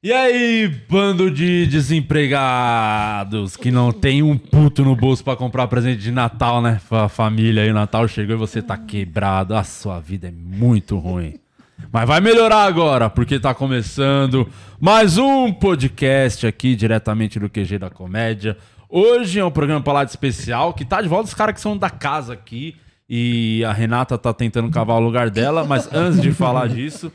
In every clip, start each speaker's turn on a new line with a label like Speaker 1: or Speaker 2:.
Speaker 1: E aí, bando de desempregados que não tem um puto no bolso pra comprar presente de Natal, né? A família aí, o Natal chegou e você tá quebrado. A sua vida é muito ruim. Mas vai melhorar agora, porque tá começando mais um podcast aqui diretamente do QG da Comédia. Hoje é um programa pra lá de especial que tá de volta os caras que são da casa aqui. E a Renata tá tentando cavar o lugar dela, mas antes de falar disso,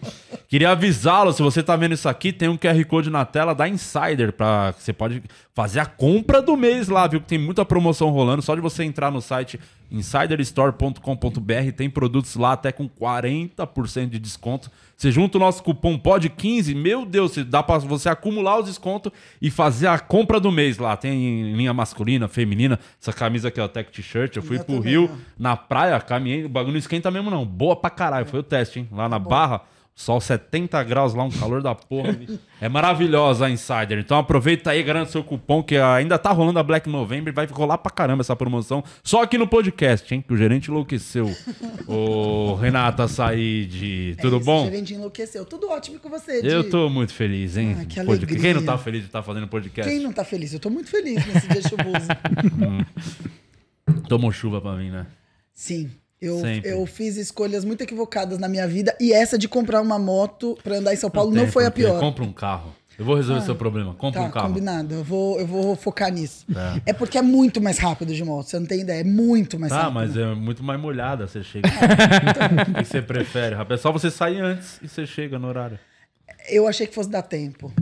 Speaker 1: queria avisá-lo, se você tá vendo isso aqui, tem um QR Code na tela da Insider para você pode fazer a compra do mês lá, viu? Que tem muita promoção rolando, só de você entrar no site insiderstore.com.br, tem produtos lá até com 40% de desconto. Você junta o nosso cupom POD15, meu Deus, dá para você acumular os descontos e fazer a compra do mês lá. Tem linha masculina, feminina, essa camisa aqui é o Tech T-shirt. Eu fui
Speaker 2: Eu
Speaker 1: pro Rio,
Speaker 2: ó.
Speaker 1: na praia, caminhei, o bagulho não esquenta mesmo não. Boa pra caralho, foi o teste, hein? Lá na Barra, sol 70 graus lá, um calor da porra. é maravilhosa a Insider. Então aproveita aí, garante seu cupom que ainda tá rolando a Black November, vai rolar pra caramba essa promoção. Só aqui no podcast, hein? Que o gerente enlouqueceu. Ô, Renata Said, tudo
Speaker 2: É isso,
Speaker 1: bom?
Speaker 2: O gerente enlouqueceu. Tudo ótimo com você, Di.
Speaker 1: Eu tô muito feliz, hein?
Speaker 2: Ah, que alegria.
Speaker 1: Quem não tá feliz de estar fazendo podcast?
Speaker 2: Quem não tá feliz? Eu tô muito feliz nesse dia chuvoso.
Speaker 1: Tomou chuva pra mim, né?
Speaker 2: Sim. Eu,
Speaker 1: Sempre.
Speaker 2: eu fiz escolhas muito equivocadas na minha vida e essa de comprar uma moto pra andar em São Paulo não,
Speaker 1: tem
Speaker 2: foi a pior.
Speaker 1: Compra um carro. Eu vou resolver seu problema. Compra
Speaker 2: Tá,
Speaker 1: um carro.
Speaker 2: combinado. Eu vou, eu vou focar nisso. É. porque é muito mais rápido de moto, você não tem ideia. É muito mais
Speaker 1: Tá,
Speaker 2: rápido.
Speaker 1: mas é muito mais molhada. Você chega.
Speaker 2: então.
Speaker 1: o que você prefere, rapaz? É só você sair antes e você chega no horário.
Speaker 2: Eu achei que fosse dar tempo.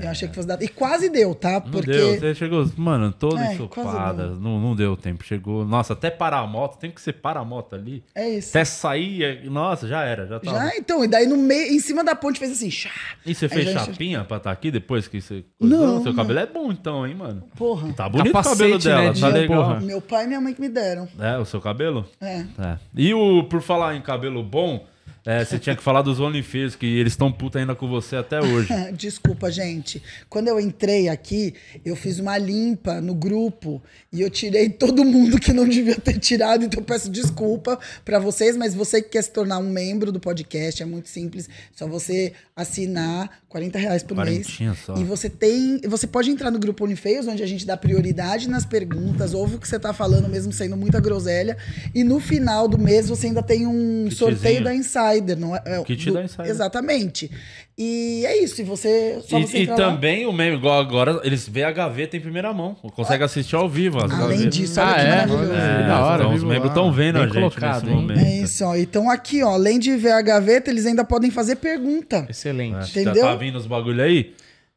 Speaker 1: É.
Speaker 2: Eu achei que fosse dar E quase deu, tá?
Speaker 1: Não
Speaker 2: Porque.
Speaker 1: deu. Você chegou, mano, toda
Speaker 2: É,
Speaker 1: ensopada. Não, não deu tempo. Chegou. Nossa, até parar a moto. Tem que você para a moto ali.
Speaker 2: É isso.
Speaker 1: Até sair. é- Nossa, já era. Já tava.
Speaker 2: Já, então, e daí no meio, em cima da ponte fez assim, chá.
Speaker 1: E você fez
Speaker 2: já-
Speaker 1: chapinha pra estar aqui depois que você.
Speaker 2: Não,
Speaker 1: Seu
Speaker 2: não.
Speaker 1: cabelo é bom então, hein, mano?
Speaker 2: Porra.
Speaker 1: Tá bonito o
Speaker 3: Capacete,
Speaker 1: cabelo dela,
Speaker 3: né,
Speaker 1: tá
Speaker 3: de-
Speaker 1: legal.
Speaker 3: porra.
Speaker 2: Meu pai e minha mãe que me deram.
Speaker 1: É, o seu cabelo?
Speaker 2: É.
Speaker 1: É. E o, por falar em cabelo bom, é, você tinha que falar dos OnlyFans, que eles estão puta ainda com você até hoje.
Speaker 2: Desculpa, gente. Quando eu entrei aqui, eu fiz uma limpa no grupo e eu tirei todo mundo que não devia ter tirado, então eu peço desculpa pra vocês, mas você que quer se tornar um membro do podcast, é muito simples. Só você assinar 40 reais por mês.
Speaker 1: Só.
Speaker 2: E você tem. Você pode entrar no grupo Unifeios, onde a gente dá prioridade nas perguntas, ouve o que você tá falando, mesmo sendo muita groselha. E no final do mês você ainda tem um
Speaker 1: Kitzinho.
Speaker 2: sorteio da Insider, não é? é,
Speaker 1: Kit
Speaker 2: do-
Speaker 1: da Insider.
Speaker 2: Exatamente. E é isso. E você. Só você
Speaker 1: E, e
Speaker 2: entrar lá.
Speaker 1: também o meme, igual agora, eles vê a gaveta em primeira mão. Consegue assistir ao vivo. As
Speaker 2: Além
Speaker 1: gavetas.
Speaker 2: disso, olha
Speaker 3: Ah,
Speaker 2: que
Speaker 3: é?
Speaker 2: maravilhoso.
Speaker 1: É,
Speaker 3: Que da hora,
Speaker 1: então os membros estão vendo
Speaker 3: Bem
Speaker 1: a gente
Speaker 3: colocado,
Speaker 1: nesse
Speaker 3: hein?
Speaker 1: momento.
Speaker 2: É isso, ó. Então aqui, ó, além de ver a gaveta, eles ainda podem fazer pergunta.
Speaker 3: Excelente.
Speaker 1: Já
Speaker 2: Entendeu?
Speaker 1: tá vindo os bagulho aí?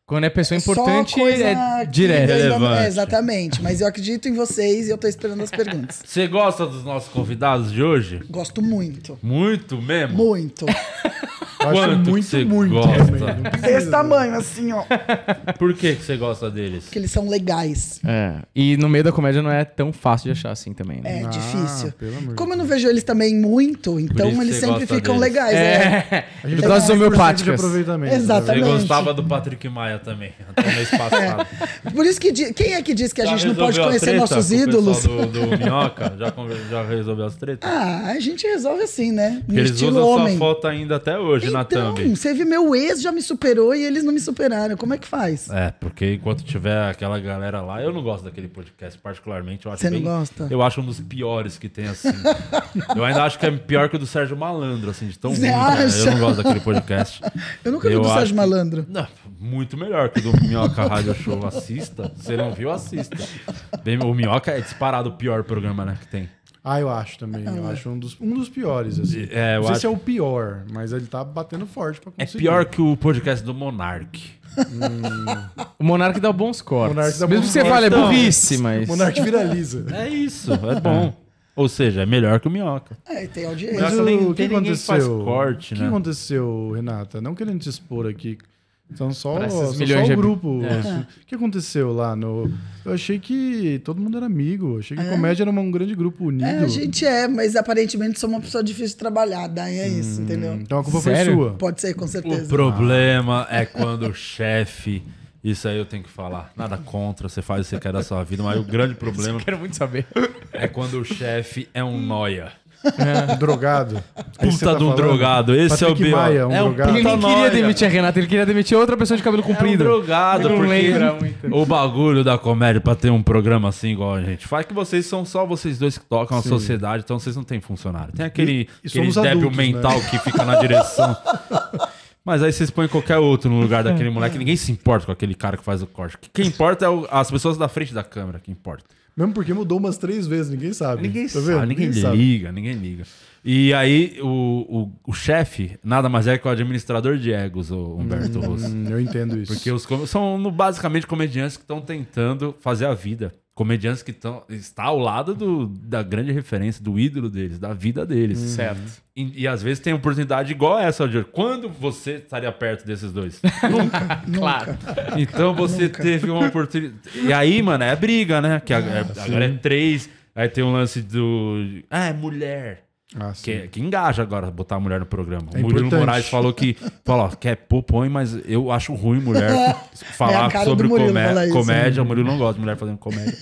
Speaker 3: Quando é pessoa
Speaker 2: Só
Speaker 3: importante,
Speaker 2: coisa
Speaker 3: é direto.
Speaker 1: Relevante.
Speaker 2: É, exatamente. Mas eu acredito em vocês e eu tô esperando as perguntas.
Speaker 1: Você gosta dos nossos convidados de hoje?
Speaker 2: Gosto muito.
Speaker 1: Muito mesmo?
Speaker 2: Muito.
Speaker 1: Quanto
Speaker 4: muito,
Speaker 1: você
Speaker 4: muito
Speaker 1: gosta?
Speaker 2: Desse tamanho, assim, ó.
Speaker 1: Por que, que você gosta deles?
Speaker 2: Porque eles são legais.
Speaker 3: É. E no meio da comédia não é tão fácil de achar assim também, né?
Speaker 2: É
Speaker 4: Ah,
Speaker 2: difícil. Como eu não vejo eles também muito, então eles sempre
Speaker 1: gosta
Speaker 2: ficam
Speaker 1: deles.
Speaker 2: legais. É.
Speaker 3: É.
Speaker 4: A gente 100% de
Speaker 3: homeopáticas.
Speaker 4: aproveitamento.
Speaker 1: Você
Speaker 2: Exatamente.
Speaker 1: gostava do Patrick Maia também, até o mês passado.
Speaker 2: Por isso que di- quem é que diz que a
Speaker 1: Já
Speaker 2: gente não pode
Speaker 1: a
Speaker 2: conhecer nossos
Speaker 1: o
Speaker 2: ídolos?
Speaker 1: Do, do Minhoca? Já, conver- já resolveu as tretas?
Speaker 2: Ah, a gente resolve assim, né? No
Speaker 1: Eles usam
Speaker 2: homem.
Speaker 1: sua foto ainda até hoje na
Speaker 2: Então,
Speaker 1: thumb.
Speaker 2: você viu, meu ex já me superou e eles não me superaram. Como é que faz?
Speaker 1: É, porque enquanto tiver aquela galera lá, eu não gosto daquele podcast particularmente. Eu acho
Speaker 2: Você não gosta?
Speaker 1: Eu acho um dos piores que tem assim. eu ainda acho que é pior que o do Sérgio Malandro, assim, de tão
Speaker 2: Você
Speaker 1: ruim, cara. Eu não gosto daquele podcast.
Speaker 2: Eu nunca vi
Speaker 1: Eu
Speaker 2: do Sérgio
Speaker 1: que-
Speaker 2: Malandro.
Speaker 1: Não, muito melhor que o do Minhoca Rádio Show. Assista. Se não viu, assista. Bem, o Minhoca é disparado o pior programa, né, que tem.
Speaker 4: Ah, eu acho também. Eu acho um dos, um dos piores, assim.
Speaker 1: É, eu
Speaker 4: não sei
Speaker 1: acho-
Speaker 4: se é o pior, mas ele tá batendo forte pra
Speaker 1: É
Speaker 4: conseguir.
Speaker 1: pior que o podcast do Monark.
Speaker 3: O Monark dá bons cortes.
Speaker 4: Dá
Speaker 3: Mesmo que você fale, é burrice, mas...
Speaker 4: O Monark viraliza.
Speaker 1: É isso, é bom. Ou seja, é melhor que o Minhoca.
Speaker 2: É, tem audiência.
Speaker 1: Mas
Speaker 4: o que aconteceu?
Speaker 1: corte,
Speaker 4: o que
Speaker 1: né?
Speaker 4: aconteceu, Renata? Não querendo te expor aqui. São só, só
Speaker 3: milhões
Speaker 4: o
Speaker 3: de-
Speaker 4: grupo.
Speaker 3: É.
Speaker 4: O que aconteceu lá no. Eu achei que todo mundo era amigo. Eu achei que
Speaker 2: É?
Speaker 4: comédia era um grande grupo unido.
Speaker 2: É, a gente é, mas aparentemente sou uma pessoa difícil de trabalhar, daí é isso, entendeu?
Speaker 4: Então a culpa
Speaker 3: Sério?
Speaker 4: foi sua.
Speaker 2: Pode ser, com
Speaker 1: O
Speaker 2: certeza.
Speaker 1: problema é quando o chefe. Isso aí eu tenho que falar. Nada contra, você faz o que você quer da sua vida, mas o grande problema
Speaker 3: Quero muito saber.
Speaker 1: é quando o chefe é um noia.
Speaker 4: Um drogado. É você
Speaker 1: Puta
Speaker 4: tá
Speaker 1: de um
Speaker 4: falando?
Speaker 1: drogado. Esse
Speaker 4: Patrick
Speaker 1: é o B.O.
Speaker 4: Maia, um
Speaker 1: é um
Speaker 4: drogado.
Speaker 3: Ele nem queria demitir a Renata, ele queria demitir outra pessoa de cabelo
Speaker 1: É um
Speaker 3: comprido.
Speaker 1: drogado,
Speaker 3: Não
Speaker 1: porque
Speaker 3: lembra muito.
Speaker 1: o bagulho da comédia pra ter um programa assim igual a gente faz, que vocês são só vocês dois que tocam a
Speaker 4: Sim.
Speaker 1: sociedade, então vocês não têm funcionário. Tem aquele,
Speaker 4: E- e
Speaker 1: aquele débil
Speaker 4: adultos, né?
Speaker 1: mental que fica na direção. Mas aí vocês põem qualquer outro no lugar daquele moleque. Ninguém se importa com aquele cara que faz o corte. Quem importa é o- as pessoas da frente da câmera, que importa.
Speaker 4: Mesmo porque mudou umas três vezes, ninguém sabe.
Speaker 1: Ninguém
Speaker 4: tá
Speaker 1: sabe,
Speaker 4: vendo?
Speaker 1: ninguém, liga, ninguém liga. E aí o, o, o chefe nada mais é que o administrador de egos, o Humberto Rosso.
Speaker 4: Hum, eu entendo isso.
Speaker 1: Porque os são basicamente comediantes que estão tentando fazer a vida. Comediantes que estão está ao lado do, da grande referência, do ídolo deles, da vida deles.
Speaker 3: Certo.
Speaker 1: E, e às vezes tem oportunidade igual essa, Aldir. Quando você estaria perto desses dois?
Speaker 3: Claro.
Speaker 1: Então você teve uma oportunidade. E aí, mano, é briga, né? Que agora, agora é três. Aí tem um lance do. Ah, é mulher.
Speaker 4: Ah, sim.
Speaker 1: Que, que engaja agora botar a mulher no programa.
Speaker 4: É
Speaker 1: o Murilo
Speaker 4: importante.
Speaker 1: Moraes falou que, falou, ó, quer pôr, põe, mas eu acho ruim mulher
Speaker 2: É
Speaker 1: falar
Speaker 2: cara
Speaker 1: sobre comé-
Speaker 2: falar isso,
Speaker 1: comédia. O Murilo não gosta de mulher fazendo comédia.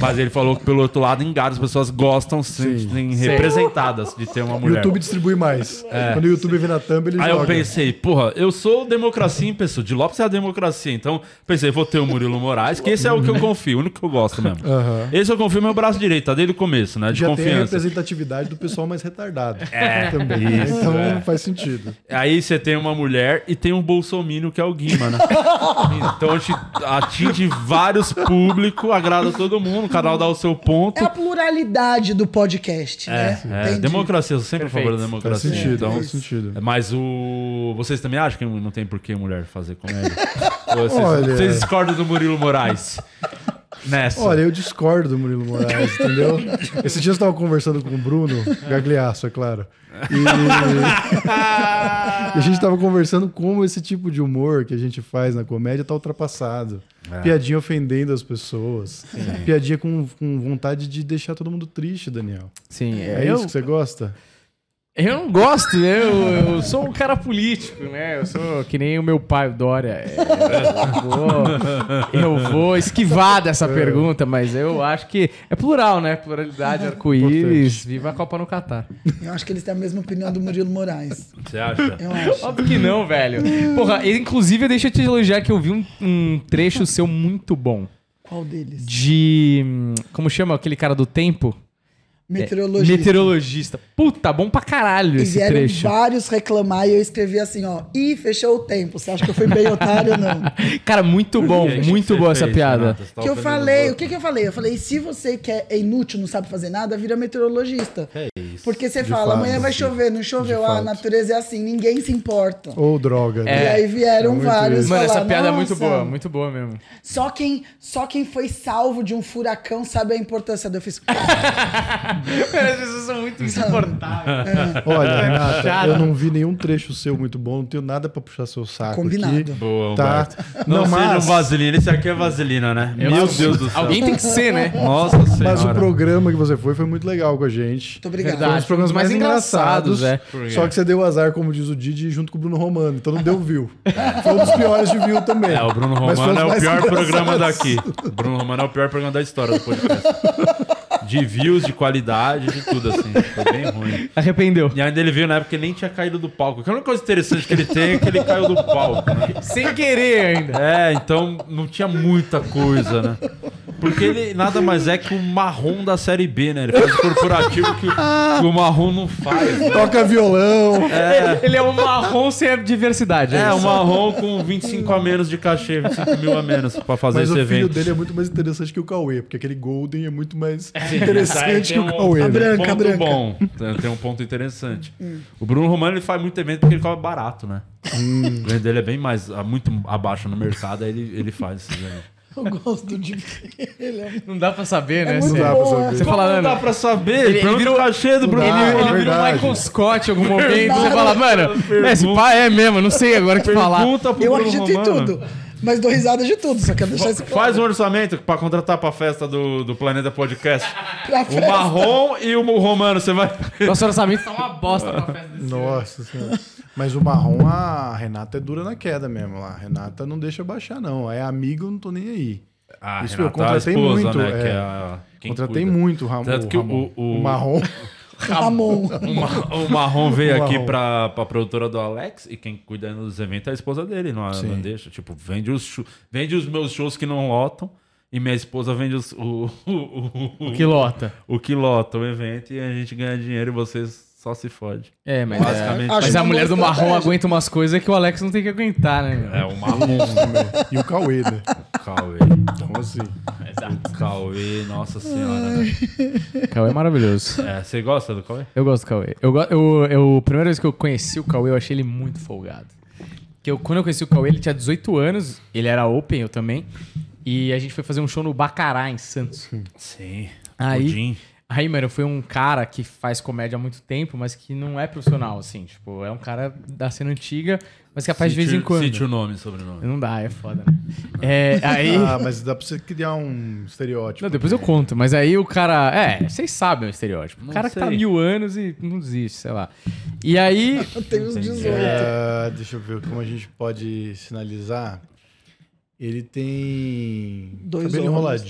Speaker 1: mas ele falou que pelo outro lado engaja, as pessoas gostam sim,
Speaker 4: Sim.
Speaker 1: serem representadas de ter uma
Speaker 4: O
Speaker 1: mulher.
Speaker 4: YouTube distribui mais. Quando o YouTube vem na thumb, ele
Speaker 1: Aí
Speaker 4: joga.
Speaker 1: eu pensei, porra, eu sou democracia em pessoa. De Lopes é a democracia. Então, pensei, vou ter o Murilo Moraes, que esse é o que eu confio, o único que eu gosto mesmo.
Speaker 4: Aham.
Speaker 1: Esse eu confio meu braço direito, tá desde o começo, né? De
Speaker 4: Já tem a
Speaker 1: confiança.
Speaker 4: representatividade do pessoal mais retardado.
Speaker 1: É,
Speaker 4: também.
Speaker 1: isso,
Speaker 4: então
Speaker 1: é.
Speaker 4: faz sentido.
Speaker 1: Aí você tem uma mulher e tem um bolsomínio que é o Guima, né? então a gente atinge vários públicos, agrada todo mundo, o canal dá o seu ponto.
Speaker 2: É a pluralidade do podcast, né?
Speaker 1: É, democracia, eu sou sempre a favor da
Speaker 3: Perfeito.
Speaker 1: democracia.
Speaker 4: Faz sentido,
Speaker 1: então,
Speaker 4: faz sentido.
Speaker 1: Mas o. Vocês também acham que não tem por que mulher fazer comédia? Vocês,
Speaker 4: Olha-
Speaker 1: vocês discordam do Murilo Moraes? Nessa.
Speaker 4: Olha, eu discordo do Murilo Moraes, entendeu? Esse dia eu estava conversando com o Bruno, Gagliasso, é claro. E, e a gente estava conversando como esse tipo de humor que a gente faz na comédia tá ultrapassado.
Speaker 1: É.
Speaker 4: Piadinha ofendendo as pessoas. Piadinha com, com vontade de deixar todo mundo triste, Daniel.
Speaker 3: Sim,
Speaker 4: É
Speaker 3: eu,
Speaker 4: isso que você gosta?
Speaker 3: Eu não gosto, né? Eu, eu sou um cara político, né? Eu sou que nem o meu pai, o Dória. É, eu, vou, eu vou esquivar dessa pergunta, mas eu acho que é plural, né? Pluralidade, arco-íris, viva a Copa no Catar.
Speaker 2: Eu acho que eles têm a mesma opinião do Murilo Moraes.
Speaker 1: Você acha?
Speaker 2: Eu acho.
Speaker 3: Óbvio que não, velho. Porra, inclusive, deixa eu te elogiar que eu vi um, um trecho seu muito bom.
Speaker 2: Qual deles?
Speaker 3: De. hum, Como chama aquele cara do tempo?
Speaker 2: Meteorologista.
Speaker 3: Meteorologista. Puta, bom pra caralho
Speaker 2: E
Speaker 3: esse
Speaker 2: vieram
Speaker 3: trecho.
Speaker 2: vários reclamar e eu escrevi assim, ó. Ih, fechou o tempo. Você acha que eu fui bem otário ou não?
Speaker 3: Cara, muito bom, muito boa essa
Speaker 1: fez,
Speaker 3: piada.
Speaker 1: Você tá
Speaker 2: que eu falei, o que, que eu falei? Eu falei, se você quer, é inútil, não sabe fazer nada, vira meteorologista.
Speaker 1: É isso.
Speaker 2: Porque você fala,
Speaker 4: fato,
Speaker 2: amanhã vai chover, não choveu, ah, a natureza é assim, ninguém se importa.
Speaker 4: Ou droga.
Speaker 2: E
Speaker 4: né?
Speaker 2: aí vieram
Speaker 4: É
Speaker 2: vários.
Speaker 3: Mano, essa piada é muito
Speaker 2: "Nossa,
Speaker 3: boa, muito boa mesmo.
Speaker 2: Só quem, só quem foi salvo de um furacão sabe a importância. Daí Eu fiz,
Speaker 3: As pessoas são muito insuportáveis.
Speaker 4: Olha, Renata,
Speaker 3: Chato.
Speaker 4: eu não vi nenhum trecho seu muito bom, não tenho nada pra puxar seu saco
Speaker 2: Combinado.
Speaker 4: aqui.
Speaker 1: Boa,
Speaker 4: Tá.
Speaker 1: Não,
Speaker 4: Não,
Speaker 1: seja um
Speaker 4: mas-
Speaker 1: vaselina. Esse aqui é vaselina, né? Meu Deus do céu.
Speaker 3: Alguém tem que ser, né?
Speaker 1: Nossa
Speaker 4: Mas
Speaker 1: senhora.
Speaker 4: o programa que você foi foi muito legal com a gente.
Speaker 2: muito obrigado.
Speaker 3: Verdade.
Speaker 4: Foi um dos programas mais,
Speaker 3: mais
Speaker 4: engraçados.
Speaker 1: quê?
Speaker 4: Só que você deu azar, como diz o Didi, junto com o Bruno Romano. Então não deu view. Foi um dos piores de view também.
Speaker 1: É, o Bruno
Speaker 4: Mas foi
Speaker 1: Romano é o pior programa daqui. O Bruno Romano é o pior programa da história do podcast. De views, de qualidade, de tudo assim. Foi bem ruim.
Speaker 3: Arrependeu.
Speaker 1: E ainda ele veio na época que ele nem tinha caído do palco. Que a única coisa interessante que ele tem é que ele caiu do palco, né?
Speaker 3: Sem querer ainda.
Speaker 1: É, então não tinha muita coisa, né? Porque ele nada mais é que o marrom da série B, né? Ele faz o corporativo que, que o marrom não faz. né?
Speaker 4: Toca violão.
Speaker 3: Ele, ele é um marrom sem a diversidade.
Speaker 1: É,
Speaker 3: isso.
Speaker 1: o marrom com 25 a menos de cachê, 25 mil a menos pra fazer
Speaker 4: Mas
Speaker 1: esse
Speaker 4: o filho
Speaker 1: evento.
Speaker 4: dele é muito mais interessante que o Cauê, porque aquele Golden é muito mais Interessante que o
Speaker 1: um-
Speaker 4: Cauê.
Speaker 2: A
Speaker 4: né?
Speaker 2: branca,
Speaker 1: ponto
Speaker 2: a branca.
Speaker 1: bom. Tem, tem um ponto interessante. O Bruno Romano ele faz muito evento porque ele cobra barato, né? O evento dele é bem mais, muito abaixo no mercado, aí ele, ele faz esses eventos.
Speaker 2: Eu gosto de ele. É
Speaker 3: Não dá pra saber, né?
Speaker 2: É muito
Speaker 3: Você-
Speaker 4: dá pra saber.
Speaker 3: Você fala,
Speaker 1: Não dá pra saber,
Speaker 3: Ele-
Speaker 1: ele,
Speaker 3: virou-
Speaker 1: o cachê do Bruno
Speaker 3: ele,
Speaker 4: dá,
Speaker 3: ele
Speaker 4: é
Speaker 3: virou. Michael Scott em algum momento. Você
Speaker 2: Verdade.
Speaker 3: fala, mano, esse pá é mesmo, não sei agora o que falar.
Speaker 1: Pro
Speaker 2: Eu
Speaker 1: Bruno
Speaker 2: acredito em tudo. Mas dou risada de tudo, só quero deixar isso
Speaker 1: Faz um
Speaker 2: claro.
Speaker 1: orçamento pra contratar pra festa do, do Planeta Podcast.
Speaker 2: Pra
Speaker 1: O
Speaker 2: festa.
Speaker 1: marrom e o romano, você vai.
Speaker 3: Nosso orçamento tá uma bosta pra festa desse
Speaker 4: Nossa senhora. Mas o marrom, a Renata é dura na queda mesmo lá. A Renata não deixa baixar, não. É amigo, eu não tô nem aí.
Speaker 1: Ah,
Speaker 4: Isso
Speaker 1: Renata,
Speaker 4: eu contratei
Speaker 1: a esposa,
Speaker 4: muito,
Speaker 1: Né,
Speaker 4: é.
Speaker 1: que é a, quem
Speaker 4: Contratei
Speaker 1: cuida.
Speaker 4: muito o, Ram
Speaker 1: Tanto
Speaker 4: o
Speaker 1: que o-
Speaker 4: Ramon.
Speaker 1: o-
Speaker 4: O marrom.
Speaker 2: Ramon.
Speaker 1: O, Ma- o Marrom veio
Speaker 4: O
Speaker 1: aqui pra, pra produtora do Alex e quem cuida dos eventos é a esposa dele, não,
Speaker 4: Sim.
Speaker 1: não deixa. Tipo, vende os, vende os meus shows que não lotam e minha esposa vende os, o, o, o, o,
Speaker 3: Que lota.
Speaker 1: o que lota o evento e a gente ganha dinheiro e vocês só se fode.
Speaker 3: É, mas,
Speaker 1: Basicamente.
Speaker 3: é, mas
Speaker 2: Acho
Speaker 3: a mulher do marrom
Speaker 2: estratégia.
Speaker 3: aguenta umas coisas que o Alex não tem que aguentar, né?
Speaker 1: É o Marrom,
Speaker 4: E o Cauê, né?
Speaker 1: Cauê.
Speaker 4: Então, assim.
Speaker 3: Exato.
Speaker 1: Cauê, nossa senhora. né?
Speaker 3: Cauê é maravilhoso.
Speaker 1: É, você gosta do Cauê?
Speaker 3: Eu gosto do Cauê. Eu, eu, eu, a primeira vez que eu conheci o Cauê, eu achei ele muito folgado. Que eu, quando eu conheci o Cauê, ele tinha 18 anos, ele era open, eu também. E a gente foi fazer um show no Bacará, em Santos.
Speaker 1: Sim.
Speaker 3: Aí-
Speaker 1: Pudim.
Speaker 3: Aí, mano, foi um cara que faz comédia há muito tempo, mas que não é profissional, assim. Tipo, é um cara da cena antiga, mas que faz de vez em quando.
Speaker 1: Cite o nome e sobrenome.
Speaker 3: Não dá, é foda, né? É, aí...
Speaker 4: Ah, mas dá pra você criar um estereótipo.
Speaker 3: Não, depois eu conto, mas aí o cara. É, vocês sabem o estereótipo. O cara que tá há
Speaker 1: sei.
Speaker 3: mil anos e não desiste, sei lá. E aí.
Speaker 2: Tem uns 18.
Speaker 4: É, deixa eu ver como a gente pode sinalizar. Ele tem
Speaker 2: Dois
Speaker 4: cabelo
Speaker 2: olhos.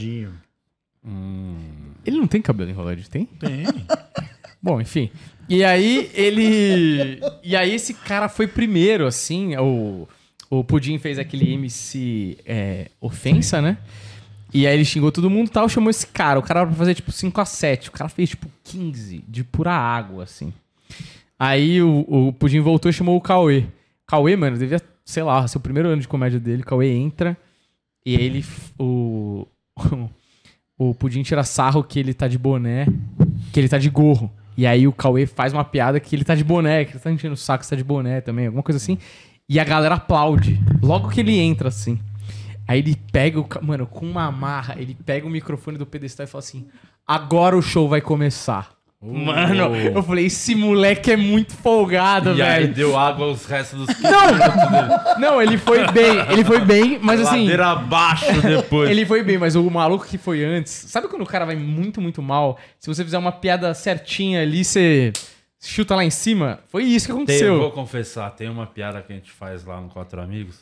Speaker 3: Ele não tem cabelo enroladinho, tem?
Speaker 4: Tem.
Speaker 3: Bom, enfim. E aí ele. E aí esse cara foi primeiro, assim. O, o Pudim fez aquele MC é, ofensa, né? E aí ele xingou todo mundo e tal, chamou esse cara. O cara era pra fazer tipo 5 a 7 O cara fez tipo 15 de pura água, assim. Aí o, o Pudim voltou e chamou o Cauê. Cauê, mano, devia, sei lá, ser o primeiro ano de comédia dele. Cauê entra e aí ele. O, o Pudim tira sarro que ele tá de boné, que ele tá de gorro. E aí o Cauê faz uma piada que ele tá de boné, que ele tá enchendo o saco, você tá de boné também, alguma coisa assim. E a galera aplaude. Logo que ele entra, assim. Aí ele pega o. Mano, com uma amarra, ele pega o microfone do pedestal e fala assim: agora o show vai começar. Mano, eu falei, esse moleque é muito folgado,
Speaker 1: E aí
Speaker 3: velho.
Speaker 1: deu água aos restos dos
Speaker 3: Não, não, ele foi bem, ele foi bem, mas assim.
Speaker 1: Ladeira abaixo depois.
Speaker 3: Ele foi bem, mas o maluco que foi antes. Sabe quando o cara vai muito, muito mal? Se você fizer uma piada certinha ali, você chuta lá em cima? Foi isso que
Speaker 1: Tem,
Speaker 3: aconteceu.
Speaker 1: eu vou confessar, tem uma piada que a gente faz lá no Quatro Amigos.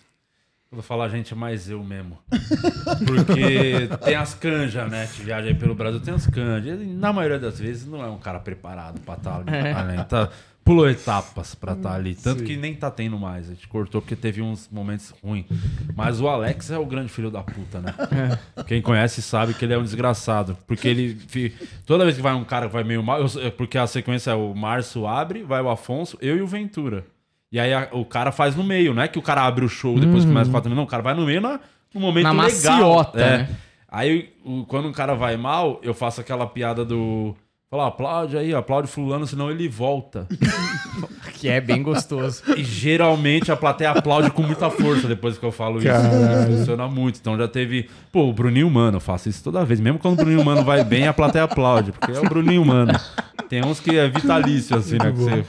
Speaker 1: Eu vou falar, gente, é mais eu mesmo. Porque tem as canjas, né? Que viaja aí pelo Brasil, tem as canjas. E na maioria das vezes não é um cara preparado pra estar ali.
Speaker 3: É.
Speaker 1: além. Tá, pulou etapas pra estar ali. Tanto que nem tá tendo mais. A gente cortou porque teve uns momentos ruins. Mas o Alex é o grande filho da puta, né? Quem conhece sabe que ele é um desgraçado. Porque ele. Toda vez que vai um cara que vai meio mal. eu- é porque a sequência é o Márcio abre, vai o Afonso, eu e o Ventura. E aí a- o cara faz no meio, não é que o cara abre o show depois começa quatro minutos. Não, o cara vai no meio na, no momento
Speaker 3: Na
Speaker 1: legal.
Speaker 3: maciota,
Speaker 1: É.
Speaker 3: né?
Speaker 1: Aí o- quando um cara vai mal, eu faço aquela piada do. Fala, aplaude aí, aplaude fulano, senão ele volta.
Speaker 3: Que é bem gostoso.
Speaker 1: E geralmente a plateia aplaude com muita força depois que eu falo isso.
Speaker 4: Caralho.
Speaker 1: Funciona muito. Então já teve. Pô, o Bruninho Mano, eu faço isso toda vez. Mesmo quando o Bruninho Mano vai bem, a plateia aplaude. Porque é o Bruninho Mano. Tem uns que é vitalício, assim, né? Que você...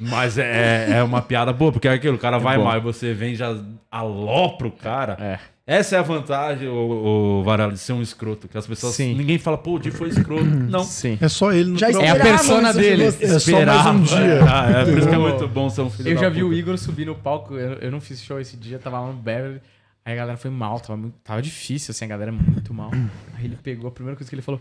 Speaker 1: Mas é, é uma piada boa, porque é aquilo, o cara vai
Speaker 3: bom.
Speaker 1: mal e você vem já alopra o cara.
Speaker 3: É.
Speaker 1: Essa é a vantagem, o, o Varela, de ser um escroto. Que as pessoas.
Speaker 3: Sim.
Speaker 1: Ninguém fala, pô, o Di foi escroto. Não.
Speaker 3: Sim.
Speaker 4: É só ele no
Speaker 2: Já.
Speaker 3: É a persona dele.
Speaker 4: É só mais um dia.
Speaker 1: Ah, é, por isso que é
Speaker 3: Eu-
Speaker 1: muito bom ser um filho
Speaker 3: Eu
Speaker 1: da
Speaker 3: já vi
Speaker 1: puta.
Speaker 3: o Igor subir no palco, eu, eu não fiz show esse dia, tava lá no Beverly. Aí a galera foi mal, tava, muito- tava difícil, assim, a galera muito mal. Aí ele pegou, a primeira coisa que ele falou: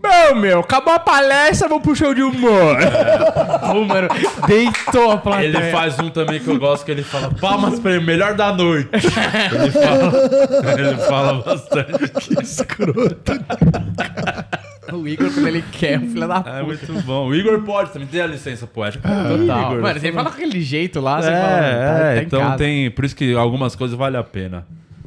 Speaker 3: Meu, meu, acabou a palestra, vamos pro show de humor. Pô, mano, deitou a plateia.
Speaker 1: Ele faz um também que eu gosto, que ele fala palmas pra ele, melhor da noite. Ele fala, ele fala bastante.
Speaker 4: Escroto.
Speaker 3: O Igor, quando ele quer, é um filho da puta.
Speaker 1: É muito bom. O Igor pode também, tem a licença poética.
Speaker 3: Total.
Speaker 1: Igor,
Speaker 3: Mano, você fala com aquele jeito lá, você fala, tá-
Speaker 1: É,
Speaker 3: tá
Speaker 1: é então
Speaker 3: casa.
Speaker 1: tem. Por isso que algumas coisas vale a pena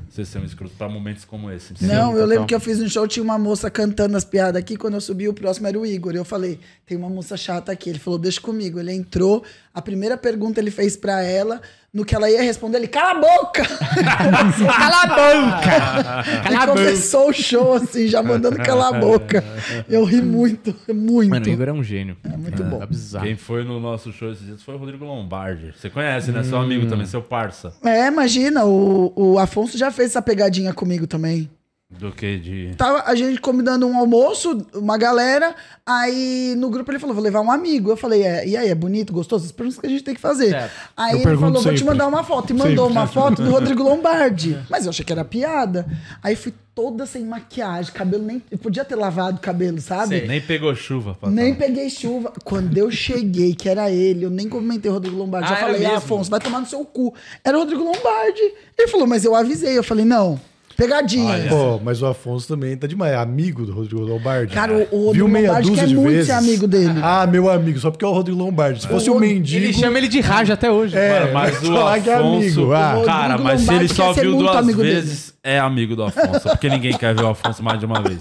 Speaker 1: você ser um escroto pra momentos como esse.
Speaker 2: Não, eu
Speaker 3: total.
Speaker 2: lembro que eu fiz um show, tinha uma moça cantando as piadas aqui. Quando eu subi, o próximo era o Igor. Eu falei, tem uma moça chata aqui. Ele falou, deixa comigo. Ele entrou, a primeira pergunta ele fez pra ela. No que ela ia responder, ele, cala a boca!
Speaker 3: Cala a boca!
Speaker 2: Ele
Speaker 3: Cala a boca!
Speaker 2: começou o show, assim, já mandando calar a boca. Eu ri muito, muito.
Speaker 3: Mano, o Igor é um gênio. É
Speaker 2: muito bom.
Speaker 3: Tá bizarro.
Speaker 1: Quem foi no nosso show esses dias foi o Rodrigo Lombardi. Você conhece, né? Seu amigo também, seu parça.
Speaker 2: É, imagina, o, o Afonso já fez essa pegadinha comigo também.
Speaker 1: Do que de.
Speaker 2: Tava a gente combinando um almoço, uma galera, aí no grupo ele falou, vou levar um amigo. Eu falei, é, e aí, é bonito, gostoso? As perguntas que a gente tem que fazer.
Speaker 3: Certo.
Speaker 2: Aí
Speaker 4: Eu
Speaker 2: ele falou, vou te mandar uma foto. E mandou
Speaker 4: Sempre.
Speaker 2: uma foto do Rodrigo Lombardi. Mas eu achei que era piada. Aí fui toda sem maquiagem, cabelo nem. Eu podia ter lavado o cabelo, sabe?
Speaker 3: Sei.
Speaker 1: Nem pegou chuva. pra
Speaker 2: Nem peguei chuva. Quando eu cheguei, que era ele, eu nem comentei o Rodrigo Lombardi.
Speaker 3: Ah,
Speaker 2: já falei, ah,
Speaker 3: mesmo?
Speaker 2: Afonso, vai tomar no seu cu. Era o Rodrigo Lombardi. Ele falou, mas eu avisei. Eu falei, não, pegadinha.
Speaker 1: Olha.
Speaker 4: Pô, mas o Afonso também tá demais. É amigo do Rodrigo Lombardi.
Speaker 2: Cara, o, o Rodrigo
Speaker 4: Viu meia
Speaker 2: Lombardi
Speaker 4: dúzia
Speaker 2: quer
Speaker 4: de
Speaker 2: muito
Speaker 4: vezes.
Speaker 2: ser amigo dele.
Speaker 4: Ah, meu amigo, só porque é o Rodrigo Lombardi. Se fosse
Speaker 2: O Rod-
Speaker 4: mendigo.
Speaker 3: Ele chama ele de Raja até hoje.
Speaker 4: É,
Speaker 1: Mano, mas o
Speaker 4: falar que é
Speaker 1: Afonso,
Speaker 4: amigo, ah.
Speaker 1: cara, mas se ele só viu duas
Speaker 2: amigo dele.
Speaker 1: vezes, é amigo do Afonso. Porque ninguém quer ver o Afonso mais de uma vez.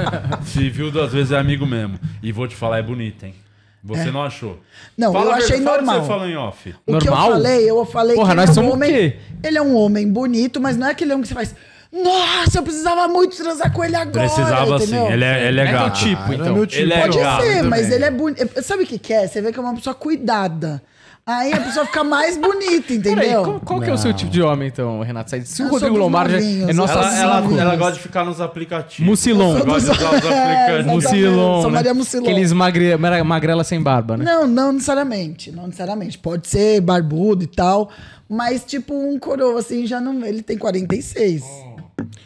Speaker 1: se viu duas vezes, é amigo mesmo. E vou te falar, é bonito, hein? Você não achou?
Speaker 2: Não,
Speaker 1: Fala
Speaker 2: eu achei
Speaker 1: verdade, fala o que
Speaker 2: normal.
Speaker 1: você falou em off.
Speaker 2: O que eu
Speaker 3: Normal?
Speaker 2: falei, eu falei
Speaker 3: Porra,
Speaker 2: que
Speaker 3: nós
Speaker 2: ele é um
Speaker 3: somos o
Speaker 2: homem.
Speaker 3: quê?
Speaker 2: Ele é um homem bonito, mas não é aquele homem que você faz. Nossa, eu precisava muito transar com ele agora.
Speaker 1: Precisava sim.
Speaker 2: entendeu?
Speaker 1: Ele é, ele é
Speaker 3: É
Speaker 1: gato.
Speaker 3: tipo, então.
Speaker 4: meu tipo.
Speaker 1: Ele é
Speaker 2: Pode
Speaker 1: gato
Speaker 2: ser, mas
Speaker 4: também.
Speaker 2: ele é bonito. Sabe o que, que é? Você vê que é uma pessoa cuidada. Aí a pessoa fica mais bonita,
Speaker 3: Peraí,
Speaker 2: entendeu?
Speaker 3: qual, qual que é o seu tipo de homem, então, Renato? Se o
Speaker 2: Eu
Speaker 3: Rodrigo Lombardi
Speaker 2: novinhos,
Speaker 3: é nossa
Speaker 1: Ela, ela,
Speaker 2: sim.
Speaker 1: ela gosta de ficar nos aplicativos.
Speaker 3: Mucilon.
Speaker 1: Ela gosta de usar os
Speaker 2: É,
Speaker 1: aplicativos.
Speaker 2: exatamente.
Speaker 3: Mucilon,
Speaker 2: Sou
Speaker 3: né?
Speaker 2: Maria Mucilon.
Speaker 3: Aqueles magre, magrela sem barba, né?
Speaker 2: Não, não necessariamente. Não necessariamente. Pode ser barbudo e tal. Mas, tipo, um coroa, assim, já não. Ele tem 46.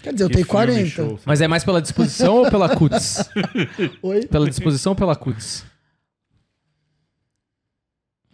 Speaker 2: Quer dizer, eu tenho
Speaker 1: filme
Speaker 2: 40.
Speaker 1: show.
Speaker 3: Mas é mais pela disposição ou pela cutis?
Speaker 2: Oi?
Speaker 3: Pela disposição ou pela cutis?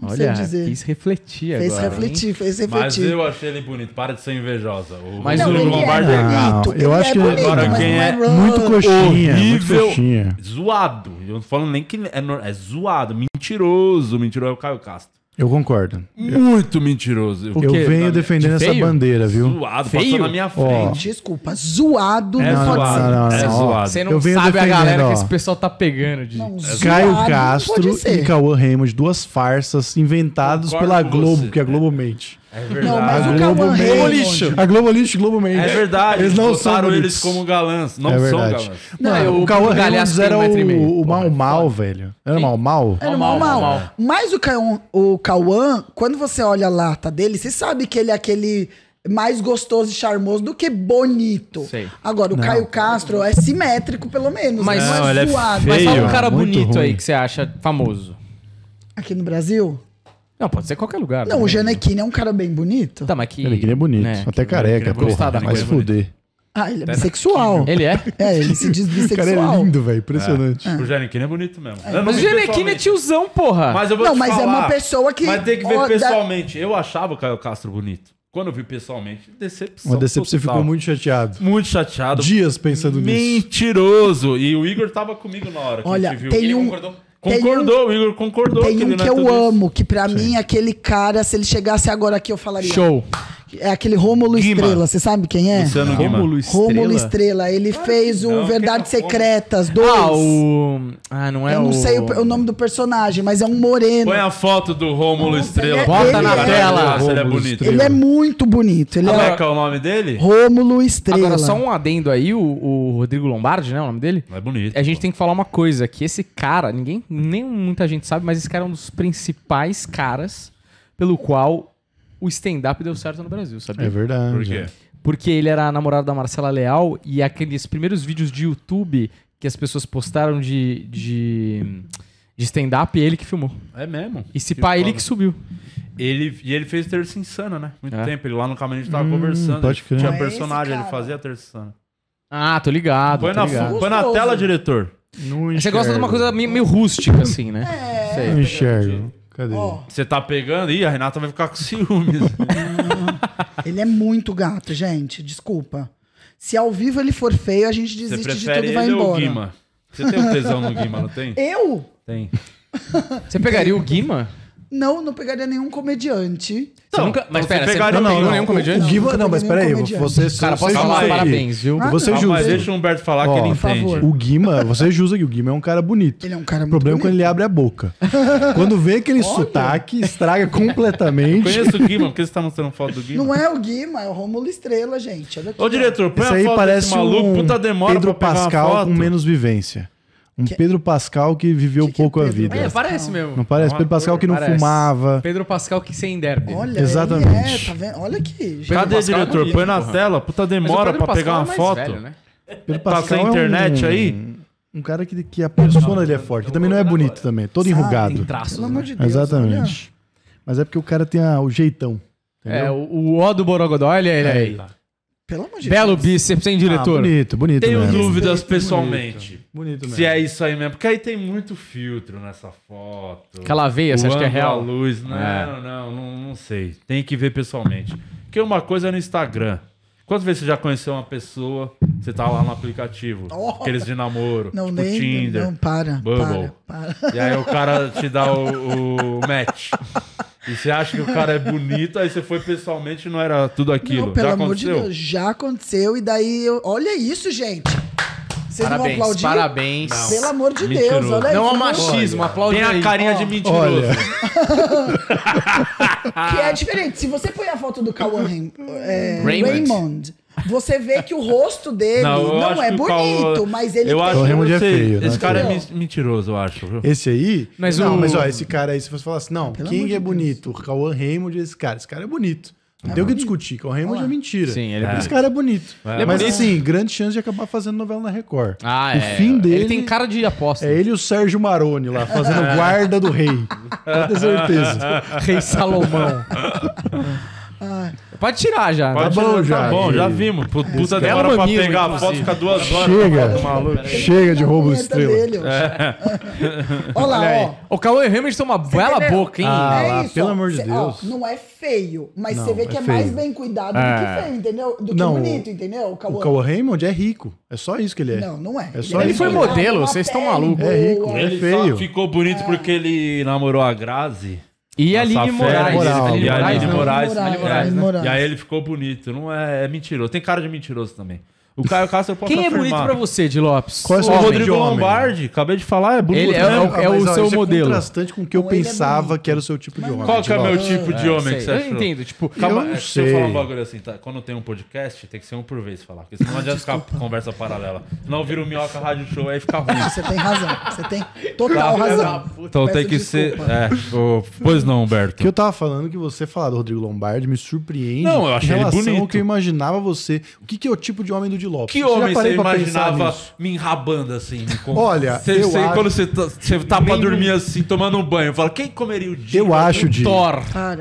Speaker 2: Não sei
Speaker 3: Olha,
Speaker 2: dizer.
Speaker 3: quis refletir
Speaker 2: Fez
Speaker 3: agora. hein?
Speaker 2: refletir, fez
Speaker 1: Mas
Speaker 2: refletir.
Speaker 1: eu achei ele bonito. Para de ser invejosa. O
Speaker 3: Mas o-
Speaker 2: ele
Speaker 1: Lombardi
Speaker 2: é
Speaker 1: é gato.
Speaker 2: bonito,
Speaker 4: Não, eu
Speaker 2: ele
Speaker 4: acho
Speaker 2: é
Speaker 4: que-
Speaker 2: bonito,
Speaker 1: Agora,
Speaker 2: mas
Speaker 1: quem
Speaker 2: não
Speaker 1: é
Speaker 2: run.
Speaker 4: Muito coxinha, muito
Speaker 1: Horrível.
Speaker 4: coxinha.
Speaker 1: Zoado. Eu não tô falando nem que é, é zoado. Mentiroso. Mentiroso é o Caio Castro.
Speaker 4: Eu concordo.
Speaker 1: Muito mentiroso.
Speaker 3: Por
Speaker 4: Eu
Speaker 3: quê?
Speaker 4: venho defendendo
Speaker 3: de
Speaker 4: essa
Speaker 3: feio?
Speaker 4: bandeira, viu?
Speaker 1: Zoado.
Speaker 3: Feio?
Speaker 1: Na minha frente.
Speaker 2: Desculpa, zoado
Speaker 1: É
Speaker 2: não pode
Speaker 1: zoado.
Speaker 2: ser.
Speaker 4: Não, não,
Speaker 1: É
Speaker 4: não.
Speaker 1: zoado.
Speaker 3: Você não
Speaker 4: Eu venho
Speaker 3: sabe a galera
Speaker 4: ó.
Speaker 3: que esse pessoal tá pegando de...
Speaker 2: Não,
Speaker 4: Caio
Speaker 2: zoado
Speaker 4: Castro
Speaker 2: pode
Speaker 4: e Cauã Raymond, duas farsas inventados
Speaker 1: Concordo
Speaker 4: pela Globo,
Speaker 1: você.
Speaker 4: porque a Globo mente.
Speaker 1: É
Speaker 2: Não,
Speaker 1: verdade.
Speaker 2: mas
Speaker 4: A
Speaker 2: o
Speaker 4: Globo
Speaker 2: Cauã. Raymond...
Speaker 4: A Globo lixo, Globo mente.
Speaker 1: É verdade.
Speaker 4: Eles não são
Speaker 1: eles como galãs. Não
Speaker 4: é
Speaker 1: são galãs.
Speaker 3: Não,
Speaker 4: Não,
Speaker 3: eu-
Speaker 4: o Cauã
Speaker 3: o
Speaker 4: Raymond era o, o mal mal, velho. Era
Speaker 3: Quem?
Speaker 4: mal mal?
Speaker 2: Era
Speaker 3: Mal,
Speaker 2: mal. Mas o Cauã, o Cauã, quando você olha a lata dele, você sabe que ele é aquele mais gostoso e charmoso do que bonito.
Speaker 3: Sei.
Speaker 2: Agora, o Caio Castro é simétrico, pelo menos.
Speaker 3: Mas-
Speaker 2: não,
Speaker 1: Não,
Speaker 2: é
Speaker 1: ele é
Speaker 2: zoado.
Speaker 3: Mas fala
Speaker 1: feio.
Speaker 3: um cara bonito aí que você acha famoso.
Speaker 2: Aqui no Brasil?
Speaker 3: Não, pode ser qualquer lugar.
Speaker 2: Não,
Speaker 3: né?
Speaker 2: o Janequine é um cara bem bonito.
Speaker 3: Tá, mas que...
Speaker 4: Ele que é bonito.
Speaker 3: né,
Speaker 4: Até careca, porra.
Speaker 3: da
Speaker 4: Mas
Speaker 3: coisa
Speaker 4: fuder.
Speaker 2: Ah, ele é bissexual.
Speaker 3: Ele é?
Speaker 2: É, ele se diz
Speaker 4: O cara é
Speaker 2: bissexual.
Speaker 4: lindo, velho. Impressionante.
Speaker 1: O Janequine é bonito mesmo. Não
Speaker 3: Mas o Janequine é tiozão, porra.
Speaker 1: Mas eu vou
Speaker 2: Não,
Speaker 1: te
Speaker 2: mas é
Speaker 1: falar,
Speaker 2: uma pessoa que-
Speaker 1: Mas tem que ver
Speaker 2: da-
Speaker 1: pessoalmente. Eu achava o Caio Castro bonito. Quando eu vi pessoalmente, decepção.
Speaker 4: Uma decepção, você
Speaker 1: total.
Speaker 4: ficou muito chateado.
Speaker 1: Muito chateado.
Speaker 4: Dias pensando nisso.
Speaker 1: Mentiroso. E o Igor tava comigo na hora que
Speaker 2: Olha,
Speaker 1: a gente viu.
Speaker 2: tem
Speaker 1: Ele
Speaker 2: um-
Speaker 1: concordou. Concordou, o Igor concordou.
Speaker 2: Tem um que
Speaker 1: é
Speaker 2: eu
Speaker 1: isso.
Speaker 2: amo, que pra mim, aquele cara, se ele chegasse agora aqui, eu falaria.
Speaker 3: Show.
Speaker 2: É aquele Rômulo
Speaker 1: Guima.
Speaker 2: Estrela, você sabe quem é?
Speaker 1: Luciano Guima.
Speaker 3: Rômulo Estrela.
Speaker 2: Rômulo Estrela. Ele fez o
Speaker 1: não,
Speaker 2: Verdades
Speaker 1: é o
Speaker 2: Secretas 2.
Speaker 3: Ah, o... Ah, não é
Speaker 2: Eu
Speaker 3: o...
Speaker 2: não sei o, o nome do personagem, mas é um moreno.
Speaker 1: Põe a foto do Rômulo Estrela.
Speaker 2: é-
Speaker 3: Bota na
Speaker 2: é-
Speaker 3: tela.
Speaker 1: Nossa, ele é bonito.
Speaker 2: Ele é muito bonito. Ele
Speaker 1: Como
Speaker 2: é
Speaker 1: é que é o nome dele?
Speaker 2: Rômulo Estrela.
Speaker 3: Agora, só um adendo aí, o, o Rodrigo Lombardi, né, o nome dele?
Speaker 1: É bonito.
Speaker 3: A gente tem que falar uma coisa, que esse cara, ninguém, nem muita gente sabe, mas esse cara é um dos principais caras pelo qual o stand-up deu certo no Brasil, sabia?
Speaker 4: É verdade.
Speaker 1: Por quê?
Speaker 3: Porque ele era namorado da Marcela Leal e aqueles primeiros vídeos de YouTube que as pessoas postaram de, de, de stand-up, ele que filmou.
Speaker 1: É mesmo.
Speaker 3: E se
Speaker 1: Que
Speaker 3: pá, ele
Speaker 1: foda.
Speaker 3: que subiu.
Speaker 1: Ele, e ele fez Terça Insana, né? Muito
Speaker 3: É.
Speaker 1: tempo. Ele lá no caminho a gente tava
Speaker 4: Hum,
Speaker 1: conversando.
Speaker 4: pode
Speaker 1: ele
Speaker 4: crer.
Speaker 1: Tinha
Speaker 2: Não é
Speaker 1: personagem,
Speaker 2: esse
Speaker 1: ele
Speaker 2: cara.
Speaker 1: fazia Terça Insana.
Speaker 3: Ah, tô ligado,
Speaker 1: Põe
Speaker 3: tô
Speaker 1: na,
Speaker 3: ligado.
Speaker 1: põe na
Speaker 2: Gostoso.
Speaker 1: tela, diretor.
Speaker 4: Não
Speaker 3: Você gosta de uma
Speaker 4: enxergo.
Speaker 3: coisa meio, meio rústica, assim, né?
Speaker 2: É.
Speaker 4: Não enxergo. Cadê?
Speaker 2: Ó,
Speaker 1: Você tá pegando? Ih, a Renata vai ficar com ciúmes.
Speaker 2: ele é muito gato, gente. Desculpa. Se ao vivo ele for feio, a gente
Speaker 1: Você
Speaker 2: desiste de
Speaker 1: prefere
Speaker 2: tudo e vai
Speaker 1: ele ou o
Speaker 2: embora.
Speaker 1: Guima? Você tem um tesão no Guima, não tem?
Speaker 2: Eu?
Speaker 1: Tem.
Speaker 3: Você pegaria o Guima?
Speaker 2: Não, não pegaria nenhum comediante.
Speaker 3: Você nunca... Mas
Speaker 1: então
Speaker 3: pera,
Speaker 1: você pegaria
Speaker 3: não,
Speaker 1: nenhum.
Speaker 3: pegou nenhum comediante?
Speaker 4: O não, mas peraí, você,
Speaker 3: Cara,
Speaker 4: você
Speaker 3: posso
Speaker 4: justa
Speaker 3: falar parabéns, viu?
Speaker 4: Você
Speaker 1: Calma, mas
Speaker 4: justa.
Speaker 1: deixa o Humberto falar que ele entende.
Speaker 4: O Guima, você justa que o Guima é um cara bonito.
Speaker 2: Ele é um cara
Speaker 4: O
Speaker 2: muito
Speaker 4: problema é quando ele abre a boca. quando vem aquele sotaque, estraga completamente.
Speaker 1: Conheço o Guima, por que você tá mostrando foto do Guima?
Speaker 2: Não é o Guima, é o Rômulo Estrela, gente. Olha aqui,
Speaker 1: Ô, diretor, põe
Speaker 4: Esse
Speaker 1: a
Speaker 4: aí
Speaker 1: foto
Speaker 4: parece
Speaker 1: desse maluco,
Speaker 4: um
Speaker 1: puta demora
Speaker 4: Pedro
Speaker 1: pra pegar
Speaker 4: Pascal com menos vivência. Um
Speaker 2: Que-
Speaker 4: Pedro Pascal que viveu
Speaker 2: Que que é
Speaker 4: pouco a
Speaker 2: Pedro
Speaker 4: vida.
Speaker 3: É,
Speaker 2: Pascal?
Speaker 3: parece mesmo.
Speaker 4: Não parece?
Speaker 1: É
Speaker 4: Pedro Pascal que não
Speaker 3: Parece.
Speaker 4: fumava.
Speaker 3: Pedro Pascal que sem derby.
Speaker 2: Olha,
Speaker 4: Exatamente.
Speaker 2: É, tá vendo? Olha aqui. gente.
Speaker 1: Cadê,
Speaker 3: Pascal é
Speaker 1: diretor?
Speaker 3: bonito,
Speaker 1: põe na
Speaker 3: porra.
Speaker 1: tela, puta demora pra pegar
Speaker 3: Pascal
Speaker 1: uma
Speaker 3: é mais
Speaker 1: foto.
Speaker 3: velho, né?
Speaker 4: Pedro
Speaker 1: Tá sem internet
Speaker 4: é um,
Speaker 1: aí?
Speaker 4: Um cara que, que a persona dele é forte. Que também não é bonito também. Todo
Speaker 2: Sabe,
Speaker 4: enrugado.
Speaker 3: Tem traços,
Speaker 2: Pelo
Speaker 3: né?
Speaker 2: amor de Deus.
Speaker 4: Exatamente. Mas é porque o cara tem a- o jeitão.
Speaker 3: É, o, o O do Borogodó, ele é ele aí.
Speaker 2: Pelo amor de
Speaker 3: Belo
Speaker 2: Deus.
Speaker 3: bíceps, hein,
Speaker 4: Ah,
Speaker 3: diretor?
Speaker 4: bonito, bonito
Speaker 1: Tenho
Speaker 4: mesmo.
Speaker 1: dúvidas pessoalmente.
Speaker 4: Bonito mesmo.
Speaker 1: Se é isso aí mesmo. Porque aí tem muito filtro nessa foto.
Speaker 3: Aquela veia, você acha que é real?
Speaker 1: A luz. Não,
Speaker 3: É.
Speaker 1: não, não, não sei. Tem que ver pessoalmente. Porque uma coisa é no Instagram. Quantas vezes você já conheceu uma pessoa, você tá lá no aplicativo,
Speaker 2: Oh.
Speaker 1: aqueles de namoro,
Speaker 2: Não,
Speaker 1: tipo
Speaker 2: nem.
Speaker 1: Tinder,
Speaker 2: Não, para.
Speaker 1: Bumble.
Speaker 2: Para, para.
Speaker 1: E aí o cara te dá o, o match. E você acha que o cara é bonito, aí você foi pessoalmente e não era tudo aquilo.
Speaker 2: Não, pelo
Speaker 1: já
Speaker 2: amor de
Speaker 1: aconteceu?
Speaker 2: Deus, já aconteceu. E daí, eu... olha isso, gente. Vocês
Speaker 3: Parabéns,
Speaker 2: não vão aplaudir?
Speaker 3: parabéns.
Speaker 2: Pelo amor de
Speaker 1: Mentiroso.
Speaker 2: Deus, olha
Speaker 3: Não
Speaker 2: isso.
Speaker 3: há machismo, aplaude
Speaker 1: Tem a carinha de
Speaker 2: Ó.
Speaker 1: mentiroso.
Speaker 4: Olha,
Speaker 2: Que é diferente. Se você põe a foto do Cauã é,
Speaker 3: Raymond.
Speaker 2: Raymond, você vê que o rosto dele
Speaker 1: Não,
Speaker 2: não, é
Speaker 1: que o
Speaker 2: bonito,
Speaker 1: Cauã-
Speaker 2: mas ele
Speaker 1: Eu
Speaker 2: tem...
Speaker 1: acho
Speaker 4: O
Speaker 1: que
Speaker 4: Raymond é feio, né?
Speaker 1: Esse cara é mentiroso, eu acho. viu?
Speaker 4: esse aí.
Speaker 3: Mas
Speaker 4: não,
Speaker 3: o-
Speaker 4: mas ó, esse cara aí, se você falar assim, não,
Speaker 2: Pelo
Speaker 4: quem
Speaker 2: amor
Speaker 4: é
Speaker 2: de
Speaker 4: bonito? O Cauã Raymond e esse cara. Esse cara é bonito. Não tem o que discutir. Cauã Raymond
Speaker 2: Olha lá.
Speaker 4: é mentira.
Speaker 3: Sim, ele é
Speaker 4: Esse cara é bonito.
Speaker 1: É.
Speaker 4: Mas
Speaker 3: bonito.
Speaker 4: assim, grande chance de acabar fazendo novela na Record.
Speaker 3: Ah,
Speaker 4: o
Speaker 3: é.
Speaker 4: fim dele.
Speaker 3: Ele tem cara de aposta.
Speaker 4: É ele e o Sérgio Maroni lá, fazendo guarda do rei. Pode ter certeza.
Speaker 3: Rei Salomão. Pode tirar já.
Speaker 1: Pode
Speaker 4: Tá bom
Speaker 1: tirar,
Speaker 4: já.
Speaker 1: Tá bom, já vimos. Pu- Puta demora
Speaker 3: Belo
Speaker 1: pra
Speaker 3: mamilo,
Speaker 1: pegar a foto,
Speaker 3: inclusive.
Speaker 1: fica duas horas.
Speaker 4: Chega. Chega de roubo de estrela.
Speaker 2: dele, ó. Olha lá,
Speaker 3: Olha
Speaker 2: ó.
Speaker 3: O Cauê Raymond tem uma bela
Speaker 2: Entendeu?
Speaker 3: boca, hein?
Speaker 4: Ah,
Speaker 2: é
Speaker 4: lá,
Speaker 2: isso,
Speaker 4: pelo
Speaker 2: ó.
Speaker 4: amor de Deus.
Speaker 2: ó, não é feio, mas
Speaker 4: Não,
Speaker 2: você vê
Speaker 4: é
Speaker 2: que é,
Speaker 4: feio.
Speaker 2: mais bem cuidado
Speaker 3: É.
Speaker 2: do que feio, entendeu? Do que
Speaker 4: Não,
Speaker 2: bonito, entendeu? O Cauã.
Speaker 4: O Raymond é rico. É só isso que ele é.
Speaker 2: Não, não é.
Speaker 4: É só
Speaker 3: Ele
Speaker 4: isso.
Speaker 3: foi modelo, vocês estão malucos.
Speaker 4: É rico, é
Speaker 1: Ele
Speaker 4: feio.
Speaker 1: só ficou bonito porque ele namorou a Grazi.
Speaker 3: E a Aline Moraes.
Speaker 4: Moral.
Speaker 1: E a Aline. Moraes.
Speaker 2: Moraes,
Speaker 1: né?
Speaker 2: Moraes.
Speaker 1: E aí ele ficou bonito. Não é, é mentiroso. Tem cara de mentiroso também. O Caio Castro eu posso
Speaker 3: Quem é
Speaker 1: afirmar.
Speaker 3: bonito pra você, Di Lopes?
Speaker 4: Qual é o
Speaker 1: O
Speaker 4: seu
Speaker 3: Homem.
Speaker 4: tipo de
Speaker 1: Rodrigo
Speaker 4: homem?
Speaker 1: Lombardi. Acabei de falar, é bonito.
Speaker 3: Ele é-
Speaker 1: mesmo.
Speaker 3: é o-
Speaker 4: Ah, mas, ó,
Speaker 3: seu
Speaker 4: isso
Speaker 3: modelo.
Speaker 4: contrastante com o que eu
Speaker 2: Não, ele é
Speaker 4: pensava que era o seu tipo de homem.
Speaker 1: Qual que é o meu
Speaker 4: Tipo,
Speaker 1: tipo de homem
Speaker 3: Sei,
Speaker 1: que você
Speaker 3: Eu
Speaker 1: achou?
Speaker 3: entendo, tipo...
Speaker 1: Calma,
Speaker 4: Eu
Speaker 1: é,
Speaker 4: não
Speaker 1: se eu falar um
Speaker 4: sei.
Speaker 1: bagulho assim, tá? Quando tem um podcast, tem que ser um por vez falar. Porque senão não adianta ficar conversa paralela. Não vira o Minhoca Rádio Show, aí fica ruim.
Speaker 2: Você tem razão. Você tem total razão.
Speaker 1: Então
Speaker 2: Peço
Speaker 1: tem que ser.
Speaker 2: desculpa.
Speaker 1: É, ô, pois não, Humberto.
Speaker 4: Que eu tava falando que você falar do Rodrigo Lombardi me surpreende
Speaker 1: Não, eu achei
Speaker 4: em
Speaker 1: ele
Speaker 4: relação ao
Speaker 1: bonito.
Speaker 4: que eu imaginava você. O que, que é o tipo de homem do Di Lopes?
Speaker 1: Que homem você imaginava me enrabando assim? com-
Speaker 4: Olha,
Speaker 1: Você-
Speaker 4: eu
Speaker 1: você-
Speaker 4: acho-
Speaker 1: quando você tá, você tá pra dormir assim, tomando um banho, fala, quem comeria o dia?
Speaker 4: Eu acho, Di,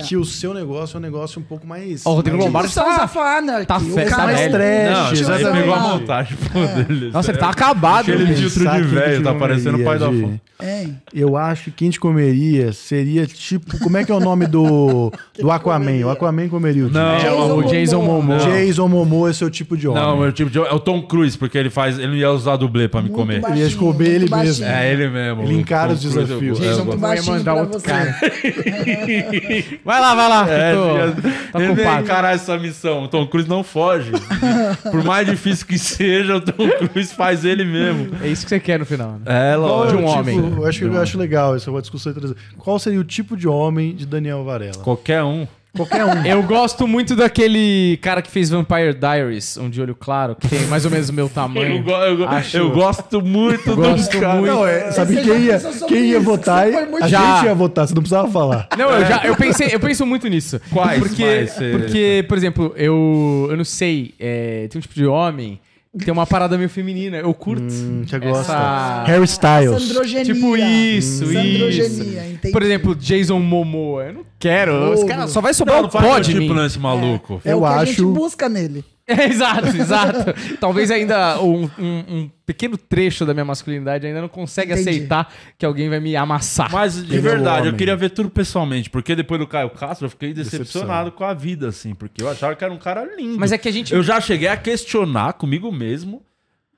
Speaker 4: que o seu negócio é um negócio um pouco mais...
Speaker 3: Ó, o Rodrigo Lombardi tá-
Speaker 2: Anarchy.
Speaker 3: tá
Speaker 2: O
Speaker 3: fe-
Speaker 2: cara
Speaker 3: tá
Speaker 4: mais trash,
Speaker 1: Não, ele pegou a montagem pô, dele.
Speaker 3: Nossa, ele tá acabado.
Speaker 1: Aquele título de velho, tá parecendo o pai da.
Speaker 4: Di.
Speaker 2: Hein?
Speaker 4: Eu acho que quem te comeria seria tipo... Como é que é o nome do, do Aquaman? O Aquaman comeria o.
Speaker 1: Não,
Speaker 3: É o Jason Momoa.
Speaker 4: Jason Momoa é seu tipo de homem.
Speaker 1: Não, meu tipo de. É o Tom Cruise, porque ele faz. Ele não ia usar dublê pra me
Speaker 2: Muito
Speaker 1: comer.
Speaker 2: baixinho,
Speaker 4: Ele ia comer ele
Speaker 2: muito
Speaker 4: mesmo.
Speaker 2: baixinho.
Speaker 1: É ele mesmo.
Speaker 4: Ele encara os desafios.
Speaker 3: Jason
Speaker 2: baixinho
Speaker 3: mandar
Speaker 2: pra
Speaker 3: outro
Speaker 2: você.
Speaker 3: cara. Vai lá, vai lá.
Speaker 1: É,
Speaker 3: tô,
Speaker 1: ele
Speaker 3: tá
Speaker 1: ele ia
Speaker 3: ocupado.
Speaker 1: encarar essa missão. O Tom Cruise não foge. Por mais difícil que seja, o Tom Cruise faz ele mesmo.
Speaker 3: É isso que você quer no final, né?
Speaker 1: É,
Speaker 4: é
Speaker 3: de
Speaker 4: o
Speaker 3: um
Speaker 4: tipo-
Speaker 3: homem.
Speaker 4: Eu acho, eu acho legal essa é uma discussão interessante. Qual seria o tipo de homem de Daniel Varela?
Speaker 1: Qualquer um.
Speaker 4: Qualquer um.
Speaker 3: Eu gosto muito daquele cara que fez Vampire Diaries, um de olho claro, que tem mais ou menos o meu tamanho.
Speaker 1: Eu, go- eu go-
Speaker 3: Acho-
Speaker 1: eu gosto muito
Speaker 3: Gosto
Speaker 1: do cara.
Speaker 3: muito.
Speaker 4: Não, é, sabe
Speaker 2: Você
Speaker 4: quem
Speaker 2: já
Speaker 4: ia, quem ia
Speaker 2: isso?
Speaker 4: votar? A
Speaker 3: Já.
Speaker 4: gente ia votar, você não precisava falar.
Speaker 3: Não, eu já eu pensei, eu penso muito nisso.
Speaker 1: Quais
Speaker 3: Porque, porque por exemplo, eu, eu não sei, é, tem um tipo de homem tem uma parada meio feminina, eu curto.
Speaker 4: Hum, você gosta.
Speaker 3: Essa-
Speaker 4: Harry Styles.
Speaker 2: Sandrogenia.
Speaker 3: Tipo isso,
Speaker 2: Sandrogenia,
Speaker 3: isso.
Speaker 2: entendi.
Speaker 3: Por exemplo, Jason Momoa, eu não quero. Os
Speaker 2: Fogo.
Speaker 3: caras só vai sobrar
Speaker 1: Não,
Speaker 3: o pó de
Speaker 1: tipo
Speaker 3: mim.
Speaker 1: nesse maluco.
Speaker 2: É
Speaker 4: eu
Speaker 2: o que a
Speaker 4: acho-
Speaker 2: gente busca nele.
Speaker 3: É, exato, exato. Talvez ainda um, um- um pequeno trecho da minha masculinidade ainda não consegue
Speaker 2: Entendi.
Speaker 3: aceitar que alguém vai me amassar.
Speaker 1: Mas, de
Speaker 4: Ele é
Speaker 1: verdade, eu queria ver tudo pessoalmente, porque depois do Caio Castro eu fiquei decepcionado
Speaker 4: Decepção.
Speaker 1: com a vida, assim, porque eu achava que era um cara lindo.
Speaker 3: Mas é que a gente.
Speaker 1: Eu já cheguei a questionar comigo mesmo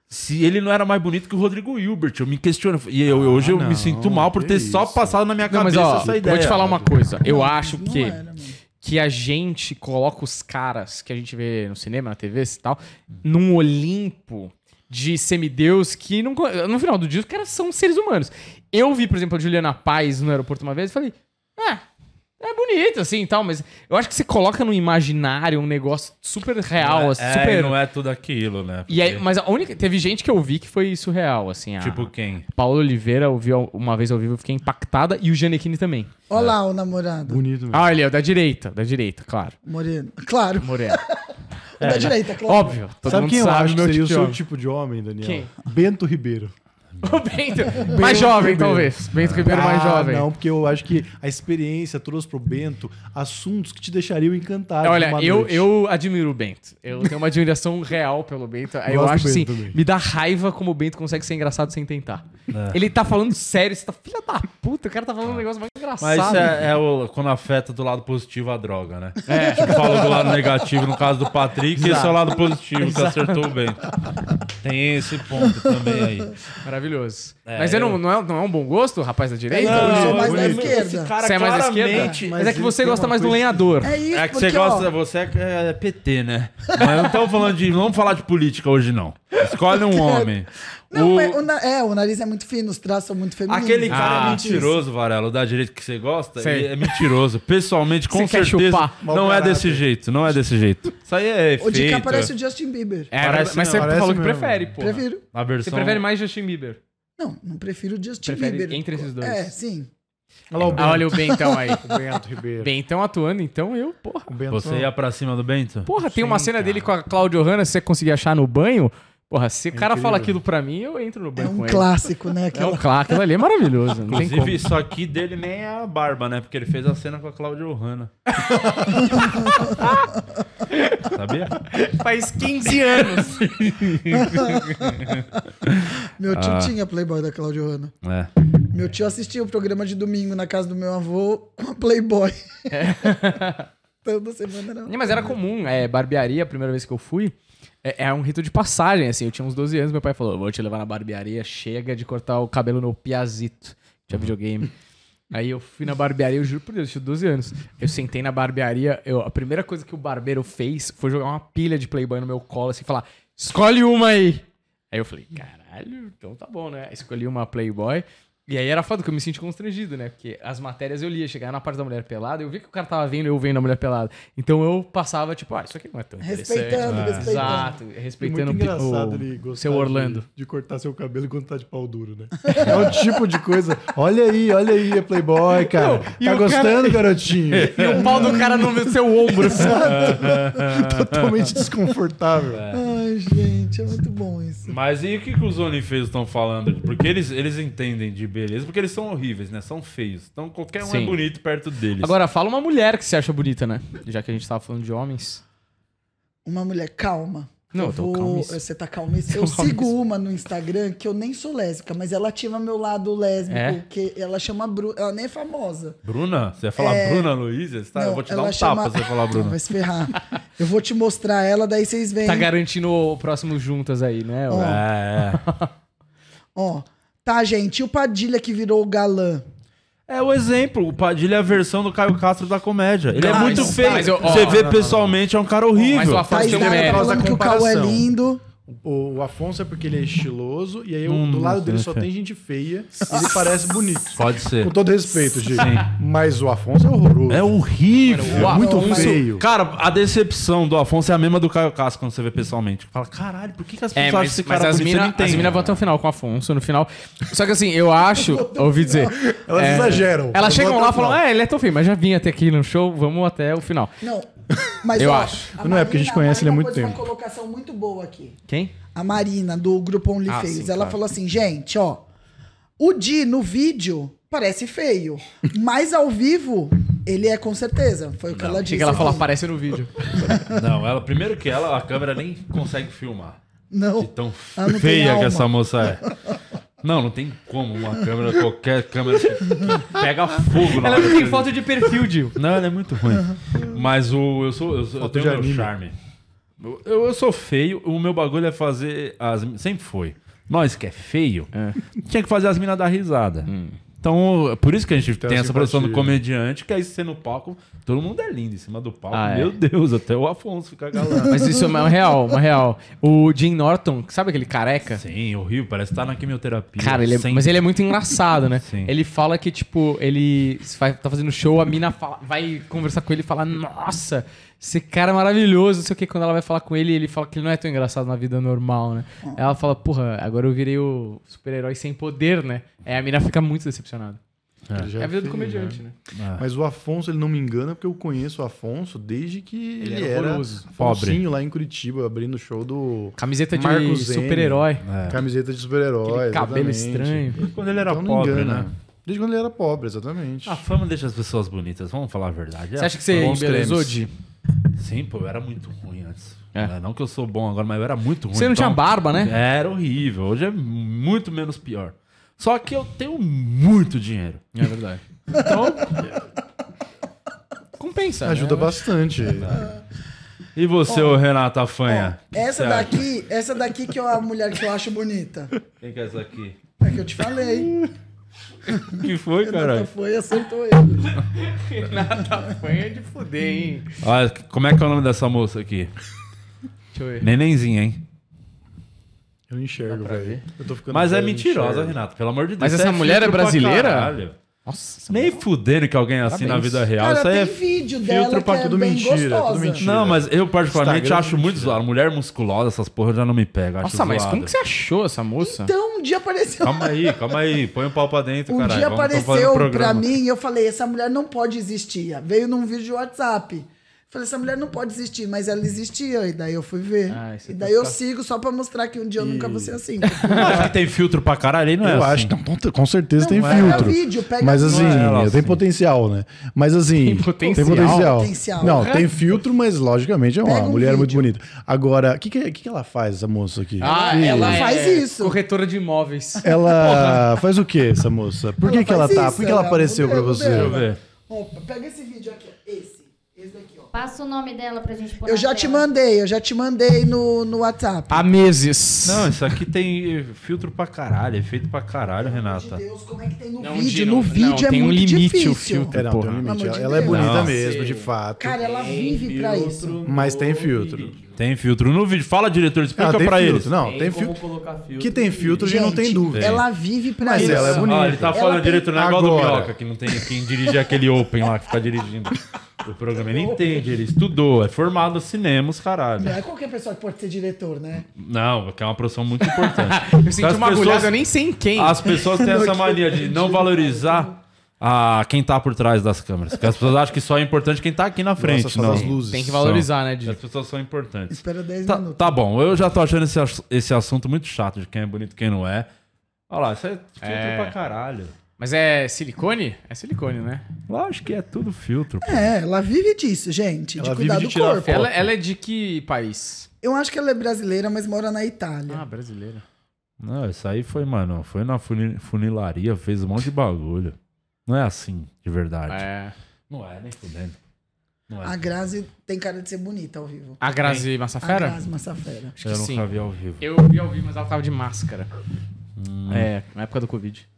Speaker 1: se ele não era mais bonito que o Rodrigo Hilbert. Eu me questiono. E eu, hoje eu
Speaker 4: não,
Speaker 1: me sinto mal por ter só
Speaker 4: isso.
Speaker 1: passado na minha
Speaker 3: Não, mas
Speaker 1: cabeça
Speaker 3: ó,
Speaker 1: essa ideia.
Speaker 3: vou te falar uma coisa. Eu acho
Speaker 2: Não
Speaker 3: que.
Speaker 2: era.
Speaker 3: Que a gente coloca os caras que a gente vê no cinema, na TV e tal, num Olimpo de semideus que não, no final do dia os caras são seres humanos. Eu vi, por exemplo, a Juliana Paz no aeroporto uma vez e falei, ah, é bonito assim e tal, mas eu acho que você coloca no imaginário um negócio super real,
Speaker 1: Não é,
Speaker 3: assim,
Speaker 1: é,
Speaker 3: super...
Speaker 1: não é tudo aquilo, né?
Speaker 3: E aí,
Speaker 1: Porque,
Speaker 3: mas a única. Teve gente que eu vi que foi surreal, assim. A
Speaker 1: Tipo quem?
Speaker 3: Paula Oliveira, eu vi uma vez ao vivo, eu fiquei impactada, e o Janequine também.
Speaker 2: Olha lá o namorado.
Speaker 4: Bonito mesmo.
Speaker 3: Ah, ele é o da direita, da direita, claro.
Speaker 2: Moreno. Claro.
Speaker 3: Moreno.
Speaker 2: O da direita, claro.
Speaker 3: Óbvio. Todo
Speaker 4: Sabe
Speaker 3: mundo
Speaker 4: quem eu
Speaker 3: sabe
Speaker 4: acho
Speaker 3: meu
Speaker 4: que seria
Speaker 3: tipo
Speaker 4: o seu
Speaker 3: homem.
Speaker 4: tipo de homem, Daniel?
Speaker 3: Quem?
Speaker 4: Bento Ribeiro.
Speaker 3: O Bento. Mais jovem, talvez. Bento Ribeiro mais
Speaker 4: Ah,
Speaker 3: jovem.
Speaker 4: Não, porque eu acho que a experiência trouxe pro Bento assuntos que te deixariam encantado.
Speaker 3: Olha,
Speaker 4: numa
Speaker 3: eu,
Speaker 4: noite.
Speaker 3: eu admiro o Bento. Eu tenho uma admiração real pelo Bento. Eu
Speaker 4: Gosto
Speaker 3: acho assim,
Speaker 4: Bento também.
Speaker 3: me dá raiva como o Bento consegue ser engraçado sem tentar. Ele tá falando sério, você tá filha da puta, o cara tá falando um negócio mais engraçado.
Speaker 1: Mas isso é, é o, quando afeta do lado positivo a droga, né? É. Tipo, falou do lado negativo no caso do Patrick, esse é o lado positivo que acertou bem. Tem esse ponto também aí.
Speaker 3: Maravilhoso.
Speaker 1: É,
Speaker 3: Mas é,
Speaker 1: eu-
Speaker 3: não, não, é, não é um bom gosto, rapaz da direita?
Speaker 2: Não, eu sou mais da
Speaker 1: esse
Speaker 2: esquerda.
Speaker 1: cara
Speaker 3: Você é mais da esquerda? Mas, é que você
Speaker 4: é
Speaker 3: gosta
Speaker 4: uma
Speaker 3: mais do lenhador.
Speaker 2: É isso,
Speaker 1: É que
Speaker 2: porque,
Speaker 1: você gosta,
Speaker 2: ó,
Speaker 1: você é, é PT, né? Mas não estamos falando de. Não vamos falar de política hoje, não. Escolhe um homem.
Speaker 2: Não,
Speaker 1: O-
Speaker 2: mas o, na- é, o nariz é muito fino, os traços são muito femininos.
Speaker 1: Aquele cara
Speaker 3: Ah,
Speaker 1: é mentiroso, Varelo, da direita que você gosta, é mentiroso. Pessoalmente, com
Speaker 3: Você quer
Speaker 1: certeza.
Speaker 3: chupar?
Speaker 1: Não é desse jeito, não é desse jeito. Isso aí é
Speaker 2: O de cá parece o Justin Bieber.
Speaker 3: É,
Speaker 1: Parece
Speaker 3: mas você
Speaker 1: mesmo.
Speaker 3: falou que prefere, pô.
Speaker 2: Prefiro.
Speaker 1: A versão...
Speaker 3: Você prefere mais Justin Bieber?
Speaker 2: Não, não prefiro o Justin
Speaker 3: Prefere
Speaker 2: Bieber.
Speaker 3: entre esses dois.
Speaker 2: É, sim.
Speaker 4: Olha lá o Bento.
Speaker 3: Ah, olha o Bentão aí.
Speaker 4: O Bento Ribeiro.
Speaker 3: Bentão atuando, então eu, porra.
Speaker 4: O Bento
Speaker 1: Você ia pra cima do Bento?
Speaker 3: Porra, tem uma cena
Speaker 4: cara.
Speaker 3: dele com a Claudio Hanna, se você conseguir achar no banho. Porra, se o cara
Speaker 4: incrível.
Speaker 3: fala aquilo pra mim, eu entro no
Speaker 2: É
Speaker 3: banho com
Speaker 2: um
Speaker 3: ele.
Speaker 2: clássico, né?
Speaker 3: É um
Speaker 2: Aquela...
Speaker 3: clássico. Aquilo ali é maravilhoso. Não tem como.
Speaker 1: Inclusive, isso aqui dele nem é a barba, né? Porque ele fez a cena com a Cláudia Hanna. Sabia?
Speaker 3: Faz 15 anos.
Speaker 2: Meu tio
Speaker 1: Ah.
Speaker 2: tinha Playboy da Claudio Hanna.
Speaker 1: É.
Speaker 2: Meu tio assistia o programa de domingo na casa do meu avô com a Playboy. Toda semana não.
Speaker 3: Mas era comum, é, barbearia, a primeira vez que eu fui, é, é um rito de passagem, assim. Eu tinha uns 12 anos, meu pai falou: vou te levar na barbearia, chega de cortar o cabelo no piazito. Tinha videogame. Aí eu fui na barbearia, eu juro por Deus, eu tinha 12 anos. Eu sentei na barbearia, eu, a primeira coisa que o barbeiro fez foi jogar uma pilha de Playboy no meu colo, assim, e falar: escolhe uma aí. Aí eu falei: caralho, então tá bom, né? Escolhi uma Playboy. E aí era foda que eu me senti constrangido, né? Porque as matérias eu lia, chegava na parte da mulher pelada, eu vi que o cara tava vendo eu vendo a mulher pelada. Então eu passava, tipo, ah, isso aqui não é tão interessante.
Speaker 2: Respeitando,
Speaker 3: Ah,
Speaker 2: respeitando.
Speaker 3: Exato,
Speaker 4: É
Speaker 3: respeitando
Speaker 4: muito engraçado
Speaker 3: o,
Speaker 4: ele
Speaker 3: o
Speaker 4: gostar
Speaker 3: seu Orlando.
Speaker 4: De, de cortar seu cabelo quando tá de pau duro, né? É um tipo de coisa. Olha aí, olha aí, é Playboy, cara.
Speaker 3: e
Speaker 4: tá
Speaker 3: o
Speaker 4: gostando, garotinho?
Speaker 3: E o pau do cara no seu ombro. assim.
Speaker 4: Totalmente desconfortável.
Speaker 2: Ai, gente, é muito bom isso.
Speaker 1: Mas e o que, que os OnlyFans estão falando? Porque eles, eles entendem de beleza, porque eles são horríveis, né? São feios. Então qualquer um
Speaker 3: Sim.
Speaker 1: é bonito perto deles.
Speaker 3: Agora, fala uma mulher que você acha bonita, né? Já que a gente tava falando de homens.
Speaker 2: Uma mulher calma.
Speaker 3: Não,
Speaker 2: eu
Speaker 3: eu tô
Speaker 2: vou...
Speaker 3: calmíssimo.
Speaker 2: Você tá calmíssimo.
Speaker 3: Tô
Speaker 2: Eu sigo uma no Instagram que eu nem sou lésbica, mas ela ativa meu lado lésbico,
Speaker 3: É?
Speaker 2: que ela chama Bruna. Ela nem é famosa.
Speaker 1: Bruna? Você ia falar Bruna Luiz? Você tá- eu
Speaker 2: Não,
Speaker 1: vou te dar um
Speaker 2: chama-
Speaker 1: tapa se você falar Bruna.
Speaker 2: Vai se ferrar. Eu vou te mostrar ela, daí vocês veem.
Speaker 3: Tá garantindo o próximo juntas aí, né?
Speaker 2: Ó.
Speaker 1: É, é.
Speaker 2: Ó, tá, gente. E o Padilha que virou o galã?
Speaker 1: É o exemplo. O Padilha é a versão do Caio Castro da comédia. Ele é
Speaker 3: Não,
Speaker 1: muito
Speaker 3: mas-
Speaker 1: feio.
Speaker 3: mas eu- ó,
Speaker 1: você vê
Speaker 4: não, não,
Speaker 1: pessoalmente, é um cara
Speaker 3: Mas
Speaker 1: horrível.
Speaker 3: o Afonso
Speaker 2: Thaís
Speaker 3: tem um mérito.
Speaker 2: falando que o Cauã é lindo.
Speaker 4: O, o Afonso é porque ele é estiloso e aí
Speaker 1: Hum,
Speaker 4: do lado dele
Speaker 1: é
Speaker 4: só
Speaker 1: feio.
Speaker 4: tem gente feia e ele parece bonito.
Speaker 1: Pode ser.
Speaker 4: Com todo respeito, Gi. Mas o Afonso é horroroso.
Speaker 1: É horrível.
Speaker 3: Mano, o
Speaker 4: muito
Speaker 3: Afonso-
Speaker 4: feio.
Speaker 1: Cara, a decepção do Afonso é a mesma do Caio Castro quando você vê pessoalmente. Fala, caralho, por que, que as pessoas
Speaker 3: É,
Speaker 1: acham
Speaker 3: mas,
Speaker 1: esse
Speaker 3: mas
Speaker 1: cara
Speaker 3: as
Speaker 1: bonito? Você
Speaker 3: minas vão até o final com o Afonso, no final. Só que assim, eu acho, ouvi dizer.
Speaker 4: Elas
Speaker 3: é,
Speaker 4: exageram.
Speaker 3: Elas chegam lá e falam, é, ele é tão feio, mas já vim até aqui no show, vamos até o final.
Speaker 2: Não. Mas,
Speaker 3: Eu
Speaker 2: ó,
Speaker 3: acho.
Speaker 2: a
Speaker 4: Não é porque a gente
Speaker 2: Marina-
Speaker 4: conhece ele há
Speaker 2: Marina
Speaker 4: muito tempo.
Speaker 2: uma colocação muito boa aqui.
Speaker 3: Quem?
Speaker 2: A Marina, do grupo OnlyFans.
Speaker 3: Ah, sim,
Speaker 2: ela
Speaker 3: claro.
Speaker 2: falou assim, gente, ó. O Di, no vídeo, parece feio. Mas ao vivo, ele é com certeza. Foi o que ela disse.
Speaker 3: Achei que ela fala,
Speaker 2: aqui.
Speaker 3: aparece no vídeo.
Speaker 1: Não, ela, primeiro que ela, a câmera nem consegue filmar.
Speaker 2: Não.
Speaker 1: De tão
Speaker 2: não
Speaker 1: feia que essa moça é. Não, não tem como uma câmera, qualquer câmera que pega fogo na
Speaker 3: Ela não tem
Speaker 1: que-
Speaker 3: foto de perfil, Gil.
Speaker 1: Não, ela é muito ruim. Mas o, eu sou, eu, sou, eu tenho meu
Speaker 4: anime.
Speaker 1: charme. Eu, eu, sou feio, o meu bagulho é fazer as. Sempre foi. Nós que é feio, tinha que fazer as minas dar risada. Então, por isso que a gente
Speaker 4: Tem
Speaker 1: tem
Speaker 4: a
Speaker 1: essa produção do comediante, que aí você no palco, todo mundo é lindo em cima do palco.
Speaker 3: Ah, é.
Speaker 1: Meu Deus, até o Afonso fica galã.
Speaker 3: Mas isso é uma real, uma real. O Jim Norton, sabe aquele careca?
Speaker 1: Sim, horrível, parece que tá na quimioterapia.
Speaker 3: Cara, ele é- mas ele é muito engraçado, né?
Speaker 1: Sim.
Speaker 3: Ele fala que, tipo, ele vai, tá fazendo show, a mina fala- vai conversar com ele e fala: Nossa, esse cara é maravilhoso, não sei o que. Quando ela vai falar com ele, ele fala que ele não é tão engraçado na vida normal, né? Ela fala: Porra, agora eu virei o super-herói sem poder, né? Aí a mina fica muito decepcionada.
Speaker 4: Ele já
Speaker 3: É a vida do comediante,
Speaker 4: né?
Speaker 3: né?
Speaker 4: Mas o Afonso, ele não me engana, porque eu conheço o Afonso desde que ele,
Speaker 3: era
Speaker 4: era
Speaker 3: horroroso.
Speaker 4: Afonsinho lá em Curitiba, abrindo o show do
Speaker 3: Camiseta de super-herói.
Speaker 1: É.
Speaker 4: Camiseta de super-herói.
Speaker 3: Cabelo estranho.
Speaker 1: Quando ele era
Speaker 4: Então
Speaker 1: pobre,
Speaker 4: engana.
Speaker 1: né?
Speaker 4: Desde quando ele era pobre, exatamente.
Speaker 1: A fama deixa as pessoas bonitas, vamos falar a verdade. É
Speaker 3: Você acha que você embelezou,
Speaker 4: cremes.
Speaker 1: Sim, pô, eu era muito ruim antes.
Speaker 3: É.
Speaker 1: É, Não que eu sou bom agora, mas eu era muito ruim.
Speaker 3: Você não tinha
Speaker 1: então-
Speaker 3: barba, né?
Speaker 1: Era horrível. Hoje é muito menos pior. Só que eu tenho muito dinheiro.
Speaker 3: É verdade.
Speaker 1: Então,
Speaker 3: Compensa.
Speaker 4: Ajuda
Speaker 3: né?
Speaker 4: bastante.
Speaker 1: e você, ô Renata Fanha?
Speaker 2: Essa
Speaker 1: Você
Speaker 2: daqui, essa daqui que é a mulher que eu acho bonita.
Speaker 1: Quem que é essa aqui?
Speaker 2: É que eu te falei.
Speaker 1: O que foi,
Speaker 2: Renata
Speaker 1: caralho?
Speaker 2: foi e acertou ele.
Speaker 3: Renata Fanha é de fuder, hein?
Speaker 1: Olha, como é que é o nome dessa moça aqui?
Speaker 3: Deixa eu ver.
Speaker 1: Nenenzinha, hein?
Speaker 4: Eu não enxergo, velho.
Speaker 3: ver?
Speaker 4: Eu tô ficando
Speaker 1: Mas é mentirosa,
Speaker 4: enxergo.
Speaker 1: Renato. Pelo amor de Deus.
Speaker 3: Mas essa mulher é
Speaker 1: filtro pra
Speaker 3: brasileira?
Speaker 1: caralho.
Speaker 3: Nossa,
Speaker 1: Nem fudendo que alguém é assim na
Speaker 3: Parabéns.
Speaker 1: vida real.
Speaker 2: Cara,
Speaker 1: Isso aí
Speaker 2: tem
Speaker 1: é
Speaker 2: vídeo
Speaker 1: filtro
Speaker 2: dela que
Speaker 1: pra
Speaker 2: é
Speaker 4: tudo
Speaker 2: bem
Speaker 4: mentira, tudo
Speaker 2: gostosa.
Speaker 4: mentira.
Speaker 1: Não, mas eu particularmente
Speaker 4: Instagram
Speaker 1: acho
Speaker 4: é
Speaker 1: muito zoado. Mulher musculosa, essas porra já não me pega. acho
Speaker 3: Nossa, mas
Speaker 1: zoado.
Speaker 3: como que você achou essa moça?
Speaker 2: Então, um dia apareceu.
Speaker 1: Calma aí, calma aí. Põe o pau pra dentro,
Speaker 2: Um
Speaker 1: caralho.
Speaker 2: dia
Speaker 1: Vamos- tamo fazendo
Speaker 2: apareceu pra mim e eu falei, essa mulher não pode existir. Veio num vídeo de WhatsApp. Falei, essa mulher não pode existir, mas ela existia. E daí eu fui ver.
Speaker 3: Ah,
Speaker 2: e
Speaker 3: é
Speaker 2: daí
Speaker 3: pra
Speaker 2: eu
Speaker 3: ficar-
Speaker 2: sigo só pra mostrar que um dia eu nunca vou ser assim.
Speaker 1: Eu acho que tem filtro pra caralho aí, não é
Speaker 4: Eu
Speaker 1: assim?
Speaker 4: acho que não, com certeza tem
Speaker 2: pega
Speaker 4: filtro.
Speaker 2: vídeo, pega
Speaker 4: mas assim,
Speaker 1: Não é ela
Speaker 4: tem
Speaker 1: assim.
Speaker 4: potencial, né? Mas assim,
Speaker 3: Tem potencial?
Speaker 2: Potencial.
Speaker 4: Não, tem filtro, mas logicamente é uma
Speaker 2: um
Speaker 4: mulher muito
Speaker 2: vídeo.
Speaker 4: bonita. Agora, o que, que, que ela faz, essa moça aqui?
Speaker 3: Ah,
Speaker 2: Ela
Speaker 3: ela
Speaker 2: faz
Speaker 3: é
Speaker 2: isso.
Speaker 3: Corretora de imóveis.
Speaker 4: Ela faz o que, essa moça? Por que,
Speaker 2: Ela
Speaker 4: que ela tá?
Speaker 2: isso,
Speaker 4: Por que ela
Speaker 2: ela
Speaker 4: apareceu pra você?
Speaker 1: Deixa eu
Speaker 2: dela.
Speaker 1: ver.
Speaker 2: Opa, pega esse vídeo aqui, ó. Esse. Esse daqui, ó.
Speaker 5: Passa o nome dela pra gente pôr
Speaker 2: Eu
Speaker 5: na
Speaker 2: já te
Speaker 5: tela.
Speaker 2: mandei, eu já te mandei no, no WhatsApp.
Speaker 3: Há meses.
Speaker 1: Não, isso aqui tem filtro pra caralho, efeito pra caralho,
Speaker 2: Meu
Speaker 1: Renata.
Speaker 2: Deus, como é que tem no
Speaker 3: Não,
Speaker 2: vídeo?
Speaker 3: Di,
Speaker 2: No
Speaker 3: não-
Speaker 2: vídeo
Speaker 3: não,
Speaker 2: é
Speaker 3: tem um
Speaker 2: muito
Speaker 3: limite o
Speaker 2: difícil.
Speaker 3: filtro.
Speaker 4: É, não,
Speaker 3: Porra.
Speaker 4: tem um limite.
Speaker 2: De
Speaker 4: Ela é bonita
Speaker 1: Não.
Speaker 4: mesmo, de fato.
Speaker 2: Cara, ela vive pra isso.
Speaker 4: Mas tem filtro.
Speaker 1: Tem filtro no vídeo. Fala, diretor, explica
Speaker 4: Ah, tem
Speaker 1: pra
Speaker 4: filtro.
Speaker 1: eles.
Speaker 4: Não,
Speaker 6: Tem,
Speaker 4: tem filtro.
Speaker 6: filtro.
Speaker 4: Que tem filtro, gente não tem dúvida.
Speaker 2: Ela vive pra
Speaker 4: Mas
Speaker 2: isso.
Speaker 4: ela é bonita.
Speaker 1: Ah, ele tá
Speaker 2: Ela
Speaker 1: falando diretor, não é igual do. Minhoca, que não tem quem dirige aquele Open lá, que fica dirigindo o programa. Ele entende, ele estudou, é formado em cinemas, caralho.
Speaker 2: Não é qualquer pessoa que pode ser diretor, né?
Speaker 1: Não, que é uma profissão muito importante.
Speaker 3: Eu senti
Speaker 1: As
Speaker 3: uma
Speaker 1: pessoas-
Speaker 3: agulhada, eu nem sei em quem.
Speaker 1: As pessoas têm essa mania de não valorizar a quem tá por trás das câmeras. Porque as pessoas acham que só é importante quem tá aqui na frente.
Speaker 4: Nossa,
Speaker 1: não.
Speaker 4: as luzes.
Speaker 3: Tem que valorizar, né, Di?
Speaker 1: As pessoas são importantes.
Speaker 2: Espera 10
Speaker 1: Tá,
Speaker 2: minutos.
Speaker 1: tá bom, eu já tô achando esse, esse assunto muito chato de quem é bonito e quem não é. Olha lá, isso é filtro
Speaker 3: É.
Speaker 1: pra caralho.
Speaker 3: Mas é silicone? É silicone, né?
Speaker 1: Lógico que é tudo filtro. pô.
Speaker 2: É, ela vive disso, gente.
Speaker 4: Ela
Speaker 2: de
Speaker 4: vive
Speaker 2: cuidar
Speaker 4: de
Speaker 2: do
Speaker 4: tirar
Speaker 2: corpo.
Speaker 3: Ela, ela é de que país?
Speaker 2: Eu acho que ela é brasileira, mas mora na Itália.
Speaker 3: Ah, brasileira.
Speaker 1: Não, isso aí foi, mano, foi na funi- funilaria, fez um monte de bagulho. Não é assim, de verdade.
Speaker 3: É.
Speaker 1: Não é, nem fudendo. Não é.
Speaker 2: A Grazi tem cara de ser bonita ao vivo.
Speaker 3: A Grazi
Speaker 2: A
Speaker 3: Massafera?
Speaker 2: Grazi Massafera.
Speaker 3: Acho
Speaker 1: eu
Speaker 3: que
Speaker 1: nunca
Speaker 3: sim.
Speaker 1: vi ao vivo.
Speaker 3: Eu vi ao vivo, mas ela tava de máscara. É, na época do Covid.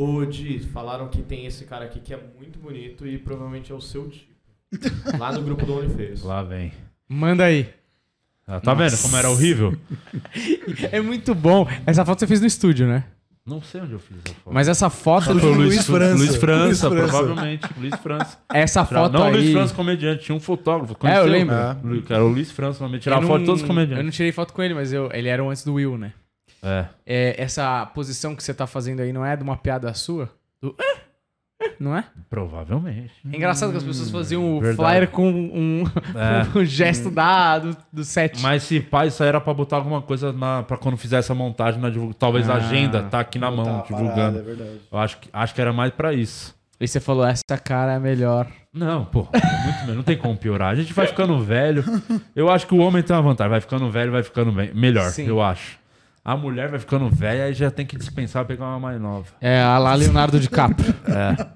Speaker 6: Ô, Di, falaram que tem esse cara aqui que é muito bonito e provavelmente é o seu tipo. Lá no grupo do OnlyFans.
Speaker 1: Lá vem.
Speaker 3: Manda aí.
Speaker 1: Ah, tá vendo como era horrível?
Speaker 3: É muito bom. Essa foto você fez no estúdio, né?
Speaker 1: Não sei onde eu fiz essa foto.
Speaker 3: Mas essa foto.
Speaker 1: Foi o Luiz,
Speaker 4: Luiz França.
Speaker 1: Luiz França,
Speaker 4: Luiz França.
Speaker 1: provavelmente. Luiz França.
Speaker 3: Essa foto
Speaker 1: não,
Speaker 3: aí.
Speaker 1: Luiz França comediante, tinha um fotógrafo.
Speaker 3: É, eu lembro.
Speaker 4: É.
Speaker 1: Era o Luiz França, normalmente tirava
Speaker 3: Eu
Speaker 1: foto
Speaker 3: não-
Speaker 1: de todos os
Speaker 3: Eu
Speaker 1: comediantes.
Speaker 3: não tirei foto com ele, mas eu, ele era antes do Will, né?
Speaker 1: É.
Speaker 3: É, essa posição que você tá fazendo aí não é de uma piada sua? Do. "Ah, ah", Não é?
Speaker 1: Provavelmente.
Speaker 3: É engraçado que as pessoas faziam o
Speaker 1: verdade.
Speaker 3: flyer com um,
Speaker 1: É.
Speaker 3: um gesto da, do, do set.
Speaker 1: Mas se pá, isso aí era pra botar alguma coisa na, pra quando fizer essa montagem na divulgação. Talvez a
Speaker 3: Ah.
Speaker 1: agenda tá aqui na mão, divulgando.
Speaker 4: é verdade.
Speaker 1: Eu acho que, acho que era mais pra isso.
Speaker 3: E você falou, essa cara é melhor.
Speaker 1: Não, pô, é muito melhor. Não tem como piorar. A gente vai ficando velho. Eu acho que o homem tem uma vantagem. Vai ficando velho, vai ficando bem. melhor,
Speaker 3: Sim.
Speaker 1: eu acho. A mulher vai ficando velha e já tem que dispensar pegar uma mais nova.
Speaker 3: É, a lá Leonardo DiCaprio.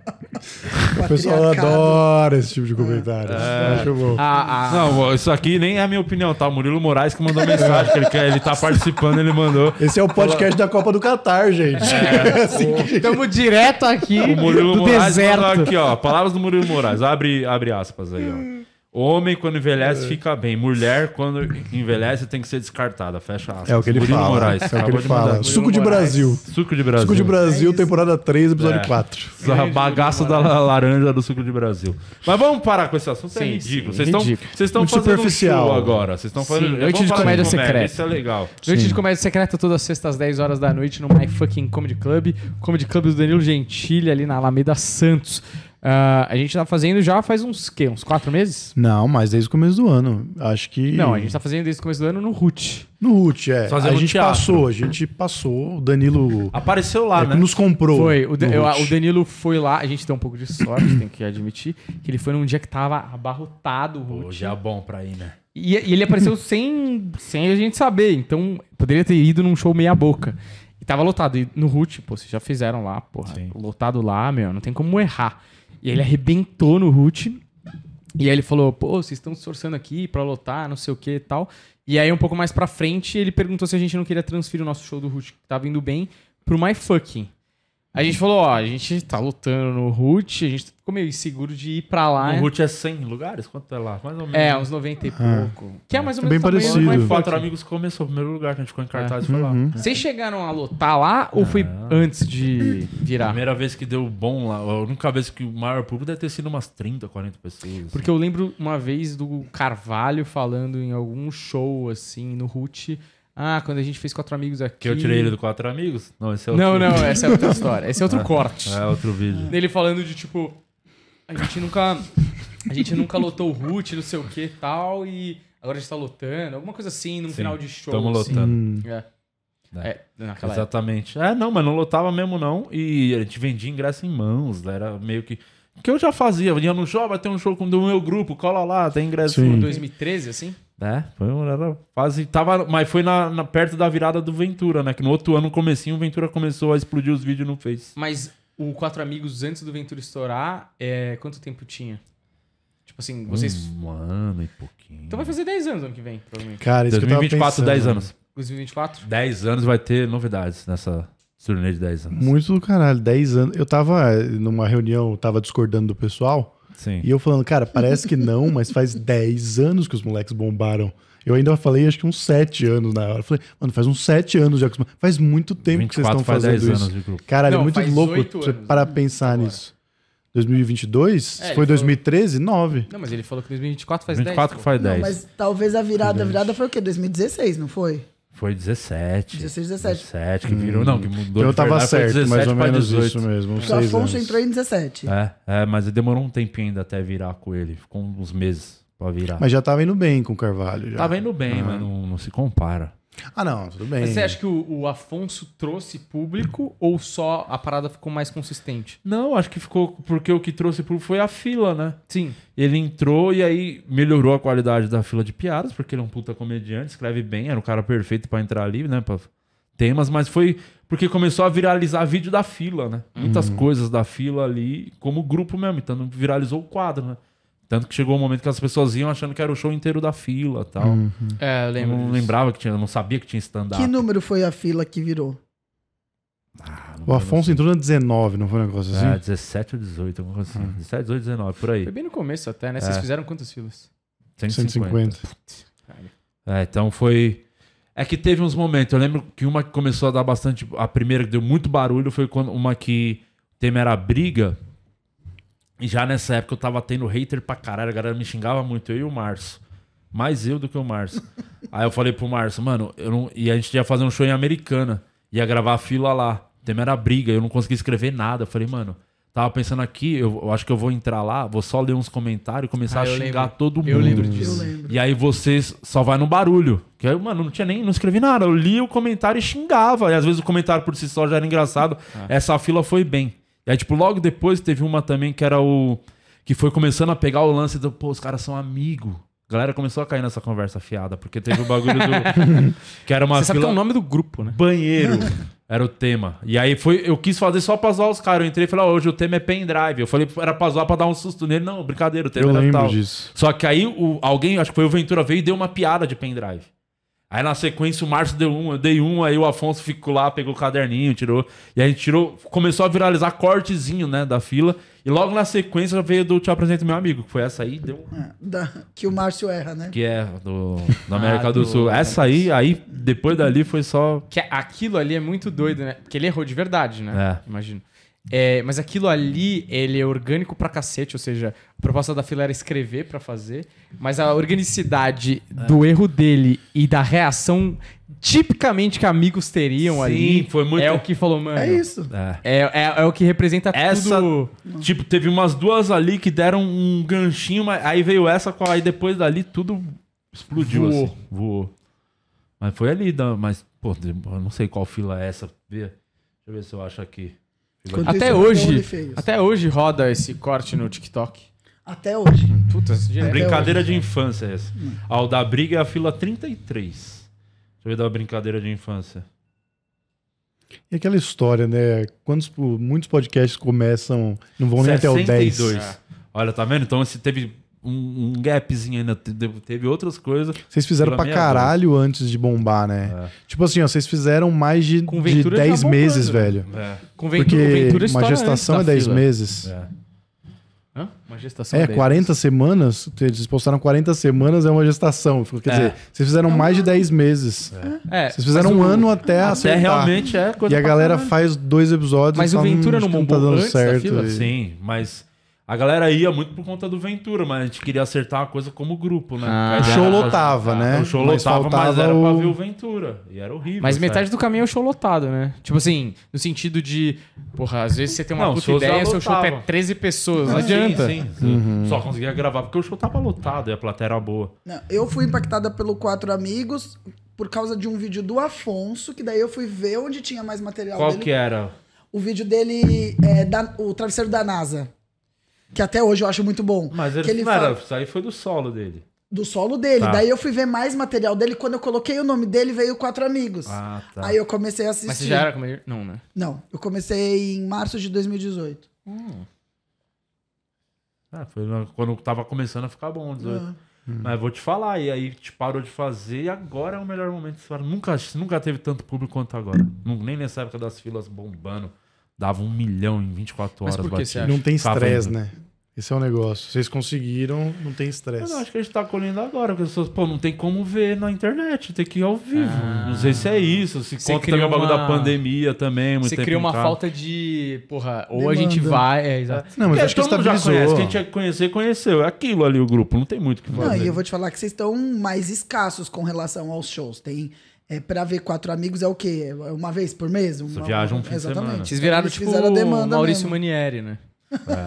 Speaker 4: O pessoal adora esse tipo de comentário. Acho bom.
Speaker 3: A, a-
Speaker 1: Não, isso aqui nem é a minha opinião, tá? O Murilo Moraes que mandou mensagem, que ele, quer, ele tá participando, ele mandou.
Speaker 4: Esse é o podcast da Copa do Catar, gente. É assim que-
Speaker 3: Tamo direto aqui
Speaker 1: O Murilo
Speaker 3: do
Speaker 1: Moraes
Speaker 3: deserto.
Speaker 1: aqui, ó. Palavras do Murilo Moraes. Abre, abre aspas aí, ó. Homem, quando
Speaker 4: É.
Speaker 1: envelhece, fica bem. Mulher, quando envelhece, tem que ser descartada. Fecha aspas.
Speaker 4: É o que ele
Speaker 1: Murilo
Speaker 4: fala.
Speaker 1: Moraes.
Speaker 4: é o que ele
Speaker 1: de
Speaker 4: fala. Suco de
Speaker 3: Moraes.
Speaker 4: Brasil.
Speaker 1: Suco de Brasil.
Speaker 4: Suco de Brasil,
Speaker 2: É
Speaker 4: temporada 3, episódio
Speaker 1: É.
Speaker 4: 4.
Speaker 1: Essa bagaça da la- laranja do suco de Brasil. Mas vamos parar com esse assunto, é
Speaker 3: Sim,
Speaker 1: ridículo.
Speaker 3: sim,
Speaker 1: Vocês estão
Speaker 3: ridículo.
Speaker 1: vocês estão fazendo um
Speaker 4: superficial.
Speaker 1: show agora. Vocês estão fazendo.
Speaker 3: Sim, noite de
Speaker 1: falar
Speaker 3: comédia secreta.
Speaker 1: Isso é legal.
Speaker 3: Noite
Speaker 4: Sim.
Speaker 3: de Comédia Secreta toda sexta às 10 horas da noite no My Fucking Comedy Club. Comedy Club do Danilo Gentili, ali na Alameda Santos. Ah, a gente tá fazendo já faz uns, quê? Uns quatro meses?
Speaker 4: Não, mas desde o começo do ano. Acho que.
Speaker 3: Não, a gente tá fazendo desde o começo do ano no Root.
Speaker 4: No Root, é.
Speaker 1: Fazendo
Speaker 4: a gente
Speaker 1: teatro.
Speaker 4: passou, a gente passou. O Danilo
Speaker 1: Apareceu lá,
Speaker 4: é,
Speaker 1: né?
Speaker 4: nos comprou.
Speaker 3: Foi, o, eu- o Danilo foi lá, a gente deu um pouco de sorte, tem que admitir, que ele foi num dia que tava abarrotado o Root.
Speaker 1: Hoje é bom pra ir, né?
Speaker 3: E, e ele apareceu sem, sem a gente saber, então poderia ter ido num show meia boca. E tava lotado. E no Root, pô, vocês já fizeram lá, porra.
Speaker 1: Sim.
Speaker 3: Lotado lá, meu, não tem como errar. E ele arrebentou no Root. E aí ele falou, pô, vocês estão se esforçando aqui pra lotar, não sei o que e tal. E aí um pouco mais pra frente, ele perguntou se a gente não queria transferir o nosso show do Root, que tava indo bem, pro My Fucking. A gente falou, ó, a gente tá lutando no Root, a gente ficou meio inseguro de ir pra lá.
Speaker 1: O Root é 100 lugares? Quanto é lá? Mais ou menos.
Speaker 3: É, uns 90 e pouco. Que é mais ou
Speaker 4: É
Speaker 3: menos
Speaker 4: bem
Speaker 3: o tamanho do
Speaker 4: parecido.
Speaker 3: My
Speaker 1: Quatro amigos começou o primeiro lugar que a gente ficou em cartaz e foi lá.
Speaker 4: Uhum.
Speaker 3: Vocês chegaram a lotar lá ou foi antes de virar?
Speaker 1: Primeira vez que deu bom lá. A única vez que o maior público deve ter sido umas 30, 40 pessoas. assim.
Speaker 3: Porque eu lembro uma vez do Carvalho falando em algum show, assim, no Root. Ah, quando a gente fez quatro amigos aqui.
Speaker 1: Que eu tirei ele do Quatro Amigos? Não, esse é outro
Speaker 3: Não, não, essa é outra história. Esse é outro corte.
Speaker 1: É outro vídeo.
Speaker 3: Dele falando de tipo. A gente nunca. A gente nunca lotou o Root, não sei o que e tal, e agora a gente tá lotando. Alguma coisa assim, num
Speaker 1: Sim,
Speaker 3: final de show.
Speaker 1: tamo
Speaker 3: assim.
Speaker 1: lotando.
Speaker 3: É.
Speaker 1: É.
Speaker 3: É, naquela época.
Speaker 1: Exatamente. É, não, mas não lotava mesmo, não. E a gente vendia ingresso em mãos. né? Era meio que. Que eu já fazia. Eu ia no show, vai ter um show com do meu grupo, cola lá, tem ingresso.
Speaker 4: Sim.
Speaker 3: 2013, assim?
Speaker 1: É, foi um, era quase. Tava, mas foi na, na- perto da virada do Ventura, né? Que no outro ano, no comecinho, o Ventura começou a explodir os vídeos no Face.
Speaker 3: Mas o Quatro Amigos antes do Ventura estourar, é... quanto tempo tinha? Tipo assim, vocês.
Speaker 1: Um ano e pouquinho.
Speaker 3: Então vai fazer 10 anos ano que vem, provavelmente.
Speaker 4: Cara, isso que eu tava
Speaker 1: 2024,
Speaker 4: pensando.
Speaker 1: 10 anos.
Speaker 3: 2024?
Speaker 1: 10 anos vai ter novidades nessa turnê de 10 anos.
Speaker 4: Muito do caralho, 10 anos. Eu tava numa reunião, tava discordando do pessoal,
Speaker 1: Sim.
Speaker 4: e eu falando, cara, parece que não, mas faz 10 anos que os moleques bombaram. Eu ainda falei, acho que uns 7 anos na hora. Eu falei, mano, faz uns 7 anos já que os... Faz muito tempo que vocês
Speaker 1: 24
Speaker 4: estão
Speaker 1: faz
Speaker 4: fazendo
Speaker 1: 10
Speaker 4: isso.
Speaker 1: anos de grupo.
Speaker 4: Caralho,
Speaker 3: Não,
Speaker 4: é muito louco
Speaker 3: 8
Speaker 4: você parar pensar
Speaker 3: Agora.
Speaker 4: nisso. 2022?
Speaker 3: É,
Speaker 4: foi
Speaker 3: falou-
Speaker 4: 2013? 9.
Speaker 3: Não, mas ele falou que 2024 faz
Speaker 1: 24
Speaker 3: 10.
Speaker 1: que faz
Speaker 2: Não,
Speaker 1: 10.
Speaker 2: mas talvez a virada, a virada foi o quê? 2016, não foi?
Speaker 1: Foi 17.
Speaker 2: 16, 17.
Speaker 1: 17 que virou. Não, que mudou
Speaker 4: eu
Speaker 1: de
Speaker 4: tava certo,
Speaker 1: 17
Speaker 4: mais ou menos
Speaker 1: 18.
Speaker 4: isso mesmo.
Speaker 2: O
Speaker 4: 6
Speaker 2: Afonso
Speaker 4: anos.
Speaker 2: entrou em 17.
Speaker 1: É, é, mas demorou um tempinho ainda até virar com ele. Ficou uns meses pra virar.
Speaker 4: Mas já tava indo bem com o Carvalho. Já.
Speaker 1: Tava indo bem, mas não, não se compara.
Speaker 4: Ah, não, tudo bem.
Speaker 3: Mas você acha que o, o Afonso trouxe público ou só a parada ficou mais consistente?
Speaker 1: Não, acho que ficou. Porque o que trouxe pro foi a fila, né?
Speaker 3: Sim.
Speaker 1: Ele entrou e aí melhorou a qualidade da fila de piadas, porque ele é um puta comediante, escreve bem, era o cara perfeito pra entrar ali, né? Pra temas, mas foi porque começou a viralizar vídeo da fila, né? Muitas coisas da fila ali, como grupo mesmo, então viralizou o quadro, né? Tanto que chegou um momento que as pessoas iam achando que era o show inteiro da fila e tal.
Speaker 3: É, eu
Speaker 1: Eu
Speaker 3: lembro.
Speaker 1: não
Speaker 3: disso.
Speaker 1: lembrava que tinha, eu não sabia que tinha stand-up.
Speaker 2: Que número foi a fila que virou?
Speaker 1: Ah,
Speaker 4: O Afonso
Speaker 1: tenho
Speaker 4: entrou na 19, não foi um negócio assim?
Speaker 1: É, 17 ou 18, alguma coisa assim. 17, 18, 19, por aí.
Speaker 3: Foi bem no começo até, né? Vocês
Speaker 1: É.
Speaker 3: fizeram quantas filas?
Speaker 1: 150.
Speaker 4: 150.
Speaker 1: É, então foi. É que teve uns momentos. Eu lembro que uma que começou a dar bastante. A primeira que deu muito barulho foi quando uma que o tema era briga. E já nessa época eu tava tendo hater pra caralho. A galera me xingava muito, eu e o Márcio. Mais eu do que o Márcio. Aí eu falei pro Márcio, mano, eu não... e a gente ia fazer um show em Americana. Ia gravar a fila lá. O tema era briga, eu não conseguia escrever nada. Eu falei, mano, tava pensando aqui, eu, eu acho que eu vou entrar lá, vou só ler uns comentários e começar
Speaker 3: Ah,
Speaker 1: a
Speaker 3: eu
Speaker 1: xingar
Speaker 3: lembro.
Speaker 1: todo mundo.
Speaker 3: Eu lembro
Speaker 2: Eu
Speaker 3: disso.
Speaker 2: lembro.
Speaker 1: E aí vocês só vai no barulho. Que aí, mano, não tinha nem, não escrevi nada. Eu li o comentário e xingava. E às vezes o comentário por si só já era engraçado. Essa fila foi bem. E aí, tipo, logo depois teve uma também que era o. Que foi começando a pegar o lance do, pô, os caras são amigos. A galera começou a cair nessa conversa fiada, porque teve o bagulho do. que era uma
Speaker 3: Você sabe que é
Speaker 1: fila.
Speaker 3: o nome do grupo, né?
Speaker 1: Banheiro era o tema. E aí foi, eu quis fazer só pra zoar os caras. Eu entrei e falei, ó, hoje o tema é pendrive. Eu falei, era pra zoar pra dar um susto nele. Não, brincadeira, o tema
Speaker 4: Eu
Speaker 1: era
Speaker 4: lembro
Speaker 1: tal.
Speaker 4: disso.
Speaker 1: Só que aí o, alguém, acho que foi o Ventura, veio e deu uma piada de pendrive. Aí na sequência o Márcio deu um, eu dei um, aí o Afonso ficou lá, pegou o caderninho, tirou. E a gente tirou, começou a viralizar cortezinho, né, da fila. E logo na sequência veio do Te Apresento Meu Amigo, que foi essa aí, deu um
Speaker 2: É, da- que o Márcio erra, né?
Speaker 1: que é do, da América
Speaker 3: Ah,
Speaker 1: do,
Speaker 3: do-
Speaker 1: Sul. Essa aí, aí depois dali foi só.
Speaker 3: Que aquilo ali é muito doido, né? Porque ele errou de verdade, né?
Speaker 1: É.
Speaker 3: Imagino. É, mas aquilo ali, ele é orgânico pra cacete, ou seja, a proposta da fila era escrever pra fazer, mas a organicidade
Speaker 1: É.
Speaker 3: do erro dele e da reação tipicamente que amigos teriam
Speaker 1: Sim,
Speaker 3: ali
Speaker 1: foi muito-
Speaker 3: é o que falou, mano.
Speaker 2: É isso.
Speaker 1: É.
Speaker 3: É, é, é o que representa
Speaker 1: Essa,
Speaker 3: tudo.
Speaker 1: tipo, teve umas duas ali que deram um ganchinho, mas aí veio essa, aí depois dali tudo explodiu,
Speaker 3: Voou.
Speaker 1: assim. Voou. Mas foi ali, da- mas, pô, eu não sei qual fila é essa. Deixa eu ver se eu acho aqui.
Speaker 3: Até hoje, até hoje roda esse corte no TikTok.
Speaker 2: Até hoje.
Speaker 3: Puta, direto.
Speaker 1: Brincadeira de infância é essa. Ah, o da briga é a fila 33. Deixa eu ver da brincadeira de infância.
Speaker 4: E aquela história, né? Quantos, muitos podcasts começam, não vão nem até o 10.
Speaker 1: 62. Olha, tá vendo? Então esse teve um, um gapzinho ainda. Teve, outras coisas.
Speaker 4: Vocês fizeram pra caralho antes de bombar, né?
Speaker 1: É.
Speaker 4: Tipo assim, ó, vocês fizeram mais de,
Speaker 3: Com
Speaker 4: de
Speaker 3: Ventura já
Speaker 4: 10
Speaker 3: bombando,
Speaker 4: meses,
Speaker 3: né?
Speaker 4: velho.
Speaker 1: É.
Speaker 3: Com Ventura,
Speaker 4: Porque
Speaker 3: Ventura
Speaker 4: uma gestação é
Speaker 3: antes da
Speaker 4: 10
Speaker 3: fila.
Speaker 4: meses.
Speaker 1: É.
Speaker 3: Hã? Uma gestação
Speaker 4: É,
Speaker 3: 10
Speaker 4: 40 semanas. Vocês postaram 40 semanas, é uma gestação. Quer
Speaker 1: É.
Speaker 4: dizer, vocês fizeram mais de 10 meses.
Speaker 3: É,
Speaker 4: Vocês fizeram um
Speaker 3: o-
Speaker 4: ano até,
Speaker 1: Até
Speaker 4: acertar.
Speaker 1: realmente é coisa
Speaker 4: E a galera faz dois episódios
Speaker 3: Mas
Speaker 4: e
Speaker 3: o
Speaker 4: fala,
Speaker 3: Ventura
Speaker 4: "Hum,
Speaker 3: não bombou
Speaker 4: tá dando
Speaker 3: antes da
Speaker 4: certo.
Speaker 3: fila?
Speaker 4: E-
Speaker 1: Sim, mas a galera ia muito por conta do Ventura, mas a gente queria acertar a coisa como grupo, né?
Speaker 3: Ah.
Speaker 4: O show lotava, né?
Speaker 1: O show
Speaker 4: Mas
Speaker 1: lotava, mas era pra
Speaker 4: o-
Speaker 1: ver o Ventura. E era horrível.
Speaker 3: Mas
Speaker 1: sabe?
Speaker 3: metade do caminho é o show lotado, né? Tipo assim, no sentido de, porra, às vezes você tem uma
Speaker 1: Não,
Speaker 3: puta ideia, seu show
Speaker 1: lotavam.
Speaker 3: é 13 pessoas, não
Speaker 1: Sim,
Speaker 3: adianta.
Speaker 1: Sim, sim.
Speaker 4: Uhum.
Speaker 1: Só conseguia gravar porque o show tava lotado e a plateia era boa.
Speaker 2: Não, eu fui impactada pelo Quatro Amigos por causa de um vídeo do Afonso, que daí eu fui ver onde tinha mais material
Speaker 1: Qual
Speaker 2: dele.
Speaker 1: que era?
Speaker 2: O vídeo dele é da- o travesseiro da NASA. Que até hoje eu acho muito bom.
Speaker 1: Mas ele,
Speaker 2: que ele
Speaker 1: não
Speaker 2: fala
Speaker 1: era, isso aí foi do solo dele.
Speaker 2: do solo dele.
Speaker 1: Tá.
Speaker 2: Daí eu fui ver mais material dele. Quando eu coloquei o nome dele, veio Quatro Amigos.
Speaker 1: Ah, tá.
Speaker 2: Aí eu comecei a assistir.
Speaker 3: Mas você já era comediante? Não, né?
Speaker 2: Não, eu comecei em março de 2018.
Speaker 1: Ah, foi quando tava começando a ficar bom, 18.
Speaker 2: Ah.
Speaker 1: Mas vou te falar, e aí te parou de fazer e agora é o melhor momento. Nunca, nunca teve tanto público quanto agora. Nem nessa época das filas bombando. Dava um milhão em 24
Speaker 3: Mas
Speaker 1: horas.
Speaker 3: por que você
Speaker 1: batido.
Speaker 4: Não tem estresse, né? Esse é o negócio. Vocês conseguiram, não tem
Speaker 1: Eu
Speaker 4: estresse.
Speaker 1: não, acho que a gente tá colhendo agora, porque as pessoas, pô, não tem como ver na internet, tem que ir ao vivo.
Speaker 3: Ah.
Speaker 1: não sei se é isso, se
Speaker 3: Você
Speaker 1: conta também o bagulho
Speaker 3: uma-
Speaker 1: da pandemia também, muito
Speaker 3: Você cria uma falta de, porra, ou a
Speaker 2: Demanda.
Speaker 3: gente vai, é, exato.
Speaker 4: Não, mas
Speaker 1: Porque
Speaker 4: acho que
Speaker 1: todo mundo já
Speaker 4: estabilizou.
Speaker 1: conhece, quem tinha que conhecer, conheceu. É aquilo ali o grupo, não tem muito o que fazer.
Speaker 2: Não, e eu vou te falar que vocês estão mais escassos com relação aos shows. Tem. É, pra ver quatro amigos é o quê? É uma vez por mês? Uma,
Speaker 1: viaja um fim de
Speaker 2: Exatamente.
Speaker 1: semana.
Speaker 3: Vocês viraram
Speaker 2: Eles
Speaker 3: tipo
Speaker 2: a
Speaker 3: Maurício
Speaker 2: mesmo.
Speaker 3: Manieri, né?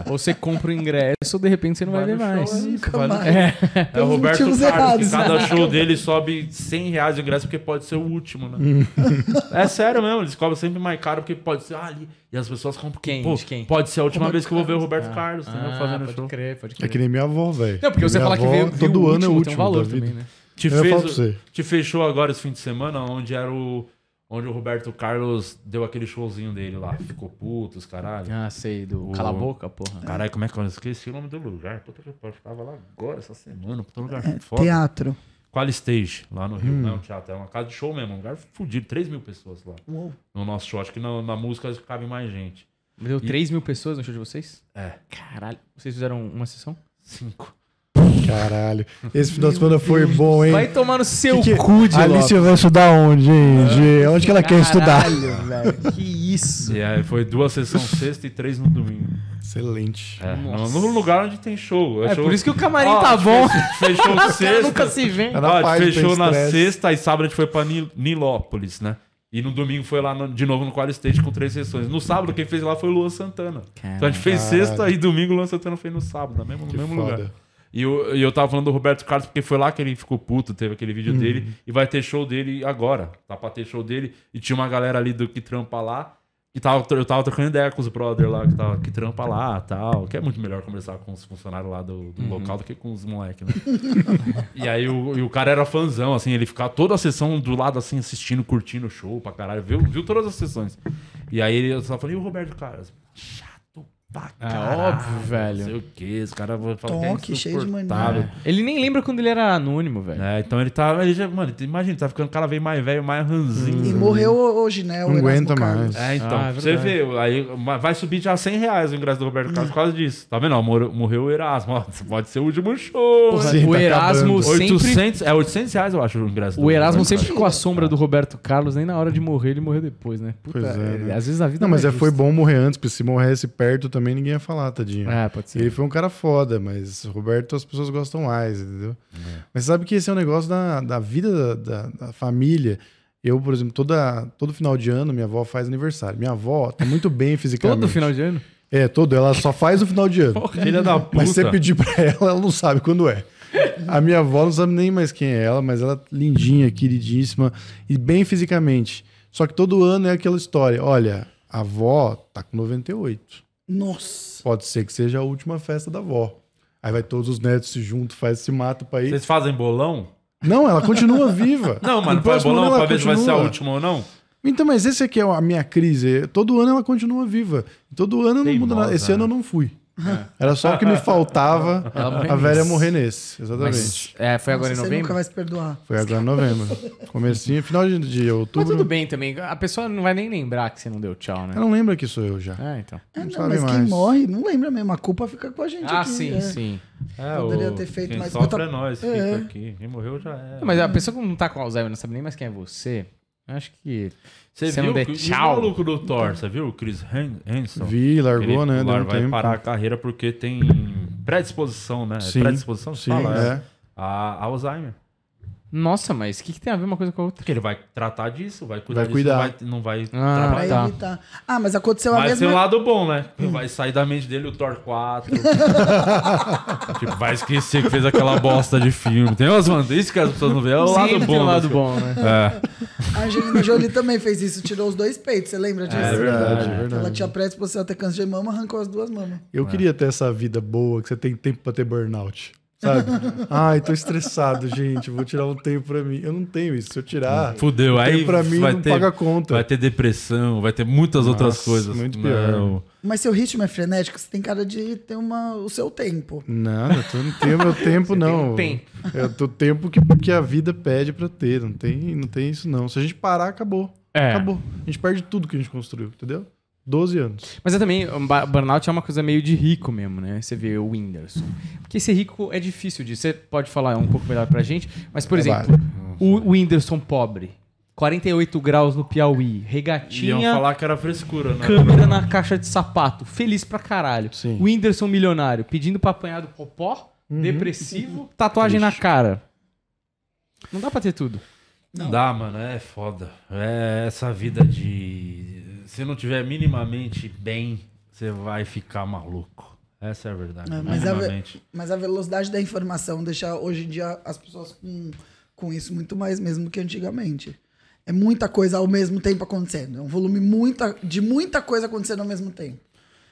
Speaker 3: Ou você compra o ingresso, ou de repente você não vai,
Speaker 1: Vai
Speaker 3: ver mais.
Speaker 1: é
Speaker 2: Nunca
Speaker 1: vai
Speaker 2: mais.
Speaker 1: show. É o Roberto Carlos,
Speaker 2: errados.
Speaker 1: que cada show dele sobe 100 reais o ingresso porque pode ser o último, né? é sério mesmo, eles cobram sempre mais caro porque pode ser ah, ali. E as pessoas compram
Speaker 3: Quem?
Speaker 1: Pô,
Speaker 3: De quem?
Speaker 1: pode ser a última
Speaker 2: Roberto
Speaker 1: vez que eu vou ver o
Speaker 2: Carlos.
Speaker 1: Roberto Carlos, entendeu?
Speaker 3: Ah,
Speaker 1: Fazendo
Speaker 3: pode
Speaker 1: show.
Speaker 3: crer, pode
Speaker 4: É
Speaker 3: crer.
Speaker 4: que nem minha avó, velho.
Speaker 3: Não, porque você
Speaker 4: Minha
Speaker 3: fala que veio,
Speaker 4: todo
Speaker 3: o
Speaker 4: ano é o
Speaker 3: último, tem um valor também, né?
Speaker 1: Te,
Speaker 4: Eu
Speaker 1: fez,
Speaker 4: você.
Speaker 1: te fechou agora esse fim de semana, onde era o. Onde o Roberto Carlos deu aquele showzinho dele lá. Ficou puto, os caralho.
Speaker 3: Ah, sei, do
Speaker 1: O-
Speaker 3: Cala a Boca, porra.
Speaker 1: Caralho, como é que eu esqueci o nome do lugar? Puta que pariu, eu tava lá agora, essa semana, puta lugar
Speaker 2: É,
Speaker 1: foda.
Speaker 2: teatro.
Speaker 1: Qual Stage, lá no Rio, não é um teatro, é uma casa de show mesmo, um lugar fudido, 3 mil pessoas lá.
Speaker 2: Uou.
Speaker 1: No nosso show, acho que na, na música cabe mais gente.
Speaker 3: Deu 3 mil pessoas no show de vocês?
Speaker 1: É,
Speaker 3: Caralho. Vocês fizeram uma sessão?
Speaker 1: 5.
Speaker 4: Caralho. Esse final de semana foi bom, hein?
Speaker 3: Vai tomar no seu
Speaker 4: Que que-
Speaker 3: cu de
Speaker 4: A Alicia vai estudar onde, gente? Onde que ela quer estudar?
Speaker 3: Caralho, velho. Que isso.
Speaker 1: E aí foi duas sessões sexta e três no domingo.
Speaker 4: Excelente.
Speaker 1: É, no,
Speaker 3: Nossa.
Speaker 1: no lugar onde tem show.
Speaker 3: É
Speaker 1: show-
Speaker 3: por isso que o camarim tá bom.
Speaker 1: Fechou
Speaker 3: caras
Speaker 1: sexta.
Speaker 3: nunca se vê.
Speaker 4: Tá na
Speaker 1: fechou na
Speaker 4: estresse.
Speaker 1: sexta e sábado a gente foi pra Nil- Nilópolis, né? E no domingo foi lá no- de novo no Qual Stage com três sessões. No sábado quem fez lá foi o Luan Santana. Então a gente fez sexta e domingo o Luan Santana fez no sábado, no mesmo, no mesmo lugar. E eu, e eu tava falando do Roberto Carlos porque foi lá que ele ficou puto, teve aquele vídeo
Speaker 4: Uhum.
Speaker 1: dele e vai ter show dele agora. Tá pra ter show dele e tinha uma galera ali do que trampa lá. E tava, eu tava trocando ideia com os brother lá que, tava, que trampa lá tal. Que é muito melhor conversar com os funcionários lá do, do local do que com os moleques, né? e aí o, e o cara era fãzão, assim, ele ficava toda a sessão do lado assim, assistindo, curtindo o show pra caralho. Viu, viu todas as sessões. E aí ele só falei, e o Roberto Carlos? Chato pra
Speaker 3: É óbvio, velho.
Speaker 1: Não sei o que, esse cara vai falar que é
Speaker 2: Toque, cheio de mania.
Speaker 3: Ele nem lembra quando ele era anônimo, velho.
Speaker 1: É, então ele tá. Ele já, mano, imagina, tá ficando cada vez mais velho, mais ranzinho.
Speaker 2: E morreu hoje, né? o
Speaker 4: Não
Speaker 2: Erasmo
Speaker 4: aguenta
Speaker 2: Carlos.
Speaker 4: mais.
Speaker 1: É, então,
Speaker 3: Ah, é
Speaker 1: você
Speaker 3: verdade.
Speaker 1: vê, aí ma- vai subir já 100 reais o ingresso do Roberto Carlos por causa disso. Tá vendo? Ó, morreu, morreu o Erasmo. Ó, pode ser o último show.
Speaker 3: Porra,
Speaker 4: Sim,
Speaker 3: o
Speaker 4: tá
Speaker 3: Erasmo
Speaker 4: acabando.
Speaker 3: sempre.
Speaker 1: 800, é 800 reais, eu acho, o ingresso
Speaker 3: O Erasmo
Speaker 1: Roberto
Speaker 3: sempre
Speaker 1: Carlos.
Speaker 3: ficou à sombra do Roberto Carlos, nem na hora de morrer, ele morreu depois, né? Puta,
Speaker 4: Pois é,
Speaker 3: é,
Speaker 4: né?
Speaker 3: às vezes a vida
Speaker 4: Não, mas
Speaker 3: é
Speaker 4: é, foi
Speaker 3: justa.
Speaker 4: bom morrer antes, porque se morresse perto também ninguém ia falar, tadinho.
Speaker 3: É, pode ser.
Speaker 4: Ele foi um cara foda, mas Roberto as pessoas gostam mais, entendeu? Mas você sabe que esse é um negócio da, da vida da, da- da família. Eu, por exemplo, toda, todo final de ano minha avó faz aniversário. Minha avó tá muito bem fisicamente.
Speaker 3: Todo final de ano?
Speaker 4: É, todo. Ela só faz no final de ano.
Speaker 1: Filha da puta.
Speaker 4: Mas se você pedir pra ela, ela não sabe quando é. A minha avó não sabe nem mais quem é ela, mas ela é lindinha, queridíssima e bem fisicamente. Só que todo ano é aquela história. Olha, a avó tá com 98.
Speaker 2: Nossa.
Speaker 4: Pode ser que seja a última festa da avó. Aí vai todos os netos se juntam, faz esse mato pra ir.
Speaker 1: Vocês fazem bolão?
Speaker 4: Não, ela continua viva.
Speaker 1: Não, mano,
Speaker 4: No
Speaker 1: faz bolão
Speaker 4: ano
Speaker 1: pra ver se vai ser a última ou não?
Speaker 4: Então, mas esse aqui é a minha crise. Todo ano ela continua viva. Todo ano não muda nada. Esse
Speaker 1: Teimosa,
Speaker 4: ano eu não fui. Era só o que me faltava a velha morrer nesse. Exatamente.
Speaker 3: Mas, é, foi agora
Speaker 2: Nossa,
Speaker 3: em
Speaker 2: Você
Speaker 3: novembro?
Speaker 2: nunca vai se perdoar.
Speaker 4: Foi agora em novembro. Comecinho, final de, de
Speaker 3: Mas
Speaker 4: outubro.
Speaker 3: tudo bem também. A pessoa não vai nem lembrar que você não deu tchau, né?
Speaker 4: Ela não lembra que sou eu já.
Speaker 3: É, então.
Speaker 2: É,
Speaker 4: Não
Speaker 2: não, mas quem
Speaker 4: mais.
Speaker 2: morre não lembra mesmo. A culpa fica com a gente
Speaker 3: Ah,
Speaker 2: aqui.
Speaker 3: sim,
Speaker 2: é.
Speaker 3: sim.
Speaker 1: É,
Speaker 2: Poderia ter feito
Speaker 1: quem
Speaker 2: mais-
Speaker 1: sofre
Speaker 2: eu tô-
Speaker 1: é nós, fica
Speaker 2: É.
Speaker 1: aqui. Quem morreu já é.
Speaker 3: Mas a pessoa que não tá com Alzheimer não sabe nem mais quem é você. Acho que.
Speaker 1: Você viu
Speaker 3: der
Speaker 1: o maluco do Thor, você viu? O Chris Han- Hansen?
Speaker 4: Vi, largou,
Speaker 1: Ele
Speaker 4: né?
Speaker 1: Lar-
Speaker 4: um
Speaker 1: vai
Speaker 4: tempo.
Speaker 1: parar a carreira porque tem predisposição, né?
Speaker 4: Sim,
Speaker 1: predisposição,
Speaker 4: Sim,
Speaker 1: fala, é.
Speaker 4: é.
Speaker 1: A Alzheimer.
Speaker 3: Nossa, mas o que, que tem a ver uma coisa com a outra?
Speaker 1: Porque ele vai tratar disso, vai cuidar
Speaker 4: Vai
Speaker 1: disso,
Speaker 4: cuidar.
Speaker 1: não vai, não vai
Speaker 3: Ah,
Speaker 1: trabalhar.
Speaker 2: Pra
Speaker 3: tá.
Speaker 2: evitar. Ah, mas aconteceu a
Speaker 1: Mas tem
Speaker 2: mesma...
Speaker 1: um lado bom, né? Vai sair da mente dele o Thor 4. tipo, vai esquecer que fez aquela bosta de filme. Tem umas mano, isso que as pessoas não veem. É o lado
Speaker 3: Sempre
Speaker 1: bom.
Speaker 3: tem um
Speaker 1: do
Speaker 3: lado bom, né?
Speaker 1: É.
Speaker 2: A Angelina Jolie também fez isso. Tirou os dois peitos. Você lembra disso?
Speaker 1: É verdade,
Speaker 4: é verdade.
Speaker 2: Ela tinha predisposição a ter câncer de mama, arrancou as duas mamas.
Speaker 4: Eu queria ter essa vida boa, que você tem tempo pra ter burnout. Sabe? Ai, tô estressado, gente. Vou tirar um tempo pra mim. Eu não tenho isso. Se eu tirar,
Speaker 1: Fudeu.
Speaker 4: o
Speaker 1: Aí
Speaker 4: tempo pra mim
Speaker 1: vai
Speaker 4: não
Speaker 1: ter,
Speaker 4: paga conta.
Speaker 1: vai ter depressão, vai ter muitas outras
Speaker 4: Nossa,
Speaker 1: coisas.
Speaker 4: muito pior.
Speaker 1: Não.
Speaker 2: Mas seu ritmo é frenético, você tem cara de ter uma, o seu tempo.
Speaker 4: Nada, eu não tenho meu tempo,
Speaker 3: Você tem
Speaker 4: não.
Speaker 3: um tempo.
Speaker 4: Eu tô tempo que, que a vida pede pra ter. Não tem, não tem isso, não. Se a gente parar, acabou.
Speaker 3: É.
Speaker 4: Acabou. A gente perde tudo que a gente construiu, entendeu? 12 anos.
Speaker 3: Mas é também, burnout é uma coisa meio de rico mesmo, né? Você vê o Whindersson. Porque ser rico é difícil de. Você pode falar um pouco melhor pra gente, mas, por
Speaker 4: É
Speaker 3: exemplo, o Whindersson pobre, 48 graus no Piauí,
Speaker 1: Iam
Speaker 3: regatinha,
Speaker 1: falar que era frescura, né?
Speaker 3: câmera na caixa de sapato, feliz pra caralho.
Speaker 4: Sim.
Speaker 3: O Whindersson milionário, pedindo pra apanhar do popó, depressivo, tatuagem na cara. Não dá pra ter tudo.
Speaker 1: Não dá, mano, é foda. É essa vida de. Se não tiver minimamente bem, você vai ficar maluco. Essa é a verdade.
Speaker 2: É, mas a. Mas a velocidade da informação deixa hoje em dia as pessoas com, com isso muito mais mesmo do que antigamente. É muita coisa ao mesmo tempo acontecendo. É um volume muita, de muita coisa acontecendo ao mesmo tempo.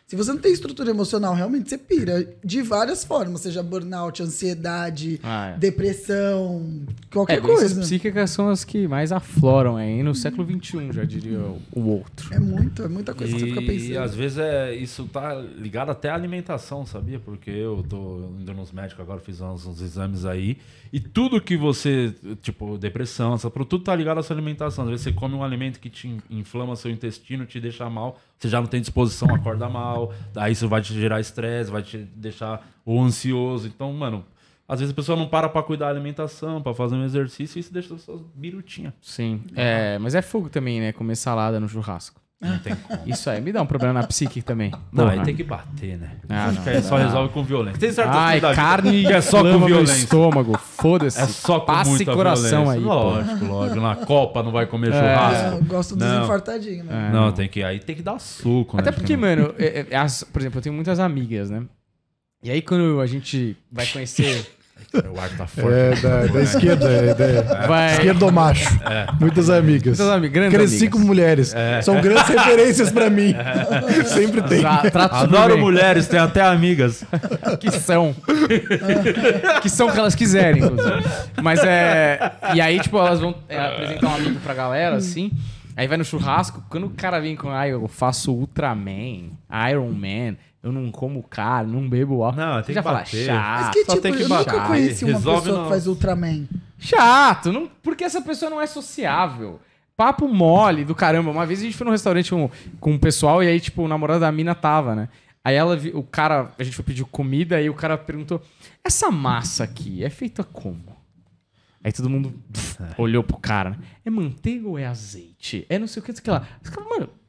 Speaker 2: Se você não tem estrutura emocional, realmente você pira de várias formas, seja burnout, ansiedade,
Speaker 3: Ah, é.
Speaker 2: depressão,
Speaker 3: É,
Speaker 2: qualquer
Speaker 3: doenças
Speaker 2: coisa.
Speaker 3: psíquicas são as que mais afloram aí no século XXI, já diria o, outro.
Speaker 2: É muito, é muita coisa que você fica
Speaker 1: E,
Speaker 2: pensando.
Speaker 1: e às vezes é, isso tá ligado até à alimentação, sabia? Porque eu tô indo nos médicos agora, fiz uns, uns exames aí. E tudo que você, tipo, depressão, essa, tudo tá ligado à sua alimentação. Às vezes você come um alimento que te in- inflama seu intestino, te deixa mal, você já não tem disposição, acorda mal, daí isso vai te gerar estresse, vai te deixar ou ansioso. Então, mano, às vezes a pessoa não para pra cuidar da alimentação, pra fazer um exercício e isso deixa suas birutinhas.
Speaker 3: Sim. É, mas é fogo também, né? Comer salada no churrasco.
Speaker 1: Não tem como.
Speaker 3: Isso aí me dá um problema na psique também.
Speaker 1: Não,
Speaker 3: Porra.
Speaker 1: aí tem que bater, né?
Speaker 3: Ah,
Speaker 1: Acho
Speaker 3: não,
Speaker 1: que aí só
Speaker 3: não.
Speaker 1: resolve com violência. Tem certas
Speaker 3: Ai, carne
Speaker 1: que é só com violência.
Speaker 3: estômago. Foda-se.
Speaker 1: É só com
Speaker 3: Passa
Speaker 1: muita
Speaker 3: coração
Speaker 1: violência.
Speaker 3: aí. pô.
Speaker 1: Lógico, lógico. Na Copa não vai comer
Speaker 2: É,
Speaker 1: churrasco.
Speaker 2: eu gosto dos
Speaker 1: Não.
Speaker 2: infartadinhos, né?
Speaker 3: É,
Speaker 1: Não, tem que aí tem que dar suco,
Speaker 3: Até
Speaker 1: né?
Speaker 3: porque, mano, é- é- as- por exemplo, eu tenho muitas amigas, né? E aí quando a gente vai conhecer.
Speaker 1: O ar tá forte.
Speaker 4: É, da, da esquerda. É, da,
Speaker 3: vai.
Speaker 4: Esquerdo macho. Muitas amigas.
Speaker 3: Muitas ami- grandes
Speaker 4: Cresci
Speaker 3: amigas.
Speaker 4: com mulheres. São grandes referências pra mim. Sempre tem.
Speaker 3: Tra-
Speaker 1: Adoro mulheres, tem até amigas.
Speaker 3: Que são. que são o que elas quiserem, inclusive. Mas é. E aí, tipo, elas vão é, apresentar um amigo pra galera, assim. Aí vai no churrasco, quando o cara vem com, ah, eu faço Ultraman, Iron Man, eu não como carne, não bebo álcool.
Speaker 1: Não, tem
Speaker 3: já
Speaker 1: que
Speaker 3: fala,
Speaker 1: bater.
Speaker 3: chato.
Speaker 2: Mas que tipo,
Speaker 1: tem que
Speaker 2: eu nunca
Speaker 1: bater.
Speaker 2: conheci uma
Speaker 1: Resolve
Speaker 2: pessoa
Speaker 1: não.
Speaker 2: que faz Ultraman.
Speaker 3: Chato, não, porque essa pessoa não é sociável. Papo mole do caramba. Uma vez a gente foi num restaurante com, com um pessoal e aí, tipo, o namorado da mina tava, né? Aí ela, vi- o cara, a gente foi pedir comida e o cara perguntou: essa massa aqui é feita como? Aí todo mundo pff, olhou pro cara, né? É manteiga ou é azeite? É não sei o que, não sei o que lá. Os caras, mano, é-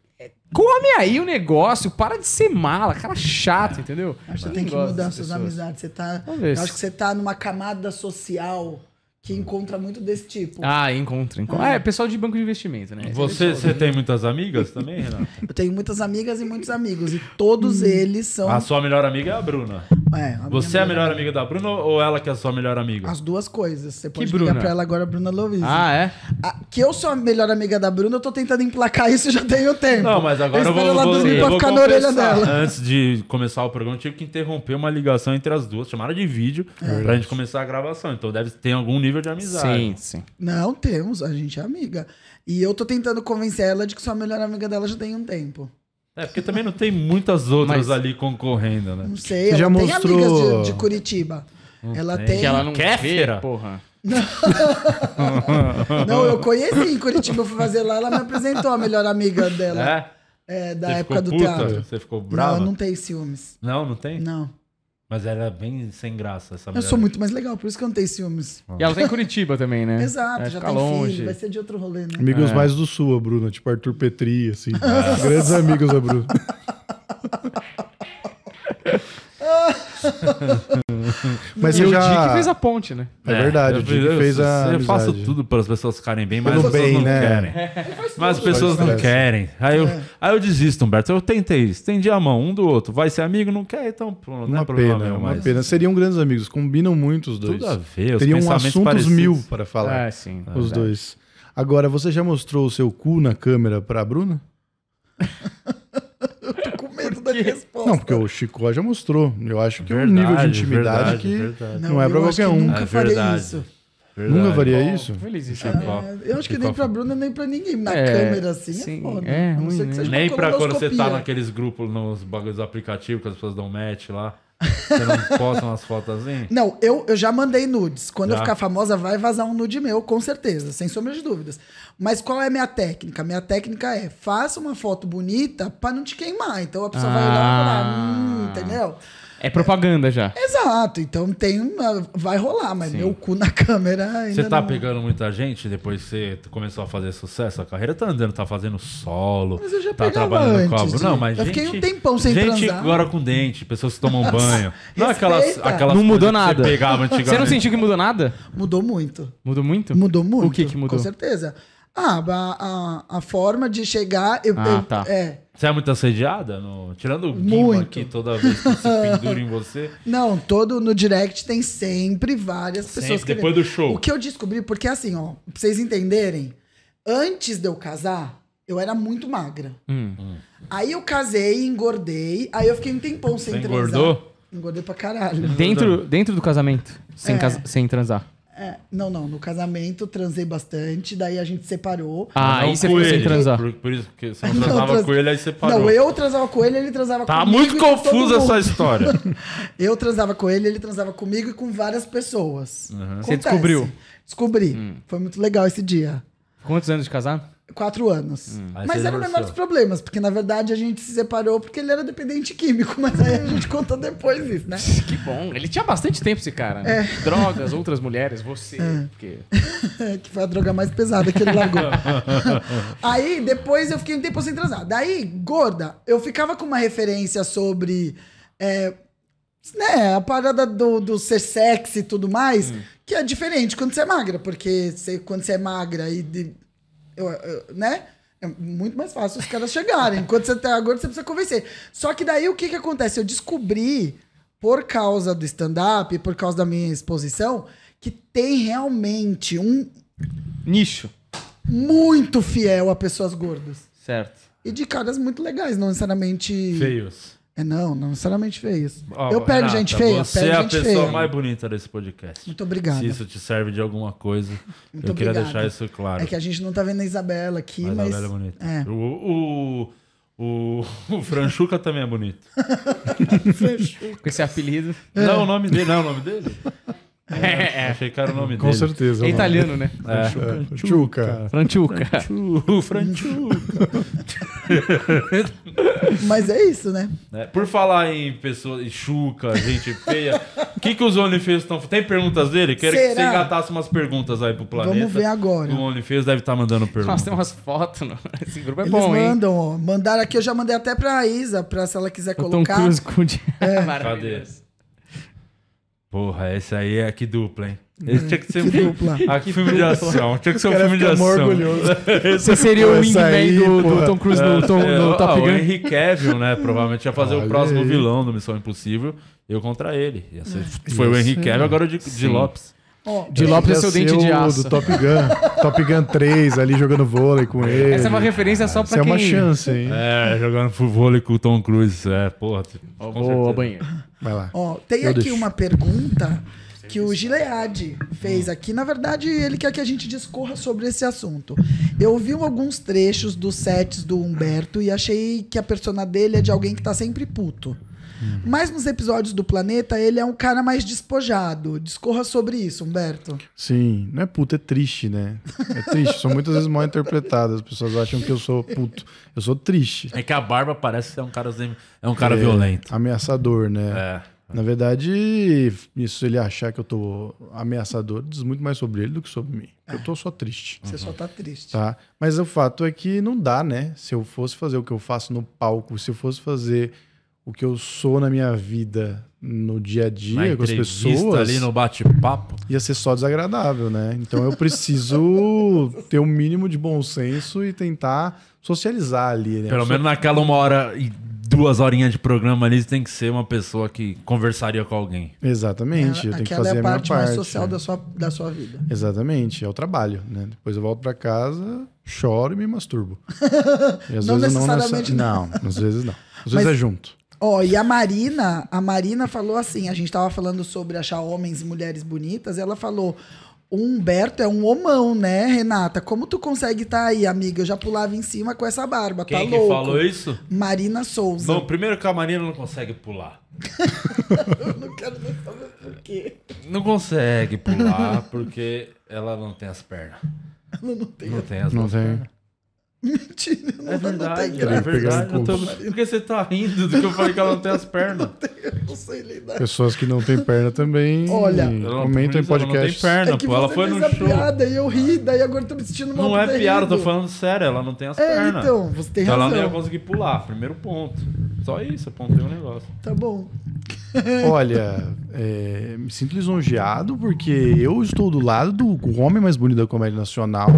Speaker 3: come aí o negócio, para de ser mala, cara chato, entendeu?
Speaker 2: Acho que você tem que mudar suas
Speaker 3: pessoas.
Speaker 2: amizades. Você tá,
Speaker 3: Talvez.
Speaker 2: eu acho que você tá numa camada social que encontra muito desse tipo.
Speaker 3: Ah, encontro, encontro. É, pessoal de banco de investimento, né?
Speaker 1: Você, você tem muitas amigas também, Renato?
Speaker 2: Eu tenho muitas amigas e muitos amigos. E todos
Speaker 3: Hum.
Speaker 2: eles são.
Speaker 1: A sua melhor amiga é a Bruna.
Speaker 2: É, a
Speaker 1: Você é a melhor amiga da Bruna ou ela que é a sua melhor amiga?
Speaker 2: As duas coisas. Você pode
Speaker 3: Bruna?
Speaker 2: ligar pra ela agora, Bruna Louise.
Speaker 3: Ah, é?
Speaker 2: A- que eu sou a melhor amiga da Bruna, eu tô tentando emplacar isso já tem o tempo.
Speaker 1: Não, mas agora eu,
Speaker 2: espero
Speaker 1: vou,
Speaker 2: ela
Speaker 1: vou,
Speaker 2: dormir
Speaker 1: eu
Speaker 2: pra
Speaker 1: vou
Speaker 2: ficar na orelha
Speaker 1: confessar.
Speaker 2: dela.
Speaker 1: Antes de começar o programa, eu tive que interromper uma ligação entre as duas, chamaram de vídeo,
Speaker 2: É.
Speaker 1: pra gente começar a gravação. Então deve ter algum nível de amizade.
Speaker 3: Sim, sim.
Speaker 2: Não temos, a gente é amiga. E eu tô tentando convencer ela de que sou a melhor amiga dela já tem um tempo.
Speaker 1: É, porque também não tem muitas outras
Speaker 3: Mas-
Speaker 1: ali concorrendo, né?
Speaker 2: Não sei,
Speaker 4: Você
Speaker 2: ela
Speaker 4: já
Speaker 2: tem
Speaker 4: mostrou-
Speaker 2: amigas de, de Curitiba. ela tem.
Speaker 3: Que ela não
Speaker 1: Kéfera?
Speaker 3: vê, porra.
Speaker 2: Não, eu conheci em Curitiba, eu fui fazer lá, ela me apresentou a melhor amiga dela.
Speaker 1: É?
Speaker 2: É, da
Speaker 1: Você
Speaker 2: época do
Speaker 1: ficou puta?
Speaker 2: teatro.
Speaker 1: Você ficou
Speaker 2: Não,
Speaker 1: brava?
Speaker 2: eu não tenho ciúmes.
Speaker 1: Não, não tem?
Speaker 2: Não.
Speaker 1: Mas era bem sem graça essa
Speaker 2: Eu
Speaker 1: mulher.
Speaker 2: sou muito mais legal, por isso que eu não tenho ciúmes.
Speaker 3: E ela tá em Curitiba também, né?
Speaker 2: Exato,
Speaker 3: Vai
Speaker 2: já tem
Speaker 3: longe.
Speaker 2: filho, vai ser de outro rolê, né?
Speaker 4: Amigos
Speaker 3: É.
Speaker 4: mais do sul, a Bruna, tipo Arthur Petri, assim. Grandes amigos da Bruna. Mas
Speaker 3: e
Speaker 4: você
Speaker 3: o
Speaker 4: já...
Speaker 3: Dick fez a ponte, né?
Speaker 4: É verdade,
Speaker 1: eu,
Speaker 4: o Dick
Speaker 1: eu-
Speaker 4: fez a
Speaker 1: Eu faço
Speaker 4: amizade.
Speaker 1: tudo para as pessoas ficarem bem, mas
Speaker 4: Pelo
Speaker 1: as pessoas
Speaker 4: bem,
Speaker 1: não
Speaker 4: né?
Speaker 1: querem. Mas as pessoas não querem. Aí eu, aí eu desisto, Humberto. Eu tentei, estendi a mão um do outro. Vai ser amigo? Não quer? Então pronto, não é
Speaker 4: Uma
Speaker 1: problema
Speaker 4: pena,
Speaker 1: meu,
Speaker 4: uma
Speaker 1: mas
Speaker 4: pena. Seriam grandes amigos, combinam muito os dois.
Speaker 1: Tudo a ver, os
Speaker 4: Teriam assuntos
Speaker 1: parecidos.
Speaker 4: mil para falar,
Speaker 3: É, sim.
Speaker 4: os dois. Agora, você já mostrou o seu cu na câmera pra Bruna?
Speaker 2: Da resposta.
Speaker 4: Não, porque o Chico já mostrou. Eu acho que é um
Speaker 1: Verdade,
Speaker 4: nível de intimidade
Speaker 1: verdade,
Speaker 4: que
Speaker 1: verdade.
Speaker 4: não é
Speaker 2: acho
Speaker 4: qualquer
Speaker 2: que
Speaker 4: um.
Speaker 2: Nunca
Speaker 1: É verdade.
Speaker 2: isso.
Speaker 1: Verdade.
Speaker 4: Nunca faria isso?
Speaker 3: Feliz isso.
Speaker 1: Chico.
Speaker 2: É, eu acho que nem pra Bruna, nem pra ninguém. Na
Speaker 3: É,
Speaker 2: câmera, assim,
Speaker 3: sim,
Speaker 2: é foda.
Speaker 3: é ruim, né?
Speaker 2: seja
Speaker 1: Nem pra quando você tá naqueles grupos, nos bagulhos aplicativos que as pessoas dão match lá. Você não posta umas fotos assim?
Speaker 2: Não, eu, eu já mandei nudes. Quando eu
Speaker 1: Já?
Speaker 2: ficar famosa, vai vazar um nude meu, com certeza, sem sombra de dúvidas. Mas qual é a minha técnica? Minha técnica é, faça uma foto bonita pra não te queimar. Então a pessoa vai olhar e falar, hum, entendeu?
Speaker 3: É propaganda já.
Speaker 2: Exato, então tem uma, vai rolar, mas meu cu na câmera ainda
Speaker 1: Você tá
Speaker 2: não...
Speaker 1: pegando muita gente depois que você começou a fazer sucesso? A carreira tá andando, tá fazendo solo.
Speaker 2: Mas eu já
Speaker 1: tá
Speaker 2: pegava
Speaker 1: trabalhando com a
Speaker 2: antes
Speaker 1: Não,
Speaker 2: de-
Speaker 1: mas
Speaker 2: eu
Speaker 1: gente,
Speaker 2: fiquei um tempão sem
Speaker 1: gente
Speaker 2: transar.
Speaker 1: agora com dente, pessoas que tomam banho. Não aquelas, aquelas
Speaker 3: Não mudou
Speaker 1: coisas que
Speaker 3: nada.
Speaker 1: Você pegava antigamente.
Speaker 3: Você não sentiu que mudou nada?
Speaker 2: Mudou muito.
Speaker 3: Mudou muito?
Speaker 2: Mudou muito.
Speaker 3: O que que mudou?
Speaker 2: Com certeza. Ah, a, a, a forma de chegar... Eu,
Speaker 3: Ah,
Speaker 2: eu-
Speaker 3: tá.
Speaker 2: É,
Speaker 1: Você é muito assediada? No... Tirando o
Speaker 2: Muito.
Speaker 1: aqui toda vez que se pendura em você.
Speaker 2: Não, todo no direct tem sempre várias pessoas
Speaker 1: Sempre,
Speaker 2: querendo.
Speaker 1: depois do show.
Speaker 2: O que eu descobri, porque assim, ó, pra vocês entenderem, antes de eu casar, eu era muito magra.
Speaker 3: Hum.
Speaker 2: Aí eu casei, engordei, aí eu fiquei um tempão sem
Speaker 1: Você
Speaker 2: transar.
Speaker 1: engordou?
Speaker 2: Engordei pra caralho.
Speaker 3: Dentro, dentro do casamento, sem,
Speaker 2: É.
Speaker 3: casa- sem transar.
Speaker 2: É, não, não, no casamento transei bastante, daí a gente separou.
Speaker 3: Ah,
Speaker 1: Não
Speaker 3: aí você
Speaker 1: com
Speaker 3: ficou sem
Speaker 1: ele.
Speaker 3: transar.
Speaker 1: Por, por isso que você não
Speaker 2: Não,
Speaker 1: transava
Speaker 2: trans-
Speaker 1: com ele, aí você parou.
Speaker 2: Não, eu transava com ele, ele transava
Speaker 1: Tá
Speaker 2: comigo.
Speaker 1: muito
Speaker 2: com todo
Speaker 1: confusa essa história.
Speaker 2: Eu transava com ele, ele transava comigo e com várias pessoas.
Speaker 1: Uhum.
Speaker 3: Você descobriu?
Speaker 2: Descobri.
Speaker 1: Hum.
Speaker 2: Foi muito legal esse dia.
Speaker 3: Quantos anos de casar?
Speaker 2: Quatro anos.
Speaker 1: Hum.
Speaker 2: Mas era o menor dos problemas, porque na verdade a gente se separou porque ele era dependente químico, mas aí a gente conta depois isso, né?
Speaker 3: Que bom. Ele tinha bastante tempo, esse cara.
Speaker 2: É.
Speaker 3: Né? Drogas, outras mulheres, você. Porque...
Speaker 2: que foi a droga mais pesada que ele largou. aí depois eu fiquei um tempo sem transar. Daí, gorda, eu ficava com uma referência sobre. é, né, a parada do, do ser sexy e tudo mais,
Speaker 3: Hum.
Speaker 2: que é diferente quando você é magra, porque você, quando você é magra e. de- eu- eu- né? É muito mais fácil os caras chegarem. Quando você tá gordo, você precisa convencer. Só que daí o que que acontece? Eu descobri, por causa do stand-up, por causa da minha exposição, que tem realmente um
Speaker 3: Nicho.
Speaker 2: muito fiel a pessoas gordas.
Speaker 3: Certo.
Speaker 2: E de caras muito legais, não necessariamente.
Speaker 1: Feios.
Speaker 2: É, não, não necessariamente feios.
Speaker 1: Ó,
Speaker 2: eu pego
Speaker 1: Renata,
Speaker 2: gente feia,
Speaker 1: Você
Speaker 2: pego
Speaker 1: é a
Speaker 2: gente
Speaker 1: pessoa
Speaker 2: feia.
Speaker 1: mais bonita desse podcast.
Speaker 2: Muito obrigado.
Speaker 1: Se isso te serve de alguma coisa,
Speaker 2: Muito
Speaker 1: eu queria
Speaker 2: obrigada.
Speaker 1: deixar isso claro.
Speaker 2: É que a gente não tá vendo a Isabela aqui,
Speaker 1: Mas
Speaker 2: mas.
Speaker 1: a Bela é bonita.
Speaker 2: é.
Speaker 1: O, o, O, o Franchuca também é bonito.
Speaker 3: Com esse apelido.
Speaker 1: Não, o nome dele, não é o nome dele?
Speaker 3: É, é.
Speaker 1: Achei que era o nome
Speaker 4: Com
Speaker 1: dele.
Speaker 4: certeza.
Speaker 3: É italiano, né?
Speaker 1: É.
Speaker 4: É, Chuca.
Speaker 3: Franchuca.
Speaker 1: O Franchuca.
Speaker 2: Mas é isso, né?
Speaker 1: É, Por falar em pessoas, em chuca, gente feia, o que, que os OnlyFans estão Tem perguntas dele? Queria que você
Speaker 2: Será?
Speaker 1: engatasse umas perguntas aí pro planeta.
Speaker 2: Vamos ver agora.
Speaker 1: O OnlyFans deve estar mandando
Speaker 3: Nossa,
Speaker 1: perguntas.
Speaker 3: tem umas fotos. No... Esse grupo é
Speaker 2: Eles
Speaker 3: bom, hein?
Speaker 2: mandam, ó. Mandaram aqui, eu já mandei até pra Isa, pra se ela quiser
Speaker 3: O Tom
Speaker 2: colocar.
Speaker 3: Cruise com.
Speaker 2: É.
Speaker 3: Maravilhoso.
Speaker 1: Porra, esse aí é que dupla, hein? Esse tinha que ser um filme.
Speaker 2: dupla.
Speaker 1: Ah, que filme de ação. Tinha que ser um filme de ação.
Speaker 4: orgulhoso.
Speaker 3: Você seria o
Speaker 4: Essa aí,
Speaker 3: wingman do, do
Speaker 4: porra.
Speaker 3: Tom Cruise no, Tom-
Speaker 1: É,
Speaker 3: no
Speaker 1: ah,
Speaker 3: Top
Speaker 1: O
Speaker 3: Gun?
Speaker 1: Henry Cavill, né? Provavelmente ia fazer o
Speaker 4: Olha
Speaker 1: próximo
Speaker 4: aí.
Speaker 1: vilão do Missão Impossível. Eu contra ele. Ia ser-
Speaker 2: É.
Speaker 1: Foi o Henry. Cavill, agora o de, de. Lopes.
Speaker 3: De Lopes é seu dente de aço.
Speaker 4: Do Top Gun. Top Gun 3 ali jogando vôlei com ele.
Speaker 3: Essa é uma referência só
Speaker 4: Essa
Speaker 3: pra
Speaker 4: é uma
Speaker 3: quem...
Speaker 4: chance, hein?
Speaker 1: É, jogando vôlei com o Tom Cruise. É, porra. Com
Speaker 3: Vou ao
Speaker 1: certeza.
Speaker 3: banheiro.
Speaker 4: Vai lá.
Speaker 2: Ó, tem
Speaker 4: Eu
Speaker 2: aqui
Speaker 4: deixo.
Speaker 2: uma pergunta que o Gilead fez aqui. Na verdade, ele quer que a gente discorra sobre esse assunto. Eu ouvi alguns trechos dos sets do Humberto e achei que a persona dele é de alguém que tá sempre puto. Mas nos episódios do Planeta, ele é um cara mais despojado. Discorra sobre isso, Humberto.
Speaker 4: Sim, não é puto, é triste, né? É triste, são muitas vezes mal interpretadas. As pessoas acham que eu sou puto. Eu sou triste.
Speaker 1: É que a barba parece ser um cara, é um cara
Speaker 4: É,
Speaker 1: violento.
Speaker 4: Ameaçador, né?
Speaker 1: É.
Speaker 4: Na verdade, isso ele achar que eu tô ameaçador diz muito mais sobre ele do que sobre mim. Eu tô só triste.
Speaker 2: Você só tá triste.
Speaker 4: Tá? Mas o fato é que não dá, né? Se eu fosse fazer o que eu faço no palco, se eu fosse fazer o que eu sou na minha vida no dia a
Speaker 1: Na
Speaker 4: dia com as pessoas,
Speaker 1: ali no bate-papo.
Speaker 4: ia ser só desagradável, né? Então eu preciso ter um mínimo de bom senso e tentar socializar ali, né?
Speaker 1: Pelo
Speaker 4: Eu sou-
Speaker 1: menos naquela uma hora e duas horinhas de programa ali, tem que ser uma pessoa que conversaria com alguém.
Speaker 4: Exatamente, eu tenho que
Speaker 2: Aquela
Speaker 4: fazer
Speaker 2: é a
Speaker 4: a minha
Speaker 2: parte
Speaker 4: parte.
Speaker 2: mais social da sua, da sua vida.
Speaker 4: Exatamente, é o trabalho, né? Depois eu volto pra casa, choro e me masturbo. E às
Speaker 2: Não
Speaker 4: vezes não
Speaker 2: necessariamente
Speaker 4: nessa... não. às vezes não. Às vezes
Speaker 2: Mas-
Speaker 4: é junto.
Speaker 2: Ó, e a Marina, a Marina falou assim, a gente tava falando sobre achar homens e mulheres bonitas, e ela falou, o Humberto é um homão, né, Renata? Como tu consegue estar aí, amiga? Eu já pulava em cima com essa barba,
Speaker 1: Quem
Speaker 2: tá
Speaker 1: que
Speaker 2: louco?
Speaker 1: falou isso?
Speaker 2: Marina Souza.
Speaker 1: Não, primeiro que a Marina não consegue pular.
Speaker 2: Eu não quero nem saber por quê.
Speaker 1: Não consegue pular porque ela não tem as pernas.
Speaker 2: Ela não tem.
Speaker 1: Não tem as
Speaker 4: Não tem.
Speaker 1: pernas.
Speaker 2: Mentira, não,
Speaker 1: É
Speaker 2: não tem
Speaker 1: verdade, é
Speaker 2: graça.
Speaker 1: verdade. Eu tô...
Speaker 4: impulso.
Speaker 1: Por que você tá rindo do que eu falei que ela não tem as pernas?
Speaker 2: Eu não sei lidar.
Speaker 4: Pessoas que não têm perna também
Speaker 2: Olha,
Speaker 1: não-
Speaker 4: comentam em
Speaker 1: isso ela
Speaker 4: podcast.
Speaker 1: Não tem perna,
Speaker 2: É que
Speaker 1: pô. Ela foi no
Speaker 2: a
Speaker 1: show.
Speaker 2: piada e eu ri, daí agora eu tô me sentindo mal
Speaker 1: Não é piada, eu tô falando sério. Ela não tem as
Speaker 2: É,
Speaker 1: pernas.
Speaker 2: então, você tem
Speaker 1: Então ela
Speaker 2: razão.
Speaker 1: não ia conseguir pular. Primeiro ponto. Só isso, apontei um negócio.
Speaker 2: Tá bom.
Speaker 4: Olha, é, me sinto lisonjeado porque eu estou do lado do homem mais bonito da comédia nacional.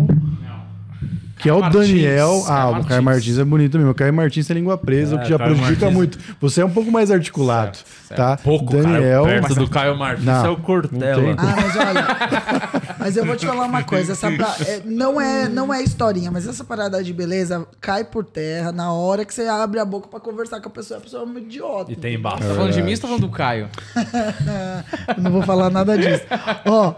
Speaker 4: Que é o
Speaker 3: Martins.
Speaker 4: Daniel. Ah,
Speaker 3: Caio
Speaker 4: o Caio
Speaker 3: Martins.
Speaker 4: É bonito mesmo. O Caio Martins tem língua presa,
Speaker 1: É,
Speaker 4: o que já
Speaker 1: Caio
Speaker 4: prejudica
Speaker 1: Martins.
Speaker 4: muito. Você é um pouco mais articulado,
Speaker 3: Certo,
Speaker 4: tá?
Speaker 1: Pouco,
Speaker 4: Daniel,
Speaker 1: Caio, perto do Caio Martins.
Speaker 4: Não,
Speaker 1: Isso é o
Speaker 4: não
Speaker 1: Cortella.
Speaker 2: Ah, mas olha. mas eu vou te falar uma coisa. Essa pra- é, não, é, não é historinha, mas essa parada de beleza cai por terra na hora que você abre a boca pra conversar com a pessoa. A pessoa é muito idiota.
Speaker 1: E tem embaixo.
Speaker 3: Tá falando de mim ou você tá falando do Caio?
Speaker 2: Eu não vou falar nada disso. Ó,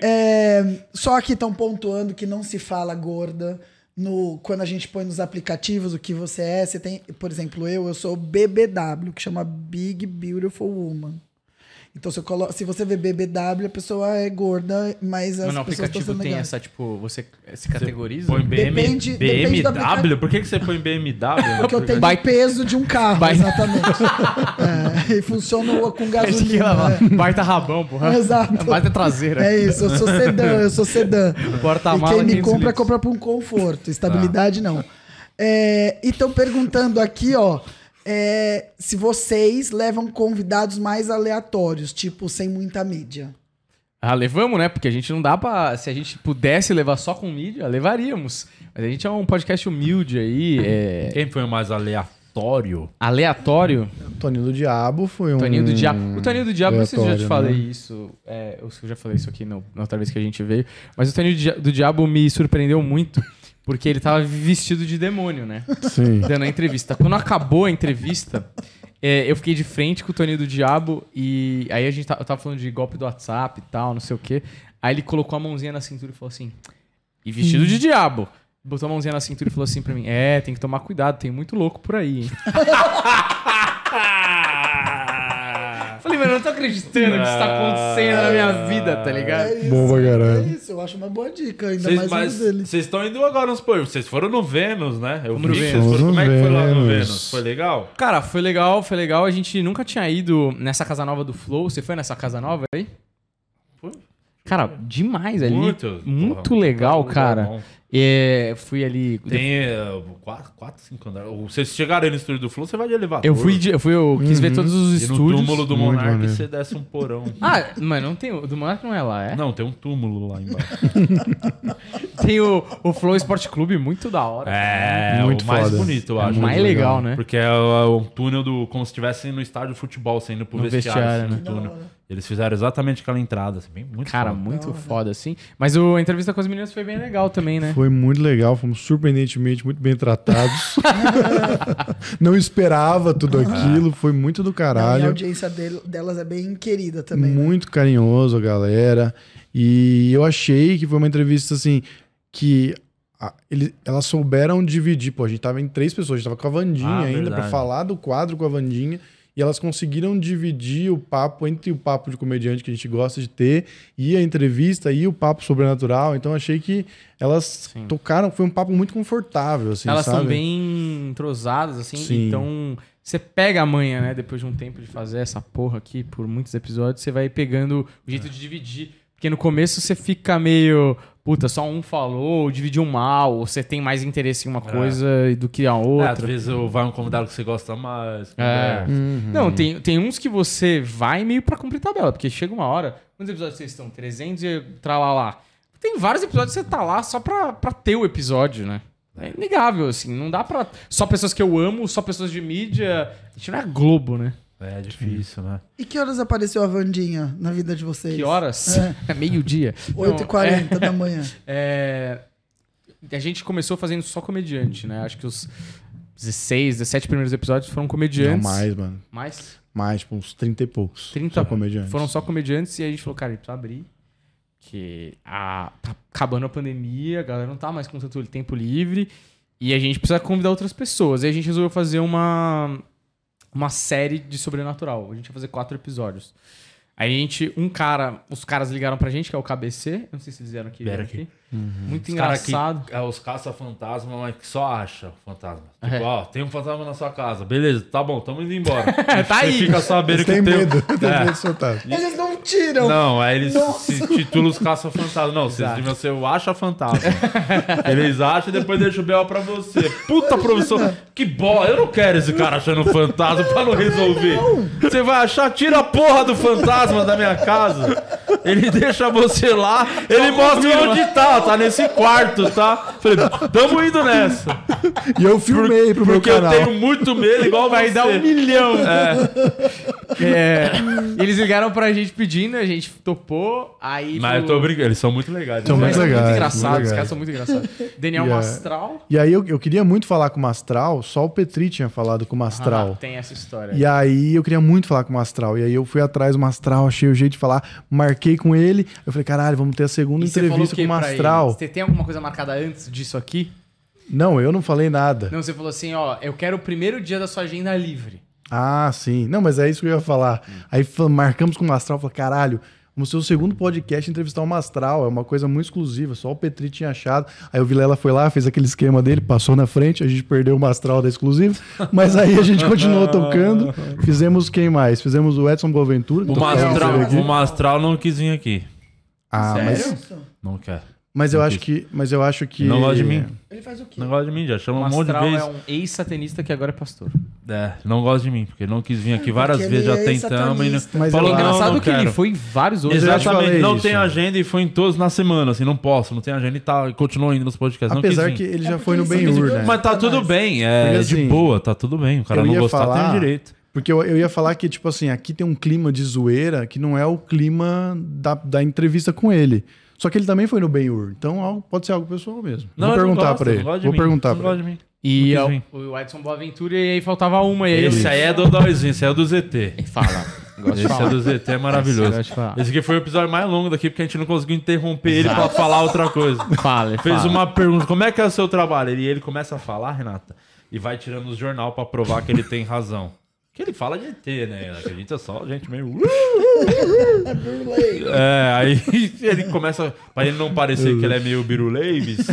Speaker 2: é, só que estão pontuando que não se fala gorda. No, quando a gente põe nos aplicativos o que você é, você tem, por exemplo, eu, eu sou BBW, que chama Big Beautiful Woman. Então, se, colo- se você vê BBW, a pessoa é gorda, mas as
Speaker 3: Mas no
Speaker 2: pessoas estão
Speaker 3: aplicativo
Speaker 2: sendo
Speaker 3: tem
Speaker 2: legais.
Speaker 3: essa, tipo, você se categoriza?
Speaker 1: Põe BM,
Speaker 2: Depende- depende
Speaker 1: BMW?
Speaker 2: aplicativo.
Speaker 1: Por que, que você põe BMW?
Speaker 2: Porque eu tenho o peso de um carro, exatamente. É, e funciona com gasolina.
Speaker 3: é
Speaker 2: né?
Speaker 3: baita rabão, porra.
Speaker 2: Exato.
Speaker 3: Baita traseira.
Speaker 2: É isso, eu sou sedã, eu sou sedã. E
Speaker 3: Porta-mala,
Speaker 2: quem me
Speaker 3: 500
Speaker 2: compra,
Speaker 3: litros.
Speaker 2: compra por um conforto. Estabilidade, não. É, e estão perguntando aqui, ó. É, se vocês levam convidados mais aleatórios, tipo, sem muita mídia.
Speaker 3: Ah, levamos, né? Porque a gente não dá pra. Se a gente pudesse levar só com mídia, levaríamos. Mas a gente é um podcast humilde aí, é,
Speaker 1: Quem foi o mais aleatório?
Speaker 3: aleatório.
Speaker 4: Toninho do Diabo foi um.
Speaker 3: Toninho do Diabo. O Toninho do Diabo, não sei se eu já te falei
Speaker 4: né?
Speaker 3: isso. É, eu já falei isso aqui no- na outra vez que a gente veio. Mas o Toninho do Diabo me surpreendeu muito. Porque ele tava vestido de demônio, né?
Speaker 4: Sim.
Speaker 3: dando a entrevista. Quando acabou a entrevista, é, eu fiquei de frente com o Toninho do Diabo e aí a gente tá, eu tava falando de golpe do WhatsApp e tal, não sei o quê. Aí ele colocou a mãozinha na cintura e falou assim: e vestido de diabo. botou a mãozinha na cintura e falou assim pra mim: É, tem que tomar cuidado, tem muito louco por aí, hein? Eu não tô acreditando que isso tá acontecendo na minha vida, tá ligado?
Speaker 2: É isso,
Speaker 4: Bom pra caralho.
Speaker 2: É isso, eu acho uma boa dica, ainda
Speaker 1: Vocês,
Speaker 2: mais
Speaker 1: mas
Speaker 2: um dele.
Speaker 1: vocês estão indo agora nos pô, Vocês foram no Vênus, né? Eu
Speaker 3: no
Speaker 1: vi
Speaker 3: Vênus.
Speaker 1: vocês foram. Como é que foi lá no
Speaker 4: Vênus.
Speaker 1: Foi legal?
Speaker 3: Cara, foi legal, foi legal. A gente nunca tinha ido nessa casa nova do Flow. Você foi nessa casa nova aí?
Speaker 1: Foi.
Speaker 3: Cara, demais ali.
Speaker 1: Muito.
Speaker 3: Muito
Speaker 1: Porra,
Speaker 3: legal, cara.
Speaker 1: bom.
Speaker 3: É, fui ali.
Speaker 1: Tem uh, quatro, quatro, cinco andares. Vocês chegaram aí no estúdio do Flow, você vai de elevador.
Speaker 3: Eu fui, de- eu fui, eu quis ver todos os
Speaker 1: E no
Speaker 3: estúdios.
Speaker 1: túmulo do Monark você desce um porão.
Speaker 3: Ah, mas não tem. O do Monark não é lá, é?
Speaker 1: Não, tem um túmulo lá embaixo.
Speaker 3: Tem o, o Flow Sport Clube, muito da hora.
Speaker 1: É,
Speaker 4: Muito
Speaker 1: o mais
Speaker 4: foda.
Speaker 1: bonito, eu
Speaker 4: É
Speaker 1: acho.
Speaker 3: o mais legal,
Speaker 4: legal.
Speaker 3: né?
Speaker 1: Porque é, o- um túnel do. como se estivesse no estádio de futebol, você indo pro
Speaker 3: No
Speaker 1: vestiário,
Speaker 3: vestiário,
Speaker 1: assim, no
Speaker 3: né?
Speaker 1: túnel. Eles fizeram exatamente aquela entrada, assim, bem, muito
Speaker 3: Cara,
Speaker 1: foda.
Speaker 3: muito foda, assim. Mas o, a entrevista com as meninas foi bem legal também, né?
Speaker 4: Foi muito legal, fomos surpreendentemente muito bem tratados. Não esperava tudo aquilo, foi muito do
Speaker 2: Não, e a
Speaker 4: caralho.
Speaker 2: audiência dele- delas é bem querida também. né?
Speaker 4: Muito carinhoso a galera. E eu achei que foi uma entrevista assim que a- ele- elas souberam dividir. Pô, a gente tava em três pessoas, a gente tava com a Vandinha
Speaker 1: Ah,
Speaker 4: ainda pra
Speaker 1: verdade.
Speaker 4: falar do quadro com a Vandinha. E elas conseguiram dividir o papo entre o papo de comediante que a gente gosta de ter e a entrevista e o papo sobrenatural. Então achei que elas
Speaker 3: Sim.
Speaker 4: tocaram, foi um papo muito confortável, assim,
Speaker 3: Elas
Speaker 4: sabe?
Speaker 3: são bem entrosadas, assim.
Speaker 4: Sim.
Speaker 3: Então, você pega a manha, né? Depois de um tempo de fazer essa porra aqui por muitos episódios, você vai pegando o jeito de dividir. Porque no começo você fica meio. Puta, só um falou, ou dividiu mal, ou você tem mais interesse em uma coisa do que a
Speaker 1: É, às
Speaker 3: outra.
Speaker 1: vezes eu- vai um convidado que você gosta mais.
Speaker 3: É.
Speaker 1: conversa.
Speaker 3: Não, tem, tem uns que você vai meio pra cumprir tabela, porque chega uma hora. Quantos episódios vocês estão? 300 e tralalá. Tem vários episódios que você tá lá só pra, pra ter o episódio, né? É inegável, assim. Não dá pra. Só pessoas que eu amo, só pessoas de mídia. A gente não é Globo, né?
Speaker 1: É difícil, né?
Speaker 2: E que horas apareceu a Vandinha na vida de vocês?
Speaker 3: Que horas? É, meio-dia. Não,
Speaker 2: 8h40 da manhã.
Speaker 3: É, a gente começou fazendo só comediante, né? Acho que os 16, 17 primeiros episódios foram
Speaker 4: Não
Speaker 3: comediantes.
Speaker 4: mais, mano.
Speaker 3: Mais?
Speaker 4: Mais, tipo, uns 30 e poucos.
Speaker 3: 30
Speaker 4: Só comediantes.
Speaker 3: Foram só comediantes e a gente falou, cara, a gente precisa abrir. Que a, tá acabando a pandemia, a galera não tá mais com tanto tempo livre. E a gente precisa convidar outras pessoas. E a gente resolveu fazer uma, uma série de sobrenatural. A gente ia fazer quatro episódios. Aí a gente, um cara, os caras ligaram pra gente, que é o KBC. Eu não sei se eles vieram aqui.
Speaker 1: Vieram
Speaker 3: vieram
Speaker 1: aqui.
Speaker 3: Muito
Speaker 1: Os cara que-
Speaker 3: engraçado.
Speaker 1: é os caça-fantasma, mas que só acha fantasma.
Speaker 3: É.
Speaker 1: Tipo, ó, tem um fantasma na sua casa. Beleza, tá bom, tamo indo embora.
Speaker 3: Tá
Speaker 1: Você
Speaker 3: aí.
Speaker 1: fica sabendo
Speaker 4: Eles
Speaker 1: que tem.
Speaker 4: medo, tem
Speaker 1: É.
Speaker 4: medo de.
Speaker 2: Eles não tiram.
Speaker 1: Não, aí eles
Speaker 2: Nossa.
Speaker 1: se titulam os caça-fantasma. Não, vocês deviam ser o acha-fantasma. eles acham e depois deixam o B.O. pra você. Puta professor, que bola. Eu não quero esse cara achando fantasma pra não resolver. Você vai achar, tira a porra do fantasma da minha casa. Ele deixa você lá, ele mostra onde tá. Tá nesse quarto, tá? Falei, tamo indo nessa.
Speaker 4: E eu filmei pro meu
Speaker 1: Porque eu
Speaker 4: canal.
Speaker 1: tenho muito medo, igual
Speaker 3: Vai
Speaker 1: você.
Speaker 3: dar um milhão. É. Eles ligaram pra gente pedindo, a gente topou. Aí
Speaker 1: Mas eu tô brincando, eles são muito legais.
Speaker 4: São muito legais,
Speaker 3: muito
Speaker 4: muito
Speaker 3: engraçados, os
Speaker 4: legais.
Speaker 3: caras são muito engraçados. Daniel
Speaker 4: E, é,
Speaker 3: Mastral.
Speaker 4: E aí eu, eu queria muito falar com o Mastral, só o Petri tinha falado com o Mastral.
Speaker 3: Ah, tem essa história.
Speaker 4: E aí eu queria muito falar com o Mastral. E aí eu fui atrás do Mastral, achei o jeito de falar, marquei com ele. Eu falei, caralho, vamos ter a segunda
Speaker 3: E
Speaker 4: entrevista com o
Speaker 3: pra Você tem alguma coisa marcada antes disso aqui?
Speaker 4: Não, eu não falei nada.
Speaker 3: Não, você falou assim, ó, eu quero o primeiro dia da sua agenda livre.
Speaker 4: Ah, sim. Não, mas é isso que eu ia falar. Aí fa- marcamos com o Mastral, falei, caralho, vamos ser o segundo podcast entrevistar o Mastral. É uma coisa muito exclusiva, só o Petri tinha achado. Aí o Vilela foi lá, fez aquele esquema dele, passou na frente, a gente perdeu o Mastral da exclusiva. Mas aí a gente continuou tocando. Fizemos quem mais? Fizemos o Edson Boaventura.
Speaker 1: O o Mastral não quis vir aqui.
Speaker 4: Ah, mas,
Speaker 3: Sério?
Speaker 1: Não quer.
Speaker 4: Mas eu
Speaker 1: Não
Speaker 4: acho que, mas eu acho que
Speaker 1: Não gosta de mim.
Speaker 2: Ele faz o quê?
Speaker 1: Não gosta de mim, já chama
Speaker 3: O
Speaker 1: um monte de
Speaker 3: Mastral
Speaker 1: vezes.
Speaker 3: é um ex-satanista que agora é pastor.
Speaker 1: É, não gosta de mim, porque não quis vir aqui várias
Speaker 2: Porque
Speaker 1: vezes, já
Speaker 2: ele é
Speaker 1: tentamos e não...
Speaker 2: satanista.
Speaker 4: Mas
Speaker 1: falou, não,
Speaker 3: Engraçado
Speaker 1: não
Speaker 3: que ele
Speaker 1: quero.
Speaker 3: foi em vários outros.
Speaker 4: Já te
Speaker 1: Exatamente,
Speaker 4: falei
Speaker 1: não
Speaker 4: isso.
Speaker 1: tem agenda e foi em todos na semana, assim, não posso, não tem agenda e tá, continuou indo nos podcasts. não
Speaker 4: Apesar
Speaker 1: quis
Speaker 4: que
Speaker 1: vir.
Speaker 4: ele
Speaker 2: É
Speaker 4: já
Speaker 2: porque
Speaker 4: foi no
Speaker 2: ele
Speaker 4: Ben Hur, né?
Speaker 1: Mas tá tudo bem, é
Speaker 4: Porque,
Speaker 1: de
Speaker 4: assim,
Speaker 1: boa, tá tudo bem. O cara
Speaker 4: eu
Speaker 1: não
Speaker 4: ia
Speaker 1: gostar tem
Speaker 4: falar-
Speaker 1: o direito.
Speaker 4: Porque eu, eu ia falar que, tipo assim, aqui tem um clima de zoeira que não é o clima da, da entrevista com ele. Só que ele também foi no Ben-Hur. Então algo- pode ser algo pessoal mesmo.
Speaker 1: Não,
Speaker 4: Vou perguntar pra ele. Vou
Speaker 1: mim,
Speaker 4: perguntar
Speaker 1: gosta
Speaker 4: ele.
Speaker 1: mim.
Speaker 3: E
Speaker 1: Não
Speaker 3: é o, o Edson Boaventura e aí faltava uma. E aí
Speaker 1: Esse aí é do Dóizinho, esse aí é do ZT.
Speaker 3: Fala. Gosto
Speaker 1: Esse é do ZT é maravilhoso.
Speaker 3: De falar.
Speaker 1: Esse aqui foi o episódio mais longo daqui, porque a gente não conseguiu interromper ele pra falar outra coisa.
Speaker 3: Fala,
Speaker 1: Fez
Speaker 3: fala.
Speaker 1: uma pergunta, como é que é o seu trabalho? E ele começa a falar, Renata, e vai tirando os jornal pra provar que ele tem razão. Que ele fala de ET, né? Acredita só, gente meio...
Speaker 2: Burley.
Speaker 1: É, aí ele começa, pra ele não parecer que ele é meio biruleibes,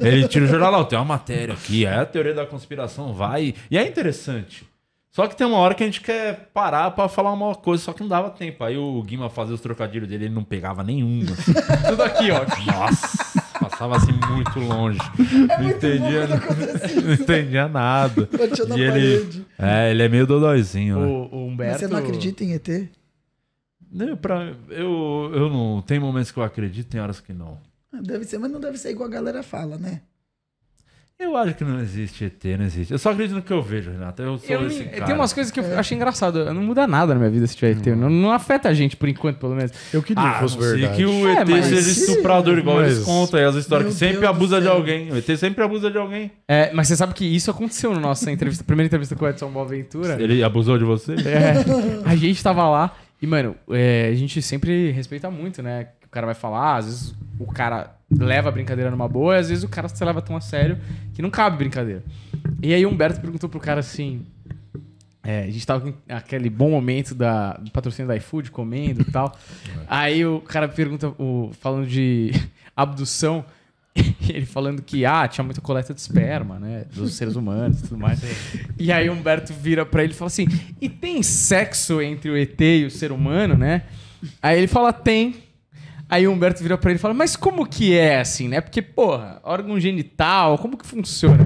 Speaker 1: ele tira o jornal, "Não, tem uma matéria aqui, é a teoria da conspiração, vai. E é interessante. Só que tem uma hora que a gente quer parar pra falar uma coisa, só que não dava tempo. Aí o Guima fazia os trocadilhos dele, ele não pegava nenhum. assim.
Speaker 3: Tudo aqui, ó.
Speaker 1: Nossa, passava assim muito longe. não, entendia, não entendia nada.
Speaker 2: Batia na
Speaker 1: E ele,
Speaker 2: parede.
Speaker 1: é, ele é meio dodóizinho, né?
Speaker 3: O, o Humberto...
Speaker 2: Mas você não acredita em ET?
Speaker 1: Eu, pra, eu, eu não. Tem momentos que eu acredito, tem horas que não.
Speaker 2: Ah, Deve ser, mas não deve ser igual a galera fala, né?
Speaker 1: Eu acho que não existe ET, não existe. Eu só acredito no que eu vejo, Renato. Eu sou
Speaker 3: Eu
Speaker 1: esse
Speaker 3: nem-
Speaker 1: cara.
Speaker 3: tem umas coisas que eu acho engraçado. Não muda nada na minha vida se tiver ET. Não, não afeta a gente, por enquanto, pelo menos.
Speaker 4: Eu queria
Speaker 1: Ah,
Speaker 4: que fosse verdade.
Speaker 1: que o
Speaker 3: É,
Speaker 1: ET
Speaker 3: mas
Speaker 1: seja
Speaker 2: se-
Speaker 1: estuprador, igual
Speaker 4: mas-
Speaker 1: eles contam aí, as histórias
Speaker 2: Meu
Speaker 1: que sempre
Speaker 2: Deus
Speaker 1: abusa de alguém. O ET sempre abusa de alguém.
Speaker 3: É, mas você sabe que isso aconteceu na nossa entrevista, primeira entrevista com o Edson Boaventura.
Speaker 1: Ele abusou de você?
Speaker 3: É, a gente tava lá e, mano, é, a gente sempre respeita muito, né? Que o cara vai falar, às vezes o cara leva a brincadeira numa boa, e às vezes o cara se leva tão a sério que não cabe brincadeira. E aí o Humberto perguntou pro cara assim. é, a gente tava com aquele bom momento da, do patrocínio da iFood, comendo e tal. Aí o cara pergunta, o, falando de abdução, ele falando que ah, tinha muita coleta de esperma, né? Dos seres humanos e tudo mais. E aí o Humberto vira pra ele e fala assim: e tem sexo entre o ET e o ser humano, né? Aí ele fala: tem. Aí o Humberto vira pra ele e fala: mas como que é assim, né? Porque, porra, órgão genital, como que funciona?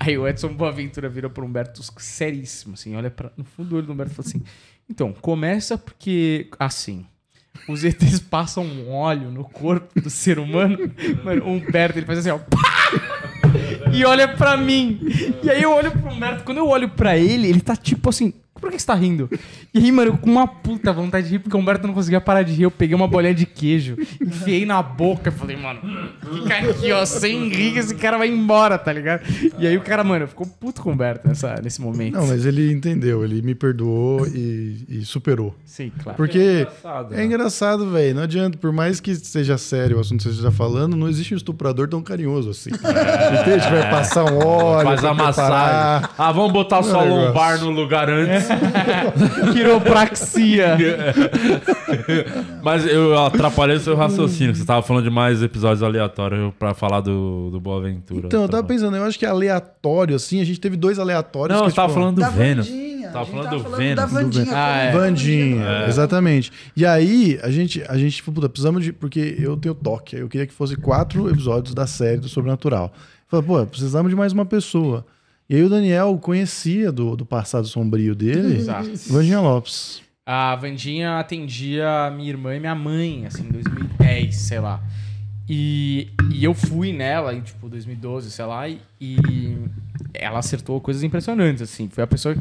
Speaker 3: Aí o Edson Boaventura vira pro Humberto seríssimo, assim, olha pra, no fundo do olho do Humberto e fala assim: então, começa porque, assim. Os ETs passam um óleo no corpo do ser humano. Mano, o Humberto, ele faz assim, ó. pá! E olha pra mim. E aí eu olho pro Humberto. Quando eu olho pra ele, ele tá tipo assim. Por que você tá rindo? E aí, mano, com uma puta vontade de rir, porque o Humberto não conseguia parar de rir. Eu peguei uma bolinha de queijo, enfiei na boca e falei, mano, fica aqui, ó, sem rir, que esse cara vai embora, tá ligado? E aí o cara, mano, ficou puto com o Humberto nessa, nesse momento.
Speaker 4: Não, mas ele entendeu, ele me perdoou e, e superou.
Speaker 3: Sim, claro.
Speaker 4: Porque
Speaker 1: engraçado,
Speaker 4: é
Speaker 1: né?
Speaker 4: engraçado, velho. Não adianta, por mais que seja sério o assunto que você esteja falando, não existe um estuprador tão carinhoso assim. Entende? Vai passar um óleo,
Speaker 1: Faz a
Speaker 4: preparar.
Speaker 1: massagem. Ah, vamos botar só
Speaker 4: negócio.
Speaker 1: lombar no lugar antes.
Speaker 3: Quiropraxia.
Speaker 1: Mas eu atrapalhei o seu raciocínio. que Você tava falando de mais episódios aleatórios pra falar do, do Boa Ventura.
Speaker 4: Então, eu
Speaker 1: Tá
Speaker 4: tava pensando, eu acho que é aleatório, assim, a gente teve dois aleatórios.
Speaker 1: Não,
Speaker 4: que,
Speaker 1: eu tava
Speaker 4: tipo,
Speaker 1: falando do Vênus. Tava falando do Vênus.
Speaker 2: Vandinha.
Speaker 3: Ah, é.
Speaker 4: Vandinha,
Speaker 1: É.
Speaker 4: exatamente. E aí, a gente, a gente, tipo, puta, precisamos de. Porque eu tenho toque. Eu queria que fosse quatro episódios da série do Sobrenatural. Falei, pô, precisamos de mais uma pessoa. E aí o Daniel conhecia do, do passado sombrio dele,
Speaker 3: Exato.
Speaker 4: Vandinha Lopes.
Speaker 3: A Vandinha atendia minha irmã e minha mãe, assim, em 2010, sei lá. E, e eu fui nela em, tipo, 2012, sei lá, e, e ela acertou coisas impressionantes, assim. Foi a pessoa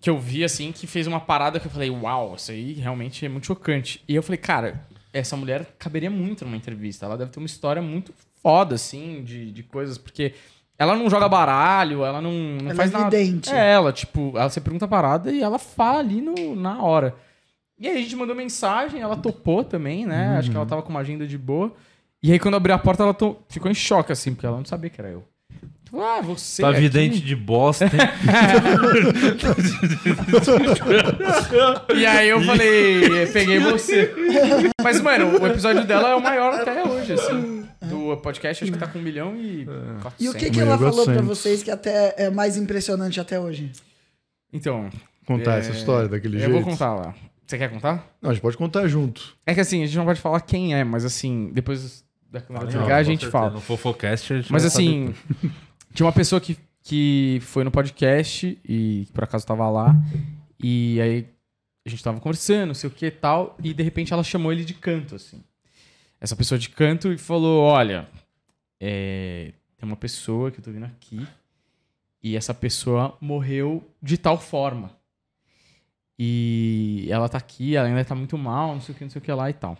Speaker 3: que eu vi, assim, que fez uma parada que eu falei, uau, isso aí realmente é muito chocante. E eu falei, cara, essa mulher caberia muito numa entrevista. Ela deve ter uma história muito foda, assim, de, de coisas, porque ela não joga baralho, ela não, não
Speaker 2: Ela
Speaker 3: faz
Speaker 2: é
Speaker 3: nada.
Speaker 2: vidente.
Speaker 3: É, ela, tipo, ela você pergunta a parada e ela fala ali no, na hora. E aí a gente mandou mensagem, ela topou também, né? Acho que ela tava com uma agenda de boa. E aí quando eu abri a porta, ela to- ficou em choque, assim, porque ela não sabia que era eu. Tipo, Ah, você.
Speaker 1: Tá
Speaker 3: aqui?
Speaker 1: vidente de bosta. hein?
Speaker 3: E aí eu falei, peguei você. Mas, mano, o episódio dela é o maior até hoje, assim. Do podcast, acho que tá com um milhão e.
Speaker 2: E o que,
Speaker 3: 400.
Speaker 2: que ela falou pra
Speaker 4: 400.
Speaker 2: vocês que até é mais impressionante até hoje?
Speaker 3: Então.
Speaker 4: Contar
Speaker 3: é,
Speaker 4: essa história daquele
Speaker 3: Eu
Speaker 4: jeito.
Speaker 3: vou contar lá. Você quer contar?
Speaker 4: Não, a gente pode contar junto.
Speaker 3: É que assim, a gente não pode falar quem é, mas assim, depois da câmera
Speaker 1: Não,
Speaker 3: desligar, a gente
Speaker 1: certeza.
Speaker 3: fala.
Speaker 1: No Fofocast a gente
Speaker 3: Mas assim, tinha uma pessoa que, que foi no podcast e por acaso tava lá. E aí a gente tava conversando, não sei o que e tal. E de repente ela chamou ele de canto, assim. Essa pessoa de canto e falou: Olha, é, tem uma pessoa que eu tô vindo aqui. E essa pessoa morreu de tal forma. E ela tá aqui, ela ainda tá muito mal, não sei o que, não sei o que lá e tal.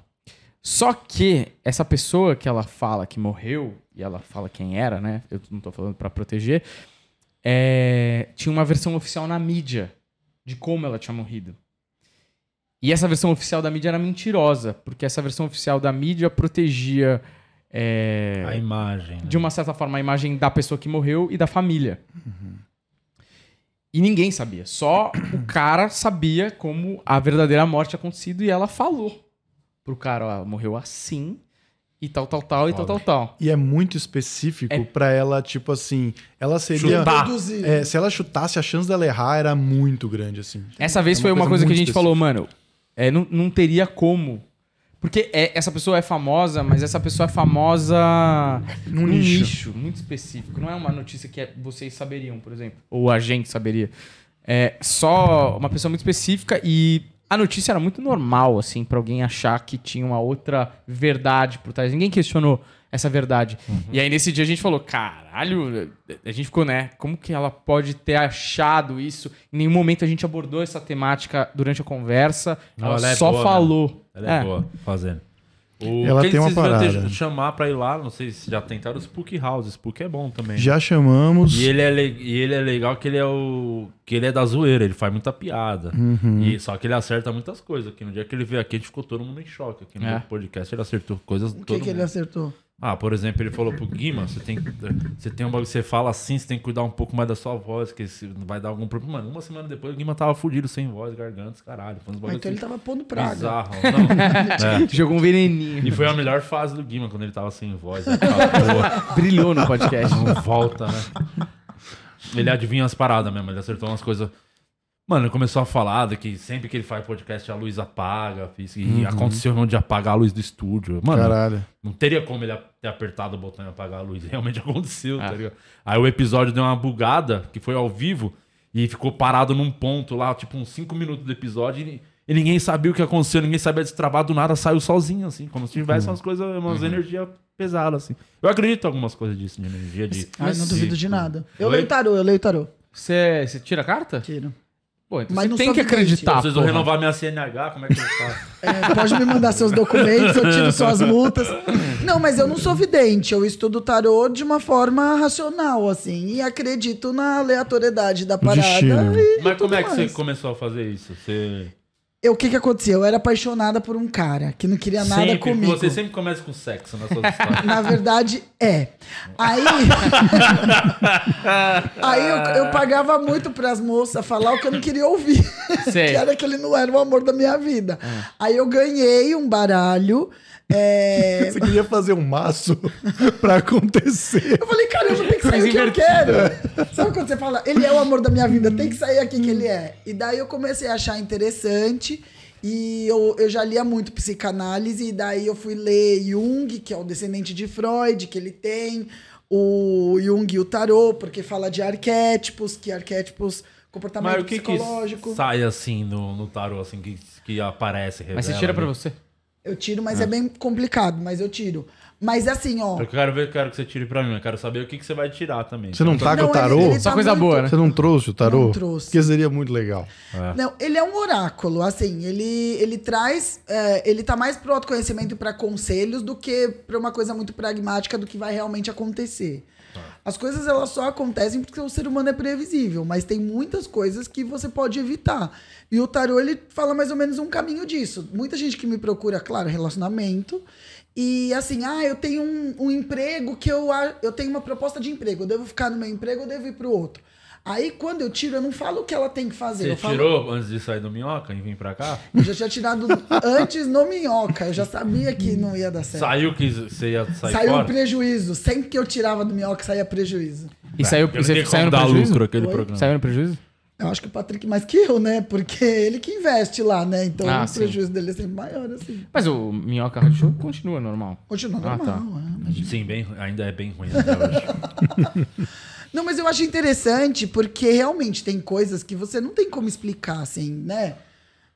Speaker 3: Só que essa pessoa que ela fala que morreu, e ela fala quem era, né? Eu não tô falando pra proteger. é, tinha uma versão oficial na mídia de como ela tinha morrido. E essa versão oficial da mídia era mentirosa, porque essa versão oficial da mídia protegia, é,
Speaker 1: A imagem. né?
Speaker 3: de uma certa forma, a imagem da pessoa que morreu e da família. E ninguém sabia. Só o cara sabia como a verdadeira morte tinha acontecido e ela falou pro cara, ó, morreu assim e tal, tal, tal e tal, tal, tal.
Speaker 4: E é muito específico
Speaker 3: É-
Speaker 4: pra ela, tipo assim, ela seria.
Speaker 1: Chutar.
Speaker 4: É, se ela chutasse, a chance dela errar era muito grande, assim.
Speaker 3: Essa vez
Speaker 4: É uma
Speaker 3: foi uma
Speaker 4: coisa
Speaker 3: coisa que a gente falou, mano, é, não, não teria como. Porque é, essa pessoa é famosa, mas essa pessoa é famosa
Speaker 4: Num nicho.
Speaker 3: nicho. muito específico. Não é uma notícia que é- vocês saberiam, por exemplo. Ou a gente saberia. É só uma pessoa muito específica e a notícia era muito normal, assim, pra alguém achar que tinha uma outra verdade por trás. Ninguém questionou essa verdade. E aí nesse dia a gente falou, caralho, a gente ficou, né? Como que ela pode ter achado isso? Em nenhum momento a gente abordou essa temática durante a conversa.
Speaker 1: Não,
Speaker 3: ela
Speaker 1: ela é
Speaker 3: só
Speaker 1: boa,
Speaker 3: falou.
Speaker 1: Ela é, boa fazendo. O,
Speaker 4: Ela
Speaker 1: quem
Speaker 4: tem uma
Speaker 1: vão ter-
Speaker 4: parada.
Speaker 1: chamar pra ir lá, não sei se já tentaram o Spook House. Spook é bom também.
Speaker 4: Já chamamos.
Speaker 1: E ele, é le- e ele é legal que ele é o. que ele é da zoeira, ele faz muita piada.
Speaker 4: Uhum.
Speaker 1: E, só que ele acerta muitas coisas. Que no dia que ele veio aqui, a gente ficou todo mundo em choque. Aqui no
Speaker 3: É.
Speaker 1: podcast ele acertou coisas.
Speaker 2: O que, que ele acertou?
Speaker 1: Ah, por exemplo, ele falou pro Guima, você tem, você tem um bagulho, você fala assim, você tem que cuidar um pouco mais da sua voz, que se vai dar algum problema. Mano, uma semana depois o Guima tava fudido, sem voz, garganta, caralho. Foi uns
Speaker 2: Ah, então ele
Speaker 1: assim,
Speaker 2: tava pondo praga.
Speaker 1: bizarro. Não, é.
Speaker 3: Jogou um veneninho.
Speaker 1: E foi a melhor fase do Guima, quando ele tava sem voz. Ele tava,
Speaker 3: Brilhou no podcast.
Speaker 1: não volta, né? Ele adivinha as paradas mesmo, ele acertou umas coisas. Mano, ele começou a falar que sempre que ele faz podcast a luz apaga. fiz- E aconteceu no de apagar a luz do estúdio. Mano,
Speaker 4: Caralho.
Speaker 1: não teria como ele ter apertado o botão e apagar a luz. Realmente aconteceu,
Speaker 3: Ah.
Speaker 1: tá ligado? Aí o episódio deu uma bugada, que foi ao vivo, e ficou parado num ponto lá, tipo uns 5 minutos do episódio, e, e ninguém sabia o que aconteceu, ninguém sabia destravar, do nada saiu sozinho, assim, como se tivesse umas coisas, umas energias pesadas, assim. Eu acredito em algumas coisas disso, de energia de.
Speaker 2: Ai, não duvido de nada. Eu leio tarô, eu leio tarô.
Speaker 3: Você você tira a carta?
Speaker 2: Tiro.
Speaker 3: Pô, então
Speaker 2: Mas
Speaker 3: você
Speaker 2: não
Speaker 3: tem
Speaker 2: sou
Speaker 3: que acreditar.
Speaker 1: Preciso
Speaker 3: porra.
Speaker 1: renovar minha CNH, como é que eu faço?
Speaker 2: É, pode me mandar seus documentos, eu tiro suas multas. Não, mas eu não sou vidente, eu estudo tarô de uma forma racional, assim, e acredito na aleatoriedade da parada. E,
Speaker 1: Mas
Speaker 2: e
Speaker 1: como é que você
Speaker 2: mais.
Speaker 1: começou a fazer isso? Você.
Speaker 2: Eu, o que que aconteceu? Eu era apaixonada por um cara que não queria nada
Speaker 1: sempre,
Speaker 2: comigo.
Speaker 1: Você sempre começa com sexo nas suas histórias.
Speaker 2: Na verdade, é. Aí. aí eu, eu pagava muito pras moças falar o que eu não queria ouvir. Que era que ele não era o amor da minha vida. Aí eu ganhei um baralho. É,
Speaker 4: Você queria fazer um maço pra acontecer.
Speaker 2: Eu falei, caramba, tem que sair o que eu quero. Sabe quando você fala, ele é o amor da minha vida, tem que sair aqui que ele é. E daí eu comecei a achar interessante. E eu, eu já lia muito psicanálise, e daí eu fui ler Jung, que é o descendente de Freud, que ele tem, o Jung e o Tarot, porque fala de arquétipos, que arquétipos, comportamento
Speaker 1: Mas o que que
Speaker 2: psicológico.
Speaker 1: sai assim no, no tarô, assim, que, que aparece, revela?
Speaker 3: Mas você tira pra
Speaker 1: né?
Speaker 3: você.
Speaker 2: Eu tiro, mas é bem complicado, mas eu tiro. Mas assim, ó.
Speaker 1: Eu quero ver, eu quero que você tire pra mim, eu quero saber o que, que você vai tirar também.
Speaker 4: Você não tá com o
Speaker 2: ele-
Speaker 4: tarô?
Speaker 2: ele
Speaker 3: Só
Speaker 2: tá
Speaker 3: coisa
Speaker 2: muito-
Speaker 3: boa, né?
Speaker 4: Você não trouxe o tarô?
Speaker 2: Não trouxe.
Speaker 4: Porque seria muito legal.
Speaker 2: Não, ele é um oráculo, assim, ele, ele traz, é, ele tá mais pro autoconhecimento e pra conselhos do que pra uma coisa muito pragmática do que vai realmente acontecer. As coisas elas só acontecem porque o ser humano é previsível, mas tem muitas coisas que você pode evitar. E o tarô ele fala mais ou menos um caminho disso. Muita gente que me procura, claro, relacionamento. E assim, ah, eu tenho um, um emprego que eu, eu tenho uma proposta de emprego. Eu devo ficar no meu emprego ou devo ir pro outro. Aí, quando eu tiro, eu não falo o que ela tem que fazer.
Speaker 1: Você
Speaker 2: eu falo,
Speaker 1: tirou antes de sair do minhoca e vir pra cá?
Speaker 2: eu já tinha tirado antes no minhoca. Eu já sabia que não ia dar certo.
Speaker 1: Saiu que você ia sair
Speaker 2: Saiu um
Speaker 1: fora?
Speaker 2: prejuízo. Sempre que eu tirava do minhoca, saía prejuízo.
Speaker 3: E saiu,
Speaker 1: Porque não
Speaker 3: você saiu no prejuízo?
Speaker 1: lucro aquele
Speaker 2: Oi?
Speaker 1: programa.
Speaker 3: Saiu no prejuízo?
Speaker 2: Eu acho que o Patrick mais que eu, né? Porque ele que investe lá, né? Então
Speaker 3: Ah,
Speaker 2: o
Speaker 3: sim.
Speaker 2: prejuízo dele é sempre maior, assim.
Speaker 3: Mas o Minhoca Rádio Show continua normal.
Speaker 2: Continua
Speaker 3: Ah,
Speaker 2: normal.
Speaker 3: tá.
Speaker 2: é, mas-
Speaker 1: Sim, bem, ainda é bem ruim até hoje.
Speaker 2: Não, mas eu acho interessante porque realmente tem coisas que você não tem como explicar, assim, né?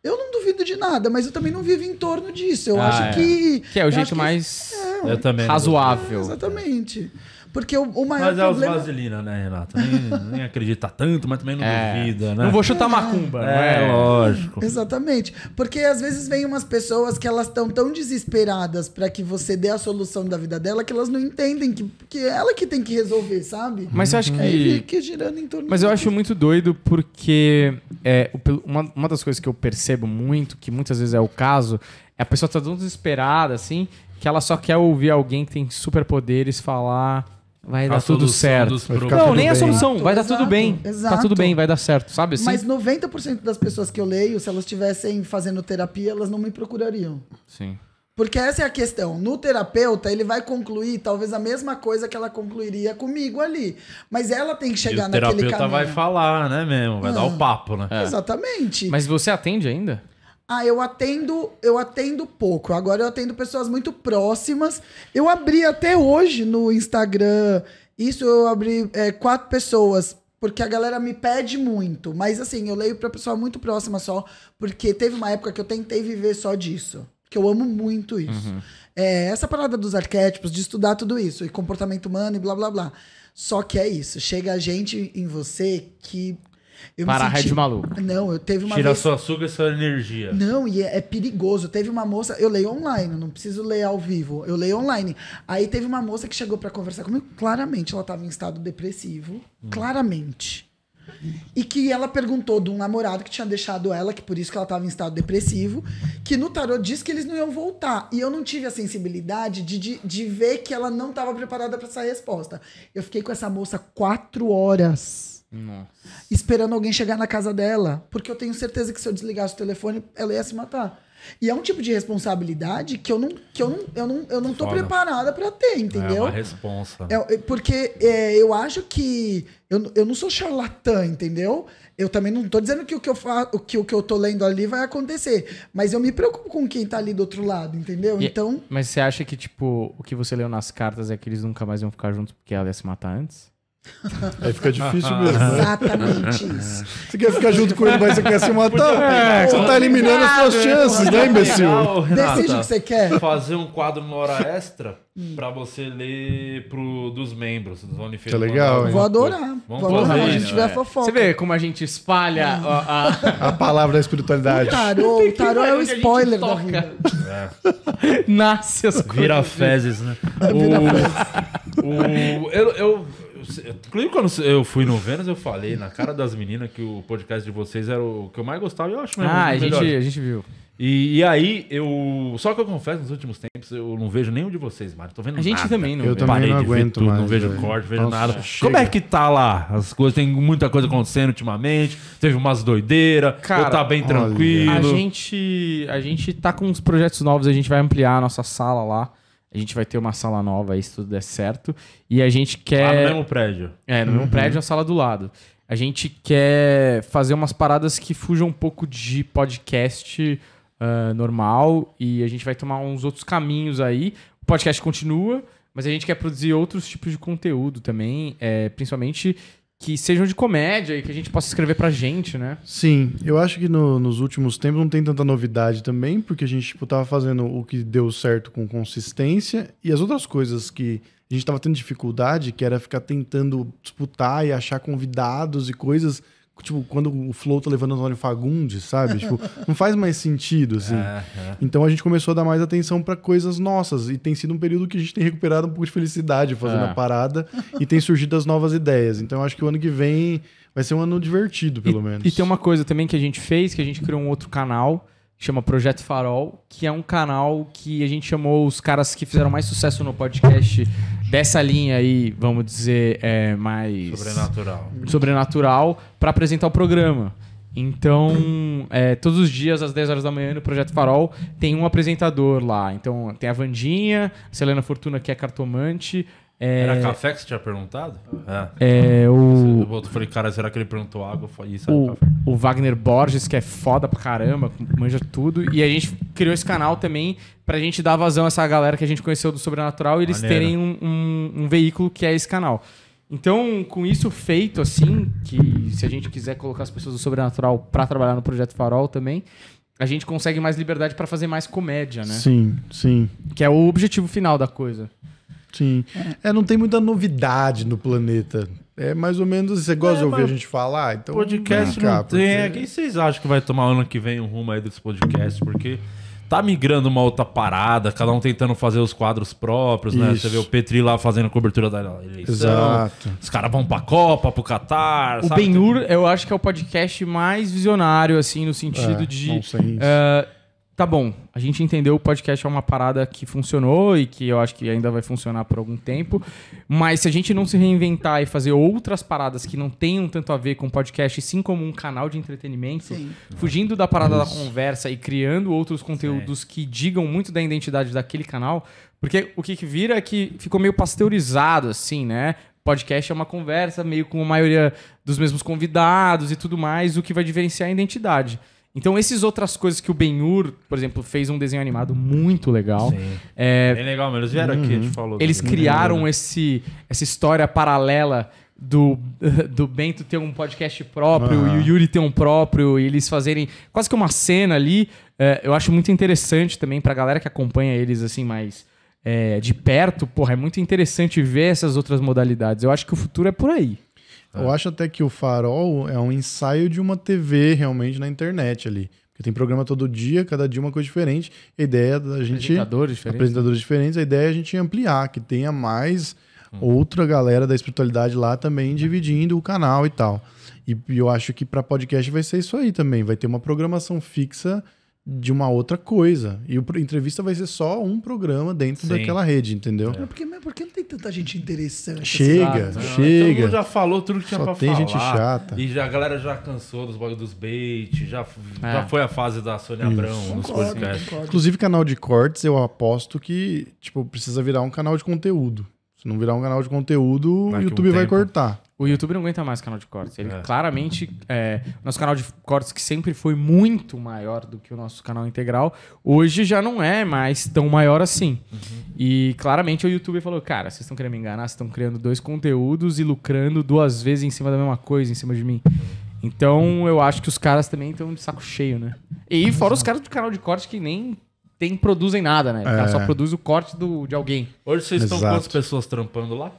Speaker 2: Eu não duvido de nada, mas eu também não vivo em torno disso. Eu
Speaker 3: Ah,
Speaker 2: acho
Speaker 3: é.
Speaker 2: que.
Speaker 3: Que é o jeito
Speaker 2: que-
Speaker 3: mais
Speaker 1: Eu também. não
Speaker 3: razoável.
Speaker 2: Exatamente. Porque o, o maior
Speaker 1: Mas é os vaselina, né, Renato? Nem, nem acredita tanto, mas também não
Speaker 3: É.
Speaker 1: duvida, né?
Speaker 3: Não vou chutar macumba, não
Speaker 1: É,
Speaker 3: é?
Speaker 1: lógico.
Speaker 2: Exatamente. Porque às vezes vem umas pessoas que elas estão tão desesperadas pra que você dê a solução da vida dela que elas não entendem que, que é ela que tem que resolver, sabe?
Speaker 3: Mas eu acho que.
Speaker 2: Aí fica girando em torno
Speaker 3: Mas eu acho muito doido porque é, uma, uma das coisas que eu percebo muito, que muitas vezes é o caso, é a pessoa tá tão desesperada, assim, que ela só quer ouvir alguém que tem superpoderes falar. Vai
Speaker 1: A
Speaker 3: dar tudo certo. Não,
Speaker 4: tudo
Speaker 3: nem a
Speaker 4: bem.
Speaker 3: solução. Vai dar
Speaker 2: Exato,
Speaker 3: tudo bem. Tá
Speaker 2: exato.
Speaker 3: tudo bem, vai dar certo, sabe assim?
Speaker 2: Mas 90% das pessoas que eu leio, se elas estivessem fazendo terapia, elas não me procurariam.
Speaker 3: Sim.
Speaker 2: Porque essa é a questão. No terapeuta, ele vai concluir talvez a mesma coisa que ela concluiria comigo ali. Mas ela tem que
Speaker 1: E
Speaker 2: chegar
Speaker 1: o
Speaker 2: naquele
Speaker 1: terapeuta
Speaker 2: caminho.
Speaker 1: vai falar, né, mesmo? Vai dar
Speaker 2: Ah.
Speaker 1: o papo, né?
Speaker 2: Exatamente.
Speaker 3: Mas você atende ainda?
Speaker 2: Ah, eu atendo, eu atendo pouco. Agora eu atendo pessoas muito próximas. Eu abri até hoje no Instagram. Isso eu abri é, quatro pessoas. Porque a galera me pede muito. Mas assim, eu leio pra pessoa muito próxima só. Porque teve uma época que eu tentei viver só disso. Que eu amo muito isso. É, essa parada dos arquétipos, de estudar tudo isso. E comportamento humano e blá blá blá. Só que é isso. Chega a gente em você que. Eu
Speaker 3: Para a
Speaker 2: senti-
Speaker 3: rede maluco.
Speaker 2: Não, eu teve uma
Speaker 1: Tira
Speaker 2: vez.
Speaker 1: sua açúcar e sua energia.
Speaker 2: Não, e é, é perigoso. Teve uma moça, eu leio online, não preciso ler ao vivo, eu leio online. Aí teve uma moça que chegou pra conversar comigo, claramente ela tava em estado depressivo, claramente. E que ela perguntou de um namorado que tinha deixado ela, que por isso que ela tava em estado depressivo, que no tarô disse que eles não iam voltar. E eu não tive a sensibilidade de, de, de ver que ela não tava preparada pra essa resposta. Eu fiquei com essa moça quatro horas
Speaker 3: Nossa.
Speaker 2: esperando alguém chegar na casa dela, porque eu tenho certeza que se eu desligasse o telefone, ela ia se matar. E é um tipo de responsabilidade que eu não, que eu não, eu não, eu não tô
Speaker 1: Foda.
Speaker 2: preparada pra ter,
Speaker 1: É
Speaker 2: entendeu?
Speaker 1: uma responsa.
Speaker 2: É, é, porque é, eu acho que eu, eu não sou charlatã, entendeu? Eu também não tô dizendo que o que eu fa o que o que eu tô lendo ali vai acontecer, mas eu me preocupo com quem tá ali do outro lado, entendeu?
Speaker 3: E-
Speaker 2: Então,
Speaker 3: Mas você acha que, tipo, o que você leu nas cartas é que eles nunca mais iam ficar juntos porque ela ia se matar antes?
Speaker 4: Aí fica difícil mesmo. né?
Speaker 2: exatamente isso.
Speaker 4: Você quer ficar junto com ele, mas você quer se matar? você tá eliminando as suas chances, né, imbecil?
Speaker 1: Legal,
Speaker 2: Decide o que você quer.
Speaker 1: Fazer um quadro numa hora extra pra você ler pro, dos membros dos OnlyFans.
Speaker 4: Tá legal, hein?
Speaker 2: Vou adorar.
Speaker 1: Vamos
Speaker 2: Vou adorar.
Speaker 1: fazer
Speaker 2: A gente tiver
Speaker 3: É.
Speaker 2: fofoca.
Speaker 3: Você vê como a gente espalha a- a-
Speaker 4: A palavra da espiritualidade.
Speaker 2: Tarô, o tarô é o spoiler da vida.
Speaker 3: nasce as coisas.
Speaker 1: Vira fezes, né? O, o- eu, eu, eu- inclusive, quando eu fui no Vênus, eu falei na cara das meninas que o podcast de vocês era o que eu mais gostava e eu acho mesmo.
Speaker 3: Ah, a gente, a gente viu.
Speaker 1: E, e aí, eu. Só que eu confesso, nos últimos tempos, eu não vejo nenhum de vocês, Mário. Tô vendo
Speaker 3: A gente
Speaker 1: nada.
Speaker 3: também não
Speaker 4: Eu também
Speaker 1: Parei
Speaker 4: não
Speaker 1: de ver
Speaker 4: aguento
Speaker 1: tudo, não
Speaker 4: mais,
Speaker 1: vejo
Speaker 4: velho.
Speaker 1: corte, vejo
Speaker 4: Nossa,
Speaker 1: nada.
Speaker 4: chega.
Speaker 1: Como é que tá lá? As coisas, tem muita coisa acontecendo ultimamente. Teve umas doideiras.
Speaker 3: Cara,
Speaker 1: ou tá bem
Speaker 4: olha,
Speaker 1: tranquilo.
Speaker 3: A gente, a gente tá com uns projetos novos, a gente vai ampliar a nossa sala lá. A gente vai ter uma sala nova aí, se tudo der certo. E a gente
Speaker 1: Lá
Speaker 3: quer.
Speaker 1: no mesmo prédio.
Speaker 3: É, no mesmo prédio, a sala do lado. A gente quer fazer umas paradas que fujam um pouco de podcast ah, normal e a gente vai tomar uns outros caminhos aí. O podcast continua, mas a gente quer produzir outros tipos de conteúdo também, é, principalmente que sejam de comédia e que a gente possa escrever pra gente, né?
Speaker 4: Sim, eu acho que no- nos últimos tempos não tem tanta novidade também, porque a gente tipo, tava fazendo o que deu certo com consistência e as outras coisas que a gente tava tendo dificuldade, que era ficar tentando disputar e achar convidados e coisas, tipo, quando o Flow tá levando Antônio Fagundes, sabe? tipo, não faz mais sentido, assim.
Speaker 1: É, é.
Speaker 4: Então a gente começou a dar mais atenção pra coisas nossas e tem sido um período que a gente tem recuperado um pouco de felicidade fazendo
Speaker 3: É.
Speaker 4: a parada e tem surgido as novas ideias. Então eu acho que o ano que vem vai ser um ano divertido, pelo
Speaker 3: e,
Speaker 4: menos.
Speaker 3: E tem uma coisa também que a gente fez, que a gente criou um outro canal, chama Projeto Farol, que é um canal que a gente chamou os caras que fizeram mais sucesso no podcast dessa linha aí, vamos dizer, é, mais
Speaker 1: Sobrenatural.
Speaker 3: sobrenatural, para apresentar o programa. Então, é, todos os dias, às 10 horas da manhã, no Projeto Farol, tem um apresentador lá. Então, tem a Vandinha, a Selena Fortuna, que é cartomante. É,
Speaker 1: Era café que você tinha perguntado? É.
Speaker 3: é, o,
Speaker 1: Eu falei, cara, será que ele perguntou água? Falei, Isso era
Speaker 3: o,
Speaker 1: café.
Speaker 3: o Wagner Borges, que é foda pra caramba, manja tudo. E a gente criou esse canal também pra gente dar vazão a essa galera que a gente conheceu do Sobrenatural e eles
Speaker 1: Maneiro.
Speaker 3: terem um, um- um veículo que é esse canal. Então, com isso feito, assim, que se a gente quiser colocar as pessoas do Sobrenatural pra trabalhar no Projeto Farol também, a gente consegue mais liberdade pra fazer mais comédia, né?
Speaker 4: Sim, sim,
Speaker 3: Que é o objetivo final da coisa.
Speaker 4: Sim. É, não tem muita novidade no planeta. É mais ou menos. Você gosta
Speaker 1: É,
Speaker 4: de ouvir a gente falar? Então.
Speaker 1: Podcast
Speaker 4: cá,
Speaker 1: não tem. É,
Speaker 4: porque-
Speaker 1: Quem vocês acham que vai tomar ano que vem o rumo aí desse podcast? Porque tá migrando uma outra parada, cada um tentando fazer os quadros próprios, né?
Speaker 4: Isso.
Speaker 1: Você vê o Petri lá fazendo a cobertura da eleição.
Speaker 4: Exato.
Speaker 1: Os caras vão pra Copa, pro Qatar.
Speaker 3: O? Ben-Hur, eu acho que é o podcast mais visionário, assim, no sentido
Speaker 4: É,
Speaker 3: de...
Speaker 4: não sei isso.
Speaker 3: é, tá bom, a gente entendeu o podcast é uma parada que funcionou e que eu acho que ainda vai funcionar por algum tempo, mas se a gente não se reinventar e fazer outras paradas que não tenham tanto a ver com podcast, e sim como um canal de entretenimento,
Speaker 2: Sim.
Speaker 3: fugindo da parada da conversa e criando outros conteúdos que digam muito da identidade daquele canal, porque o que, que vira é que ficou meio pasteurizado, assim, né? Podcast é uma conversa meio com a maioria dos mesmos convidados e tudo mais, o que vai diferenciar a identidade. Então, essas outras coisas que o Ben-Hur, por exemplo, fez um desenho animado muito legal.
Speaker 1: Sim.
Speaker 3: É,
Speaker 1: Bem legal, mas eles vieram aqui, a gente falou.
Speaker 3: eles criaram esse, essa história paralela do, do Bento ter um podcast próprio
Speaker 4: Aham.
Speaker 3: e o Yuri ter um próprio, e eles fazerem quase que uma cena ali. É, eu acho muito interessante também pra galera que acompanha eles assim mais é, de perto. Porra, é muito interessante ver essas outras modalidades. Eu acho que o futuro é por aí.
Speaker 4: Eu acho até que o Farol é um ensaio de uma TV realmente na internet ali. Porque tem programa todo dia, cada dia uma coisa diferente. A ideia da gente.
Speaker 3: Apresentadores diferentes.
Speaker 4: Apresentadores diferentes. A ideia é a gente ampliar, que tenha mais outra galera da espiritualidade lá também dividindo o canal e tal. E, e eu acho que para podcast vai ser isso aí também. Vai ter uma programação fixa de uma outra coisa. E o pro- entrevista vai ser só um programa dentro
Speaker 1: Sim.
Speaker 4: daquela rede, entendeu?
Speaker 2: Mas por, que, mas por que não tem tanta gente interessante?
Speaker 4: Chega,
Speaker 3: Exato.
Speaker 1: Todo
Speaker 4: chega.
Speaker 1: mundo já falou tudo que tinha
Speaker 4: Só
Speaker 1: pra
Speaker 4: tem
Speaker 1: falar.
Speaker 4: gente chata.
Speaker 1: E já, a galera já cansou dos bagulhos dos bait, já,
Speaker 3: É.
Speaker 1: já foi a fase da Sônia Abrão nos podcasts.
Speaker 4: Inclusive, canal de cortes, eu aposto que, tipo, precisa virar um canal de conteúdo. Se não virar um canal de conteúdo,
Speaker 1: Daqui
Speaker 4: o
Speaker 1: um
Speaker 4: YouTube vai
Speaker 1: tempo.
Speaker 4: cortar.
Speaker 3: O YouTube não aguenta mais canal de cortes. Ele
Speaker 1: É.
Speaker 3: claramente. É, nosso canal de cortes, que sempre foi muito maior do que o nosso canal integral, hoje já não é mais tão maior assim. E claramente o YouTube falou: cara, vocês estão querendo me enganar, vocês estão criando dois conteúdos e lucrando duas vezes em cima da mesma coisa, em cima de mim. Então eu acho que os caras também estão de saco cheio, né? E fora os caras do canal de corte que nem tem, produzem nada, né? O cara
Speaker 4: É.
Speaker 3: só produz o corte do, de alguém.
Speaker 1: Hoje vocês estão com
Speaker 4: Exato.
Speaker 1: quantas pessoas trampando lá?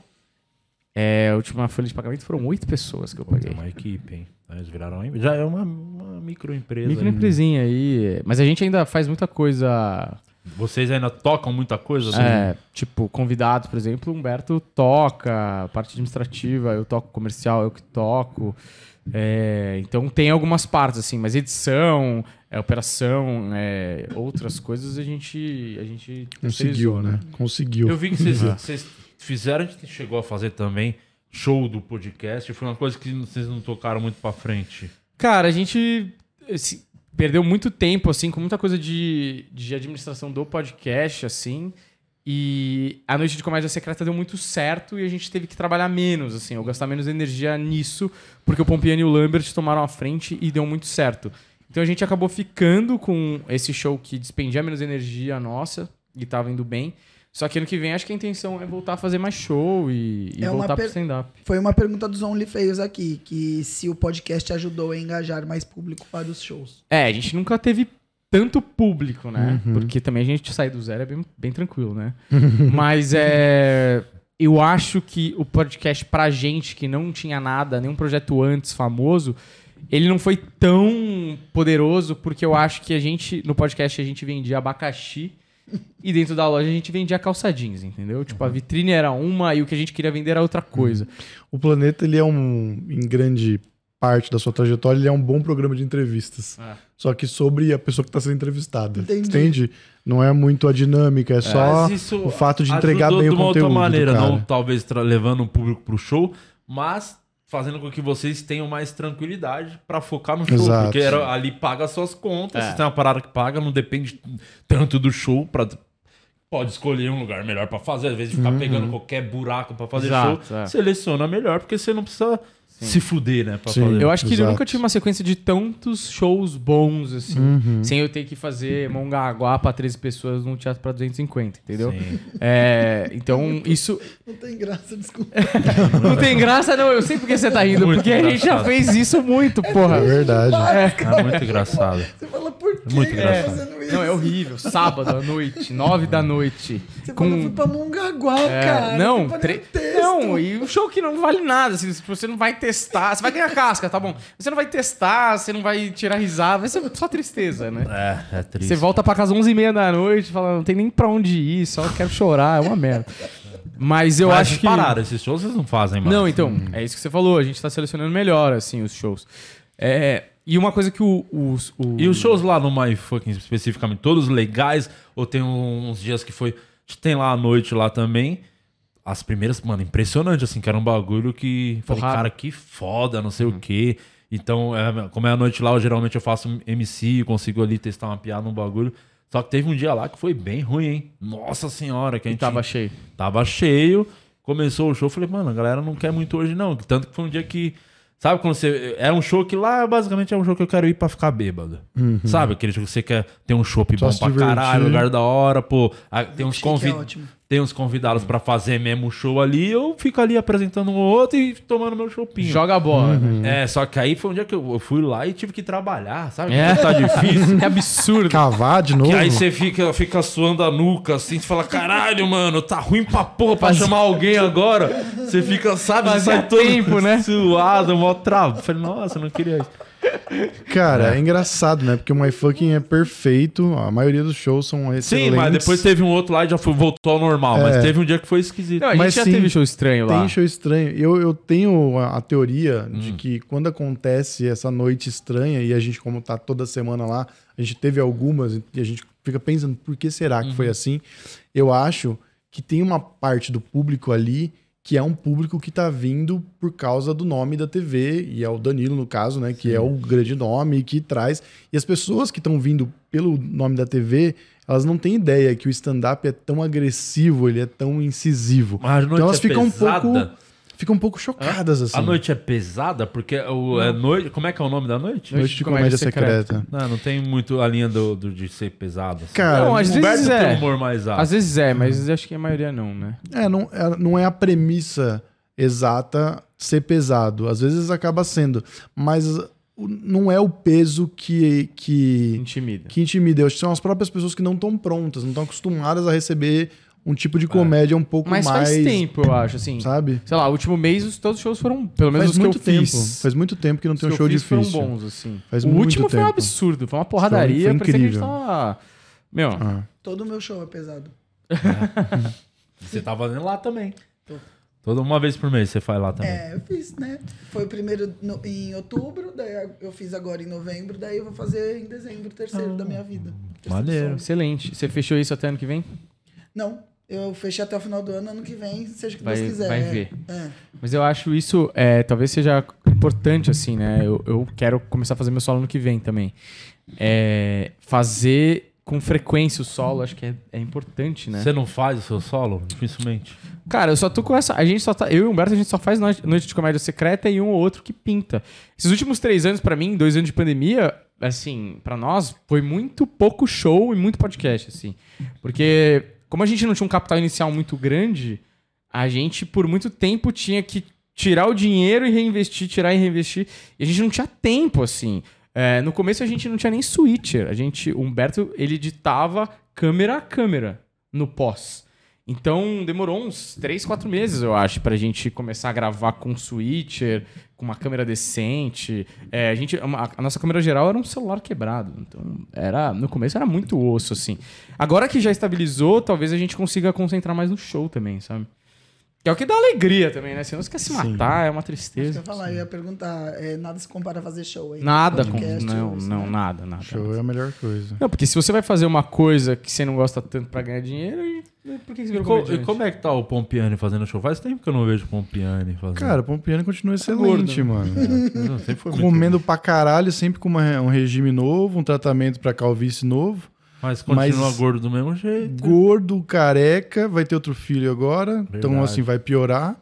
Speaker 3: É, a última folha de pagamento foram oito pessoas que eu paguei.
Speaker 1: uma equipe, hein? Eles viraram. Já é uma, uma microempresa.
Speaker 3: Microempresinha aí. Mas a gente ainda faz muita coisa.
Speaker 1: Vocês ainda tocam muita coisa? assim?
Speaker 3: É, tipo, convidados, por exemplo, o Humberto toca, parte administrativa, eu toco comercial, eu que toco. É, então tem algumas partes, assim, mas edição, é, operação, é, outras coisas a gente. A gente
Speaker 4: Conseguiu, né? Conseguiu.
Speaker 1: Eu vi que vocês, vocês fizeram, a gente chegou a fazer também show do podcast. Foi uma coisa que vocês não tocaram muito pra frente.
Speaker 3: Cara, a gente assim, perdeu muito tempo, assim, com muita coisa de, de administração do podcast, assim. E a noite de comédia secreta deu muito certo e a gente teve que trabalhar menos, assim, ou gastar menos energia nisso, porque o Pompiani e o Lambert tomaram a frente e deu muito certo. Então a gente acabou ficando com esse show que despendia menos energia nossa e tava indo bem. Só que ano que vem acho que a intenção é voltar a fazer mais show e, e
Speaker 2: É
Speaker 3: voltar pro stand-up.
Speaker 2: Foi uma pergunta dos Only Feios aqui, que se o podcast ajudou a engajar mais público para os shows.
Speaker 3: É, a gente nunca teve tanto público, né?
Speaker 4: Uhum.
Speaker 3: Porque também a gente sair do zero é bem, bem tranquilo, né? Mas é. Eu acho que o podcast pra gente que não tinha nada, nenhum projeto antes famoso, ele não foi tão poderoso porque eu acho que a gente, no podcast, a gente vendia abacaxi e dentro da loja a gente vendia calça jeans, entendeu? Tipo, a vitrine era uma e o que a gente queria vender era outra coisa.
Speaker 4: O Planeta, ele é um, em grande parte da sua trajetória, ele é um bom programa de entrevistas.
Speaker 3: É.
Speaker 4: Só que sobre a pessoa que está sendo entrevistada.
Speaker 2: Entendi.
Speaker 4: Entende? Não é muito a dinâmica, é só
Speaker 1: Mas isso
Speaker 4: o fato de entregar bem
Speaker 1: de
Speaker 4: o
Speaker 1: uma
Speaker 4: conteúdo.
Speaker 1: outra maneira,
Speaker 4: do cara.
Speaker 1: não talvez levando o público pro show, mas fazendo com que vocês tenham mais tranquilidade pra focar no show,
Speaker 4: Exato.
Speaker 1: porque era, ali paga as suas contas,
Speaker 3: É.
Speaker 1: se tem uma parada que paga, não depende tanto do show para pode escolher um lugar melhor pra fazer, às vezes ficar
Speaker 4: Uhum.
Speaker 1: pegando qualquer buraco pra fazer
Speaker 3: Exato,
Speaker 1: show,
Speaker 3: é.
Speaker 1: seleciona melhor, porque você não precisa se fuder, né, pra
Speaker 4: Sim.
Speaker 3: Eu acho que eu
Speaker 4: Exato.
Speaker 3: nunca tive uma sequência de tantos shows bons, assim,
Speaker 4: Uhum.
Speaker 3: sem eu ter que fazer Mongaguá pra 13 pessoas num teatro pra 250, entendeu? É, então, isso.
Speaker 2: Não tem graça, desculpa.
Speaker 3: Não tem graça, não. Eu sei porque você tá rindo,
Speaker 1: Muito
Speaker 3: porque a gente já
Speaker 1: engraçado.
Speaker 3: fez isso muito,
Speaker 4: É
Speaker 3: porra.
Speaker 4: verdade.
Speaker 1: É muito engraçado.
Speaker 2: Você fala, por
Speaker 1: Muito
Speaker 2: Quem
Speaker 1: engraçado.
Speaker 2: tá fazendo isso?
Speaker 3: Não, é horrível. Sábado à noite, nove da noite.
Speaker 2: Você
Speaker 3: com-
Speaker 2: falou, fui pra Mongaguá,
Speaker 3: É,
Speaker 2: cara.
Speaker 3: não, tre- não, e o show que não vale nada, assim, tipo, você não vai testar, você vai ganhar casca, tá bom. Você não vai testar, você não vai tirar risada, vai ser só tristeza, né?
Speaker 1: É, é triste.
Speaker 3: Você volta pra casa 11h30 da noite, fala, não tem nem pra onde ir, só quero chorar, é uma merda. Mas eu
Speaker 1: Mas
Speaker 3: acho que...
Speaker 1: pararam, esses shows vocês não fazem mais.
Speaker 3: Não, então, é isso que você falou, a gente tá selecionando melhor, assim, os shows. É, e uma coisa que o... os- o-
Speaker 1: E os shows lá no My Fucking especificamente, todos legais? Ou tem uns dias que foi. Tem lá a noite lá também. As primeiras, mano, impressionante, assim, que era um bagulho que. Falei, cara, que foda, não sei o quê. Então, é, como é a noite lá, eu, geralmente eu faço MC, consigo ali testar uma piada, um bagulho. Só que teve um dia lá que foi bem ruim, hein? Nossa senhora, que a
Speaker 3: E
Speaker 1: gente
Speaker 3: tava cheio.
Speaker 1: Tava cheio. Começou o show, falei, mano, a galera não quer muito hoje, não. Tanto que foi um dia que. Sabe quando você. Era um show que lá, basicamente, é um show que eu quero ir pra ficar bêbado. Sabe? Aquele show que você quer ter um show bom pra
Speaker 4: divertir.
Speaker 1: caralho, lugar da hora, pô. Ah, Tem uns,
Speaker 2: é ótimo.
Speaker 1: Tem uns convidados pra fazer mesmo show ali, eu fico ali apresentando um outro e tomando meu chopinho.
Speaker 3: Joga a bola. né?
Speaker 1: É, só que aí foi um dia que eu eu fui lá e tive que trabalhar, sabe?
Speaker 3: É.
Speaker 1: Tá difícil.
Speaker 3: É absurdo.
Speaker 4: Cavar de novo?
Speaker 1: Que aí você fica, fica suando a nuca, assim, você fala, caralho, mano, tá ruim pra porra pra chamar alguém agora. Você fica, sabe,
Speaker 3: Fazia
Speaker 1: sai todo
Speaker 3: tempo, né?
Speaker 1: suado, mó travo. Falei, nossa, eu não queria isso.
Speaker 4: Cara, é. engraçado, né? Porque o My Fucking é perfeito. A maioria dos shows são excelentes.
Speaker 1: Sim, mas depois teve um outro lá e já foi, voltou ao normal. Mas
Speaker 4: É.
Speaker 1: teve um dia que foi esquisito.
Speaker 3: Não, a gente
Speaker 4: Mas
Speaker 3: já
Speaker 4: sim,
Speaker 3: teve show estranho lá.
Speaker 4: Tem show estranho. Eu, eu tenho a, a teoria
Speaker 1: Hum.
Speaker 4: de que quando acontece essa noite estranha, e a gente, como tá toda semana lá, a gente teve algumas, e a gente fica pensando por que será que
Speaker 1: Uhum.
Speaker 4: foi assim. Eu acho que tem uma parte do público ali que é um público que tá vindo por causa do nome da TV, e é o Danilo, no caso, né? Que é o grande nome que traz. E as pessoas que estão vindo pelo nome da TV, elas não têm ideia que o stand-up é tão agressivo, ele é tão incisivo.
Speaker 1: Mas
Speaker 4: Então elas
Speaker 1: é
Speaker 4: ficam um
Speaker 1: pesada.
Speaker 4: pouco ficam um pouco chocadas assim.
Speaker 1: A noite é pesada porque o, é noite. Como é que é o nome da noite?
Speaker 4: Noite de comédia secreta.
Speaker 1: Não, não tem muito a linha do, do- de ser pesado. Assim.
Speaker 4: Cara,
Speaker 3: Não, às vezes
Speaker 1: tem
Speaker 3: é.
Speaker 1: um humor mais alto.
Speaker 3: Às vezes é, mas acho que a maioria não, né?
Speaker 4: É, não, é, não é a premissa exata ser pesado. Às vezes acaba sendo, mas não é o peso que que,
Speaker 3: Intimida.
Speaker 4: que intimida. Eu acho que são as próprias pessoas que não estão prontas, não estão acostumadas a receber um tipo de comédia um pouco
Speaker 3: Mas
Speaker 4: mais,
Speaker 3: faz tempo, eu acho, assim.
Speaker 4: sabe?
Speaker 3: Sei lá, o último mês os- todos os shows foram, pelo menos
Speaker 4: Faz
Speaker 3: os que
Speaker 4: muito
Speaker 3: eu
Speaker 4: tempo.
Speaker 3: fiz.
Speaker 4: Faz muito tempo que não
Speaker 3: Os
Speaker 4: tem um
Speaker 3: que
Speaker 4: show difícil.
Speaker 3: foram bons, assim.
Speaker 4: Faz
Speaker 3: o
Speaker 4: muito
Speaker 3: último foi um
Speaker 4: tempo.
Speaker 3: absurdo, foi uma porradaria,
Speaker 4: Foi
Speaker 3: parecia que a gente
Speaker 4: incrível.
Speaker 3: tava... Meu,
Speaker 4: Ah.
Speaker 2: Todo meu show é pesado.
Speaker 1: Você tá fazendo lá também.
Speaker 2: Tô.
Speaker 1: Toda uma vez por mês você faz lá também.
Speaker 2: É, eu fiz, né? Foi o primeiro no- em outubro, daí eu fiz agora em novembro, daí eu vou fazer em dezembro, o terceiro da minha vida. Terceiro
Speaker 1: Maneiro.
Speaker 3: excelente. Você fechou isso até ano que vem?
Speaker 2: Não, eu fechei até o final do ano, ano que vem, seja o que
Speaker 3: Vai-
Speaker 2: Deus quiser.
Speaker 3: vai
Speaker 2: é.
Speaker 3: ver.
Speaker 2: É.
Speaker 3: Mas eu acho isso, é, talvez seja importante, assim, né? Eu, eu quero começar a fazer meu solo ano que vem também. É, fazer com frequência o solo, acho que é, é importante, né?
Speaker 1: Você não faz o seu solo? Dificilmente.
Speaker 3: Cara, eu só tô com essa. A gente só tá. Eu e o Humberto, a gente só faz noite, noite de comédia secreta e um ou outro que pinta. Esses últimos três anos, pra mim, dois anos de pandemia, assim, pra nós, foi muito pouco show e muito podcast, assim. Porque, como a gente não tinha um capital inicial muito grande, a gente, por muito tempo, tinha que tirar o dinheiro e reinvestir, tirar e reinvestir. E a gente não tinha tempo, assim. É, no começo a gente não tinha nem switcher. A gente, o Humberto, ele editava câmera a câmera no pós. Então demorou uns 3, 4 meses, eu acho, pra gente começar a gravar com switcher, com uma câmera decente. É, a, gente, a, a nossa câmera geral era um celular quebrado. Então, era, no começo era muito osso, assim. Agora que já estabilizou, talvez a gente consiga concentrar mais no show também, sabe? Que é o que dá alegria também, né? Senão você quer se matar, é uma
Speaker 2: que eu
Speaker 3: tristeza.
Speaker 2: ia falar, eu ia perguntar, é, nada se compara a fazer show aí.
Speaker 3: Nada com. Não,
Speaker 2: isso,
Speaker 3: não,
Speaker 2: né?
Speaker 3: nada, nada.
Speaker 4: Show é a melhor coisa.
Speaker 3: Não, porque se você vai fazer uma coisa que você não gosta tanto pra ganhar dinheiro, e- por que você
Speaker 1: E,
Speaker 3: virou
Speaker 1: co- e como é que tá o Pompiani fazendo show? Faz tempo que eu não vejo o Pompiani fazendo.
Speaker 4: Cara, o Pompiani continua
Speaker 3: Tá
Speaker 4: excelente,
Speaker 3: gordo, né?
Speaker 4: mano.
Speaker 1: Não, sempre foi muito
Speaker 4: Comendo pra caralho, sempre com uma- um regime novo, um tratamento pra calvície novo.
Speaker 1: Mas continua
Speaker 4: Mas-
Speaker 1: gordo do mesmo jeito.
Speaker 4: Gordo, careca, vai ter outro filho agora. Então,
Speaker 1: Verdade.
Speaker 4: assim, vai piorar.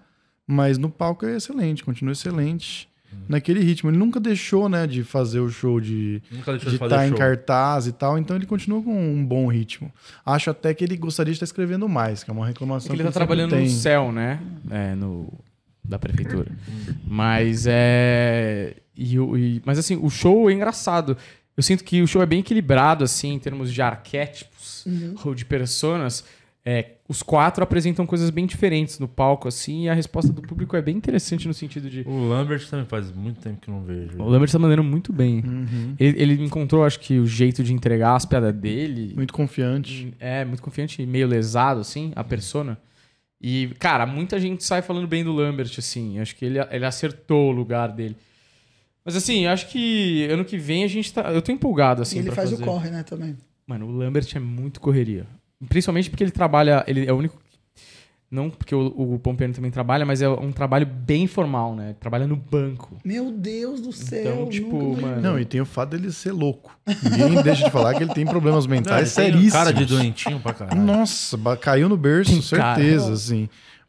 Speaker 4: Mas no palco é excelente, continua excelente. Naquele ritmo. Ele nunca deixou, né, de fazer o show de estar
Speaker 1: fazer
Speaker 4: em
Speaker 1: show.
Speaker 4: cartaz e tal. Então ele continua com um bom ritmo. Acho até que ele gostaria de estar escrevendo mais, que é uma
Speaker 3: É
Speaker 4: reclamação
Speaker 3: que ele tá
Speaker 4: sempre
Speaker 3: trabalhando
Speaker 4: tem.
Speaker 3: no céu, né? É, no, da prefeitura. Mas é. E, o- e- mas assim, o show é engraçado. eu sinto que o show é bem equilibrado, assim, em termos de arquétipos ou de personas. É, os quatro apresentam coisas bem diferentes no palco, assim, e a resposta do público é bem interessante no sentido de.
Speaker 1: O Lambert também faz muito tempo que não vejo.
Speaker 3: O Lambert tá mandando muito bem. Ele, ele encontrou, acho que, o jeito de entregar as piadas dele.
Speaker 4: Muito confiante.
Speaker 3: É, muito confiante e meio lesado, assim, a persona. E, cara, muita gente sai falando bem do Lambert, assim. Acho que ele, ele acertou o lugar dele. Mas, assim, acho que ano que vem a gente tá. Eu tô empolgado, assim.
Speaker 2: e ele
Speaker 3: pra
Speaker 2: faz
Speaker 3: fazer.
Speaker 2: o corre, né, também.
Speaker 3: Mano, o Lambert é muito correria. Principalmente porque ele trabalha. Ele é o único. Não porque o, o também trabalha, mas é um trabalho bem formal, né? Trabalha no banco.
Speaker 2: Meu Deus do céu.
Speaker 3: Então, tipo,
Speaker 2: nunca-
Speaker 3: mano.
Speaker 4: Não, e tem o fato dele ser louco. Ninguém deixa de falar que ele tem problemas mentais seríssimos.
Speaker 1: Cara de doentinho pra caralho.
Speaker 4: Nossa, caiu no berço,
Speaker 3: Tem
Speaker 4: certeza,
Speaker 2: cara.
Speaker 4: assim.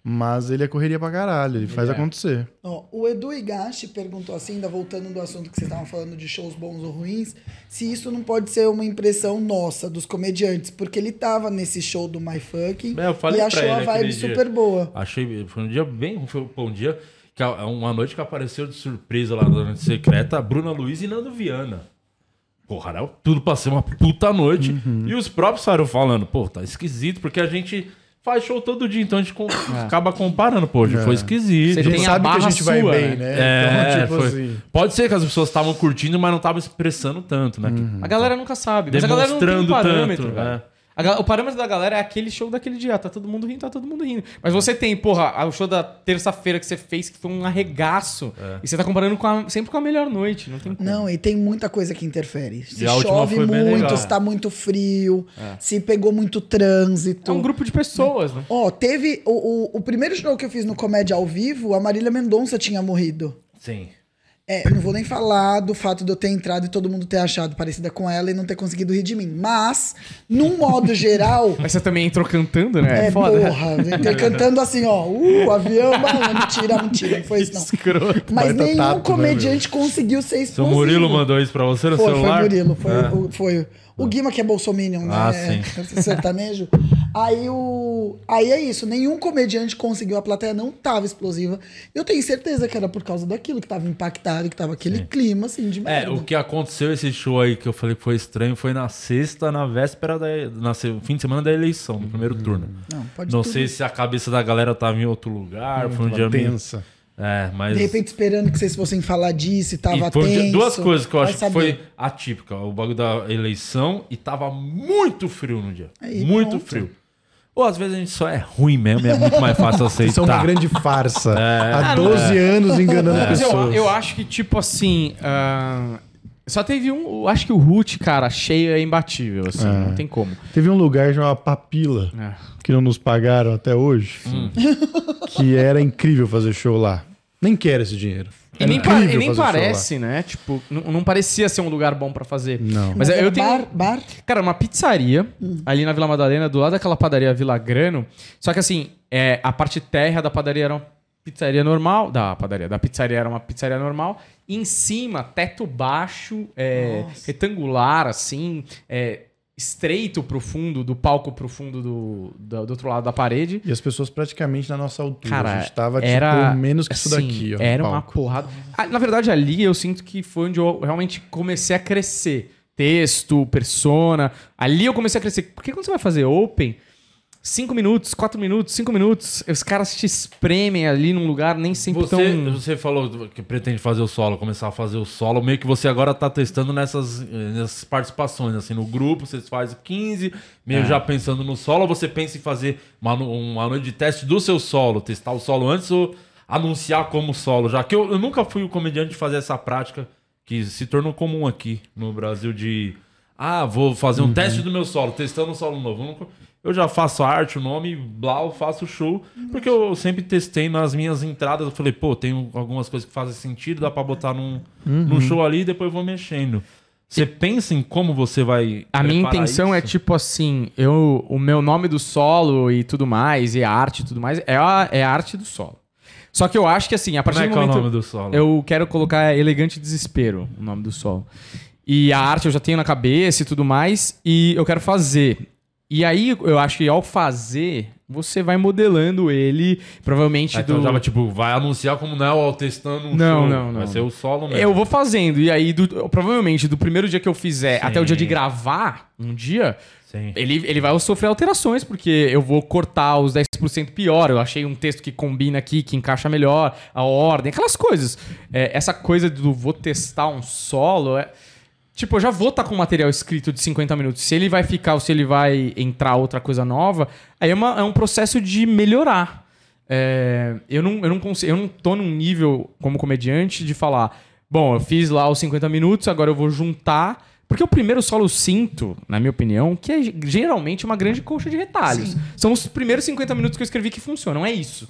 Speaker 4: Mas ele é correria pra caralho, ele faz
Speaker 3: É.
Speaker 4: acontecer.
Speaker 2: Ó, o Edu Igashi perguntou assim, ainda voltando do assunto que vocês estavam falando de shows bons ou ruins, se isso não pode ser uma impressão nossa, dos comediantes, porque ele tava nesse show do My Fucking
Speaker 1: É,
Speaker 2: e achou
Speaker 1: ele
Speaker 2: a vibe
Speaker 1: dia.
Speaker 2: super boa.
Speaker 1: Achei. Foi um dia bem. Foi um dia. Que uma noite que apareceu de surpresa lá na Noite Secreta, Bruna Luiz e Nando Viana. Porra, era tudo pra ser uma puta noite.
Speaker 3: Uhum.
Speaker 1: E os próprios saíram falando, pô, tá esquisito, porque a gente faz show todo dia, então a gente com- acaba comparando, pô, hoje foi esquisito.
Speaker 3: É. Você
Speaker 4: A gente
Speaker 3: tem a
Speaker 4: sabe que a gente vai
Speaker 3: sua,
Speaker 4: bem,
Speaker 3: né?
Speaker 4: né?
Speaker 1: É,
Speaker 4: então, tipo
Speaker 1: foi.
Speaker 4: assim.
Speaker 1: Pode ser que as pessoas estavam curtindo, mas não estavam expressando tanto, né? Que-
Speaker 3: A galera nunca sabe. Mas a galera não tem um parâmetro,
Speaker 1: tanto,
Speaker 3: velho.
Speaker 1: é.
Speaker 3: A o parâmetro da galera é aquele show daquele dia. Tá todo mundo rindo, tá todo mundo rindo. Mas você tem, porra, o show da terça-feira que você fez, que foi um arregaço.
Speaker 1: É.
Speaker 3: E você tá comparando com a- sempre com a melhor noite. Não tem como.
Speaker 2: Não, e tem muita coisa que interfere. Se
Speaker 1: última
Speaker 2: chove muito, se tá muito frio, se pegou muito trânsito.
Speaker 3: É um grupo de pessoas, né?
Speaker 2: Ó, teve o, o, o primeiro show que eu fiz no Comédia ao Vivo, a Marília Mendonça tinha morrido.
Speaker 1: Sim.
Speaker 2: É, não vou nem falar do fato de eu ter entrado e todo mundo ter achado parecida com ela e não ter conseguido rir de mim. Mas, num modo geral,
Speaker 3: Mas você também entrou cantando, né?
Speaker 2: é,
Speaker 3: foda.
Speaker 2: porra, entrei cantando assim, ó, uh, avião, bala, mentira, mentira, não foi isso não.
Speaker 3: Escroto.
Speaker 2: Mas
Speaker 4: Baita
Speaker 2: nenhum
Speaker 4: tato, né,
Speaker 2: comediante conseguiu ser
Speaker 1: Seu
Speaker 2: explosivo.
Speaker 1: Murilo mandou isso pra você no
Speaker 2: Foi, foi
Speaker 1: celular?
Speaker 2: Murilo, foi,
Speaker 1: É.
Speaker 2: o, foi. O Guima que é bolsominion, né?
Speaker 1: Ah,
Speaker 2: sim. Sertanejo. Aí o. Aí é isso. Nenhum comediante conseguiu. A plateia não tava explosiva. Eu tenho certeza que era por causa daquilo, que tava impactado, que tava aquele clima, assim, de
Speaker 1: É,
Speaker 2: merda.
Speaker 1: o que aconteceu esse show aí que eu falei que foi estranho foi na sexta, na véspera da. Na se- fim de semana da eleição, do primeiro turno.
Speaker 2: Não, pode
Speaker 1: Não
Speaker 2: tudo.
Speaker 1: sei se a cabeça da galera tava em outro lugar, foi um dia meio. É, mas.
Speaker 2: De repente esperando que vocês fossem falar disso e tava
Speaker 1: E
Speaker 2: tenso.
Speaker 1: duas coisas que eu acho que foi atípica. O bagulho da eleição e tava muito frio no dia.
Speaker 2: Aí,
Speaker 1: muito
Speaker 2: pronto.
Speaker 1: frio. Ou às vezes a gente só é ruim mesmo, e é muito mais fácil aceitar.
Speaker 4: Isso é uma grande farsa. Há
Speaker 3: Ah, não
Speaker 4: 12 anos enganando
Speaker 3: Mas eu,
Speaker 4: pessoas.
Speaker 3: eu acho que, tipo assim. ah, só teve um. Eu acho que o Root, cara, cheio é imbatível, assim.
Speaker 4: É.
Speaker 3: Não tem como.
Speaker 4: Teve um lugar chamado Papila,
Speaker 3: É.
Speaker 4: que não nos pagaram até hoje,
Speaker 1: Hum.
Speaker 4: que era incrível fazer show lá. Nem quero esse dinheiro.
Speaker 3: E
Speaker 4: Era
Speaker 3: nem, pa-
Speaker 4: incrível
Speaker 3: e nem
Speaker 4: fazer show lá.
Speaker 3: parece, né? Tipo, não, não parecia ser um lugar bom pra fazer.
Speaker 4: Não.
Speaker 3: Mas eu tenho.
Speaker 2: Bar, bar?
Speaker 3: Cara, uma pizzaria ali na Vila Madalena, do lado daquela padaria Vila Grano. Só que assim, é, a parte térrea da padaria era uma pizzaria normal. Da padaria, da pizzaria era uma pizzaria normal. E em cima, teto baixo, é, retangular, assim, é, estreito pro fundo, do palco pro fundo do, do, do outro lado da parede.
Speaker 4: E as pessoas praticamente na nossa altura.
Speaker 3: Cara,
Speaker 4: a gente tava,
Speaker 3: era
Speaker 4: tipo, menos que isso
Speaker 3: assim,
Speaker 4: daqui, ó.
Speaker 3: Era uma porrada. Ah, na verdade, ali eu sinto que foi onde eu realmente comecei a crescer. Texto, persona. Ali eu comecei a crescer. Porque quando você vai fazer open, cinco minutos, quatro minutos, cinco minutos, os caras te espremem ali num lugar nem sempre
Speaker 1: Você,
Speaker 3: tão.
Speaker 1: você falou que pretende fazer o solo, começar a fazer o solo, meio que você agora tá testando nessas, nessas participações, assim, no grupo, você faz 15, meio
Speaker 3: É.
Speaker 1: já pensando no solo, ou você pensa em fazer uma, uma noite de teste do seu solo, testar o solo antes ou anunciar como solo, já que eu, eu nunca fui o comediante de fazer essa prática que se tornou comum aqui no Brasil de ah, vou fazer um teste do meu solo, testando um solo novo. Eu já faço arte, o nome, blá, eu faço o show. Porque eu sempre testei nas minhas entradas. Eu falei, pô, tem algumas coisas que fazem sentido, dá pra botar num, num show ali e depois eu vou mexendo. Você pensa em como você vai.
Speaker 3: A minha intenção é
Speaker 1: isso?
Speaker 3: tipo assim, eu, o meu nome do solo e tudo mais, e a arte e tudo mais, é a, é a arte do solo. Só que eu acho que assim, a partir
Speaker 1: Como é
Speaker 3: do
Speaker 1: que é o
Speaker 3: momento...
Speaker 1: nome do solo?
Speaker 3: Eu quero colocar Elegante Desespero, o nome do solo. E a arte eu já tenho na cabeça e tudo mais, e eu quero fazer. E aí eu acho que ao fazer, você vai modelando ele, provavelmente
Speaker 1: Aí, então
Speaker 3: do...
Speaker 1: já vai, tipo, vai anunciar como não é o testando um
Speaker 3: Não,
Speaker 1: show.
Speaker 3: não, não.
Speaker 1: Vai ser o solo mesmo.
Speaker 3: Eu vou fazendo, e aí, do- provavelmente, do primeiro dia que eu fizer até o dia de gravar, um dia,
Speaker 1: Sim.
Speaker 3: ele, ele vai sofrer alterações, porque eu vou cortar os 10% pior, eu achei um texto que combina aqui, que encaixa melhor, a ordem, aquelas coisas. É, essa coisa do vou testar um solo, é... Tipo, eu já vou estar com material escrito de 50 minutos. Se ele vai ficar ou se ele vai entrar outra coisa nova, aí é, uma- é um processo de melhorar. É, eu, não, eu, não consigo, eu não tô num nível como comediante de falar, bom, eu fiz lá os 50 minutos, agora eu vou juntar. Porque o primeiro solo eu sinto, na minha opinião, que é geralmente uma grande colcha de retalhos. São os primeiros 50 minutos que eu escrevi que funcionam, é isso.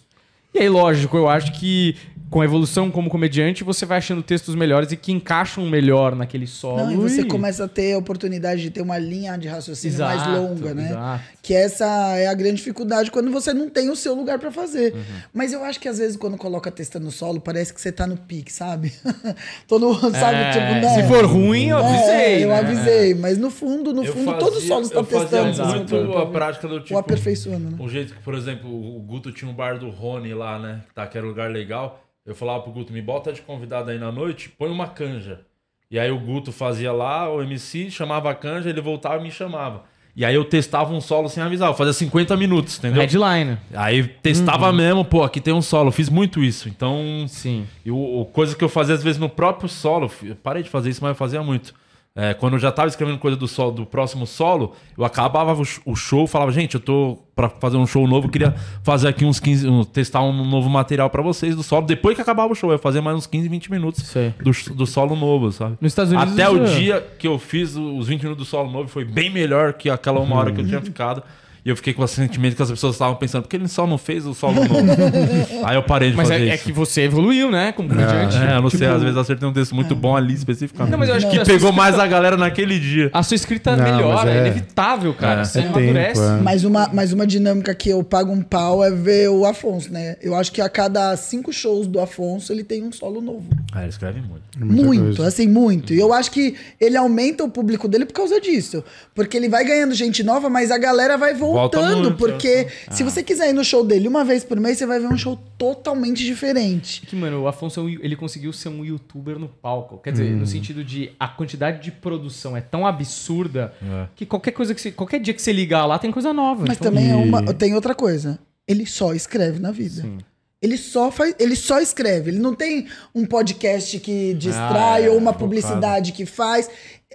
Speaker 3: E aí, lógico, eu acho que com a evolução como comediante, você vai achando textos melhores e que encaixam melhor naquele solo.
Speaker 2: Não, e você começa a ter a oportunidade de ter uma linha de raciocínio mais
Speaker 3: Exato,
Speaker 2: longa, né?
Speaker 3: exato.
Speaker 2: Que essa é a grande dificuldade quando você não tem o seu lugar pra fazer.
Speaker 3: Uhum.
Speaker 2: Mas eu acho que às vezes quando coloca testa no solo, parece que você tá no pique, sabe? Todo sabe,
Speaker 3: É,
Speaker 2: tipo, né?
Speaker 3: se for ruim, eu avisei.
Speaker 2: É, eu
Speaker 3: né?
Speaker 2: avisei, mas no fundo, no
Speaker 1: Eu
Speaker 2: fundo,
Speaker 1: fazia-
Speaker 2: todo solo está
Speaker 1: eu fazia
Speaker 2: testando.
Speaker 1: muito
Speaker 2: assim, pra-
Speaker 1: a prática do tipo...
Speaker 2: ou aperfeiçoando, né?
Speaker 1: O jeito que, por exemplo, o Guto tinha um bar do Rony lá, né? Tá, que era um lugar legal. Eu falava pro Guto, me bota de convidado aí na noite, põe uma canja. E aí o Guto fazia lá, o MC chamava a canja, ele voltava e me chamava. E aí eu testava um solo sem avisar, eu fazia 50 minutos, entendeu?
Speaker 3: Headline.
Speaker 1: Aí testava mesmo, pô, aqui tem um solo, eu fiz muito isso. Então,
Speaker 3: Sim.
Speaker 1: e coisa que eu fazia às vezes no próprio solo, eu parei de fazer isso, mas eu fazia muito. É, quando eu já tava escrevendo coisa do solo, do próximo solo, eu acabava o sh- o show, falava, gente, eu tô pra fazer um show novo, queria fazer aqui uns 15, um- testar um novo material pra vocês do solo. Depois que acabava o show, eu ia fazer mais uns 15, 20 minutos do, do solo novo, sabe?
Speaker 3: Nos Estados Unidos,
Speaker 1: Até o
Speaker 3: é-
Speaker 1: dia que eu fiz os 20 minutos do solo novo, foi bem melhor que aquela uma hora que eu tinha ficado. E eu fiquei com esse sentimento que as pessoas estavam pensando, por que ele só não fez o solo novo? Aí eu parei de
Speaker 3: Mas
Speaker 1: fazer
Speaker 3: é, é
Speaker 1: isso.
Speaker 3: que você evoluiu, né? Como comediante.
Speaker 1: É, eu não sei,
Speaker 3: Tipo,
Speaker 1: às vezes eu acertei um texto muito bom ali especificamente.
Speaker 3: Não, mas eu acho que
Speaker 1: pegou
Speaker 3: sua
Speaker 1: mais a galera naquele dia.
Speaker 3: A sua escrita
Speaker 4: Não,
Speaker 3: melhora,
Speaker 4: mas
Speaker 3: é,
Speaker 4: é-
Speaker 3: inevitável, cara.
Speaker 1: É.
Speaker 3: Você
Speaker 4: É tempo,
Speaker 3: amadurece.
Speaker 4: é.
Speaker 2: Mais uma, mais uma dinâmica que eu pago um pau é ver o Afonso, né? Eu acho que a cada cinco shows do Afonso, ele tem um solo novo.
Speaker 1: Ah, ele escreve muito.
Speaker 4: Muita
Speaker 2: muito,
Speaker 4: coisa.
Speaker 2: assim, muito. E eu acho que ele aumenta o público dele por causa disso. Porque ele vai ganhando gente nova, mas a galera vai
Speaker 1: Volta
Speaker 2: voltando.
Speaker 1: muito,
Speaker 2: porque
Speaker 3: Ah.
Speaker 2: se você quiser ir no show dele uma vez por mês, você vai ver um show totalmente diferente.
Speaker 3: Que, mano, o Afonso, é ele conseguiu ser um youtuber no palco. Quer dizer,
Speaker 1: Hum.
Speaker 3: no sentido de a quantidade de produção é tão absurda
Speaker 1: É.
Speaker 3: que qualquer coisa que você, qualquer dia que você ligar lá tem coisa nova.
Speaker 2: Mas
Speaker 3: Então,
Speaker 2: também é uma, tem outra coisa. Ele só escreve na vida.
Speaker 3: Sim.
Speaker 2: Ele só faz, ele só escreve. Ele não tem um podcast que distrai
Speaker 3: Ah, é,
Speaker 2: ou uma
Speaker 3: focado.
Speaker 2: publicidade que faz.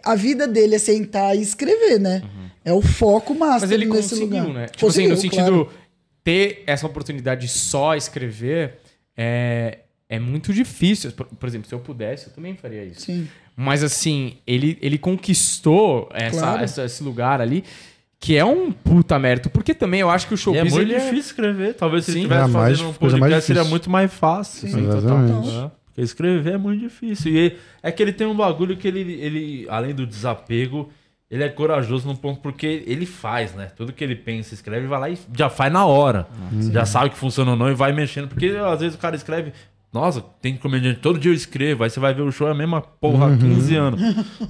Speaker 2: A vida dele é sentar e escrever, né? É o foco máximo
Speaker 3: Mas ele
Speaker 2: nesse
Speaker 3: conseguiu,
Speaker 2: lugar.
Speaker 3: né? Tipo assim, no
Speaker 2: Conseguiu,
Speaker 3: sentido,
Speaker 2: claro.
Speaker 3: ter essa oportunidade de só escrever é, é muito difícil. Por, por exemplo, se eu pudesse, eu também faria isso.
Speaker 2: Sim.
Speaker 3: Mas assim, ele, ele conquistou essa,
Speaker 2: Claro.
Speaker 3: essa- esse lugar ali, que é um puta mérito. Porque também eu acho que o
Speaker 1: E é
Speaker 3: showbiz...
Speaker 1: muito
Speaker 3: ele
Speaker 1: difícil escrever. Talvez se
Speaker 3: Sim.
Speaker 1: ele estivesse
Speaker 4: É, mais-
Speaker 1: fazendo um
Speaker 4: coisa mais
Speaker 1: podcast, seria muito mais fácil.
Speaker 3: Sim, total.
Speaker 4: Exatamente.
Speaker 1: É, Porque escrever é muito difícil. E é que ele tem um bagulho que ele, ele além do desapego, ele é corajoso num ponto porque ele faz, né? Tudo que ele pensa, escreve, vai lá e já faz na hora. Já sabe que funciona ou não e vai mexendo. Porque às vezes o cara escreve. Nossa, tem comediante, todo dia eu escrevo, aí você vai ver o show é a mesma porra há 15 anos.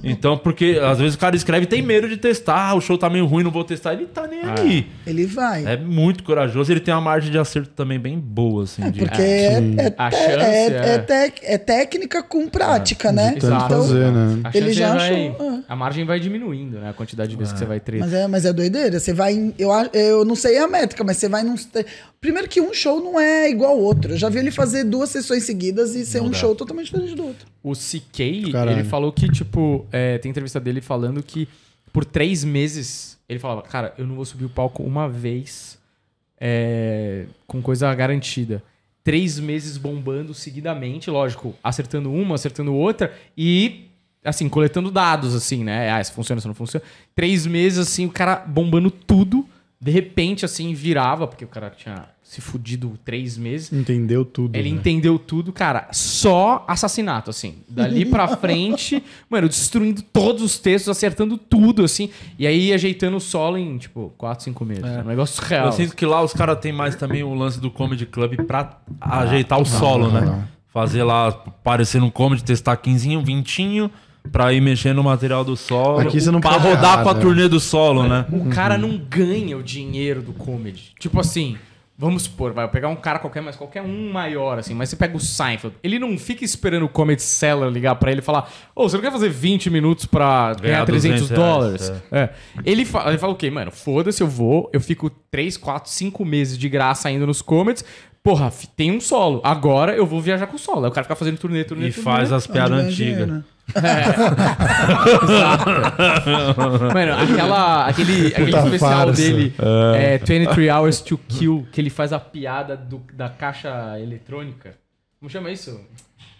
Speaker 1: Então, porque às vezes o cara escreve e tem medo de testar, ah, o show tá meio ruim, não vou testar, ele tá nem aí.
Speaker 2: Ele vai.
Speaker 1: É muito corajoso, ele tem uma margem de acerto também bem boa, assim. de-
Speaker 2: Porque é, é,
Speaker 3: A
Speaker 2: é-
Speaker 3: chance
Speaker 2: é-
Speaker 3: é-
Speaker 2: é tec- é técnica com prática, né?
Speaker 4: Tentando
Speaker 3: Exato.
Speaker 4: fazer, né?
Speaker 3: A
Speaker 2: Ele já
Speaker 3: vai,
Speaker 2: achou, é.
Speaker 3: A margem vai diminuindo, né? A quantidade de vezes que você vai treinar.
Speaker 2: Mas é, mas é doideira. Você vai em. Eu, eu não sei a métrica, mas você vai num. Primeiro que um show não é igual ao outro. Eu já vi ele fazer duas sessões seguidas e ser um
Speaker 1: dá.
Speaker 2: show totalmente diferente do outro.
Speaker 3: O CK,
Speaker 4: Caralho.
Speaker 3: ele falou que, tipo, é, tem entrevista dele falando que por três meses ele falava, cara, eu não vou subir o palco uma vez é, com coisa garantida. Três meses bombando seguidamente, lógico, acertando uma, acertando outra e, assim, coletando dados, assim, né? Ah, se funciona, se não funciona. Três meses, assim, o cara bombando tudo. De repente, assim, virava, porque o cara tinha se fudido três meses.
Speaker 4: Entendeu tudo.
Speaker 3: Ele
Speaker 4: né?
Speaker 3: entendeu tudo, cara. Só assassinato, assim. Dali pra frente, mano, destruindo todos os textos, acertando tudo, assim. E aí ajeitando o solo em, tipo, 4, 5 meses. É um negócio real.
Speaker 1: Eu sinto que lá os caras têm mais também o lance do Comedy Club pra ajeitar o solo, né? Fazer lá, parecer um comedy, testar 15, 20, pra ir mexendo no material do solo.
Speaker 4: Aqui você não
Speaker 1: pra rodar
Speaker 4: errar,
Speaker 1: com a
Speaker 4: né?
Speaker 1: turnê do solo, né?
Speaker 3: O cara não ganha o dinheiro do comedy. Tipo assim, vamos supor, vai pegar um cara qualquer, mas qualquer um maior, assim. Mas você pega o Seinfeld. Ele não fica esperando o comedy seller ligar pra ele e falar: Ô, você não quer fazer 20 minutos pra ganhar,
Speaker 1: Ganhar
Speaker 3: 300
Speaker 1: 200 reais,
Speaker 3: dólares? É. Ele, fala, ele fala o quê? Mano, foda-se, eu vou, eu fico 3, 4, 5 meses de graça indo nos comedies. Porra, tem um solo. Agora eu vou viajar com o solo. Aí o cara fica fazendo turnê, turnê,
Speaker 1: E
Speaker 3: turnê.
Speaker 1: faz as piadas antigas.
Speaker 2: né?
Speaker 3: Mano, aquela, aquele, aquele
Speaker 4: Puta
Speaker 3: especial
Speaker 4: farsa.
Speaker 3: dele, é, 23 Hours to Kill, que ele faz a piada do- da caixa eletrônica. Como chama isso?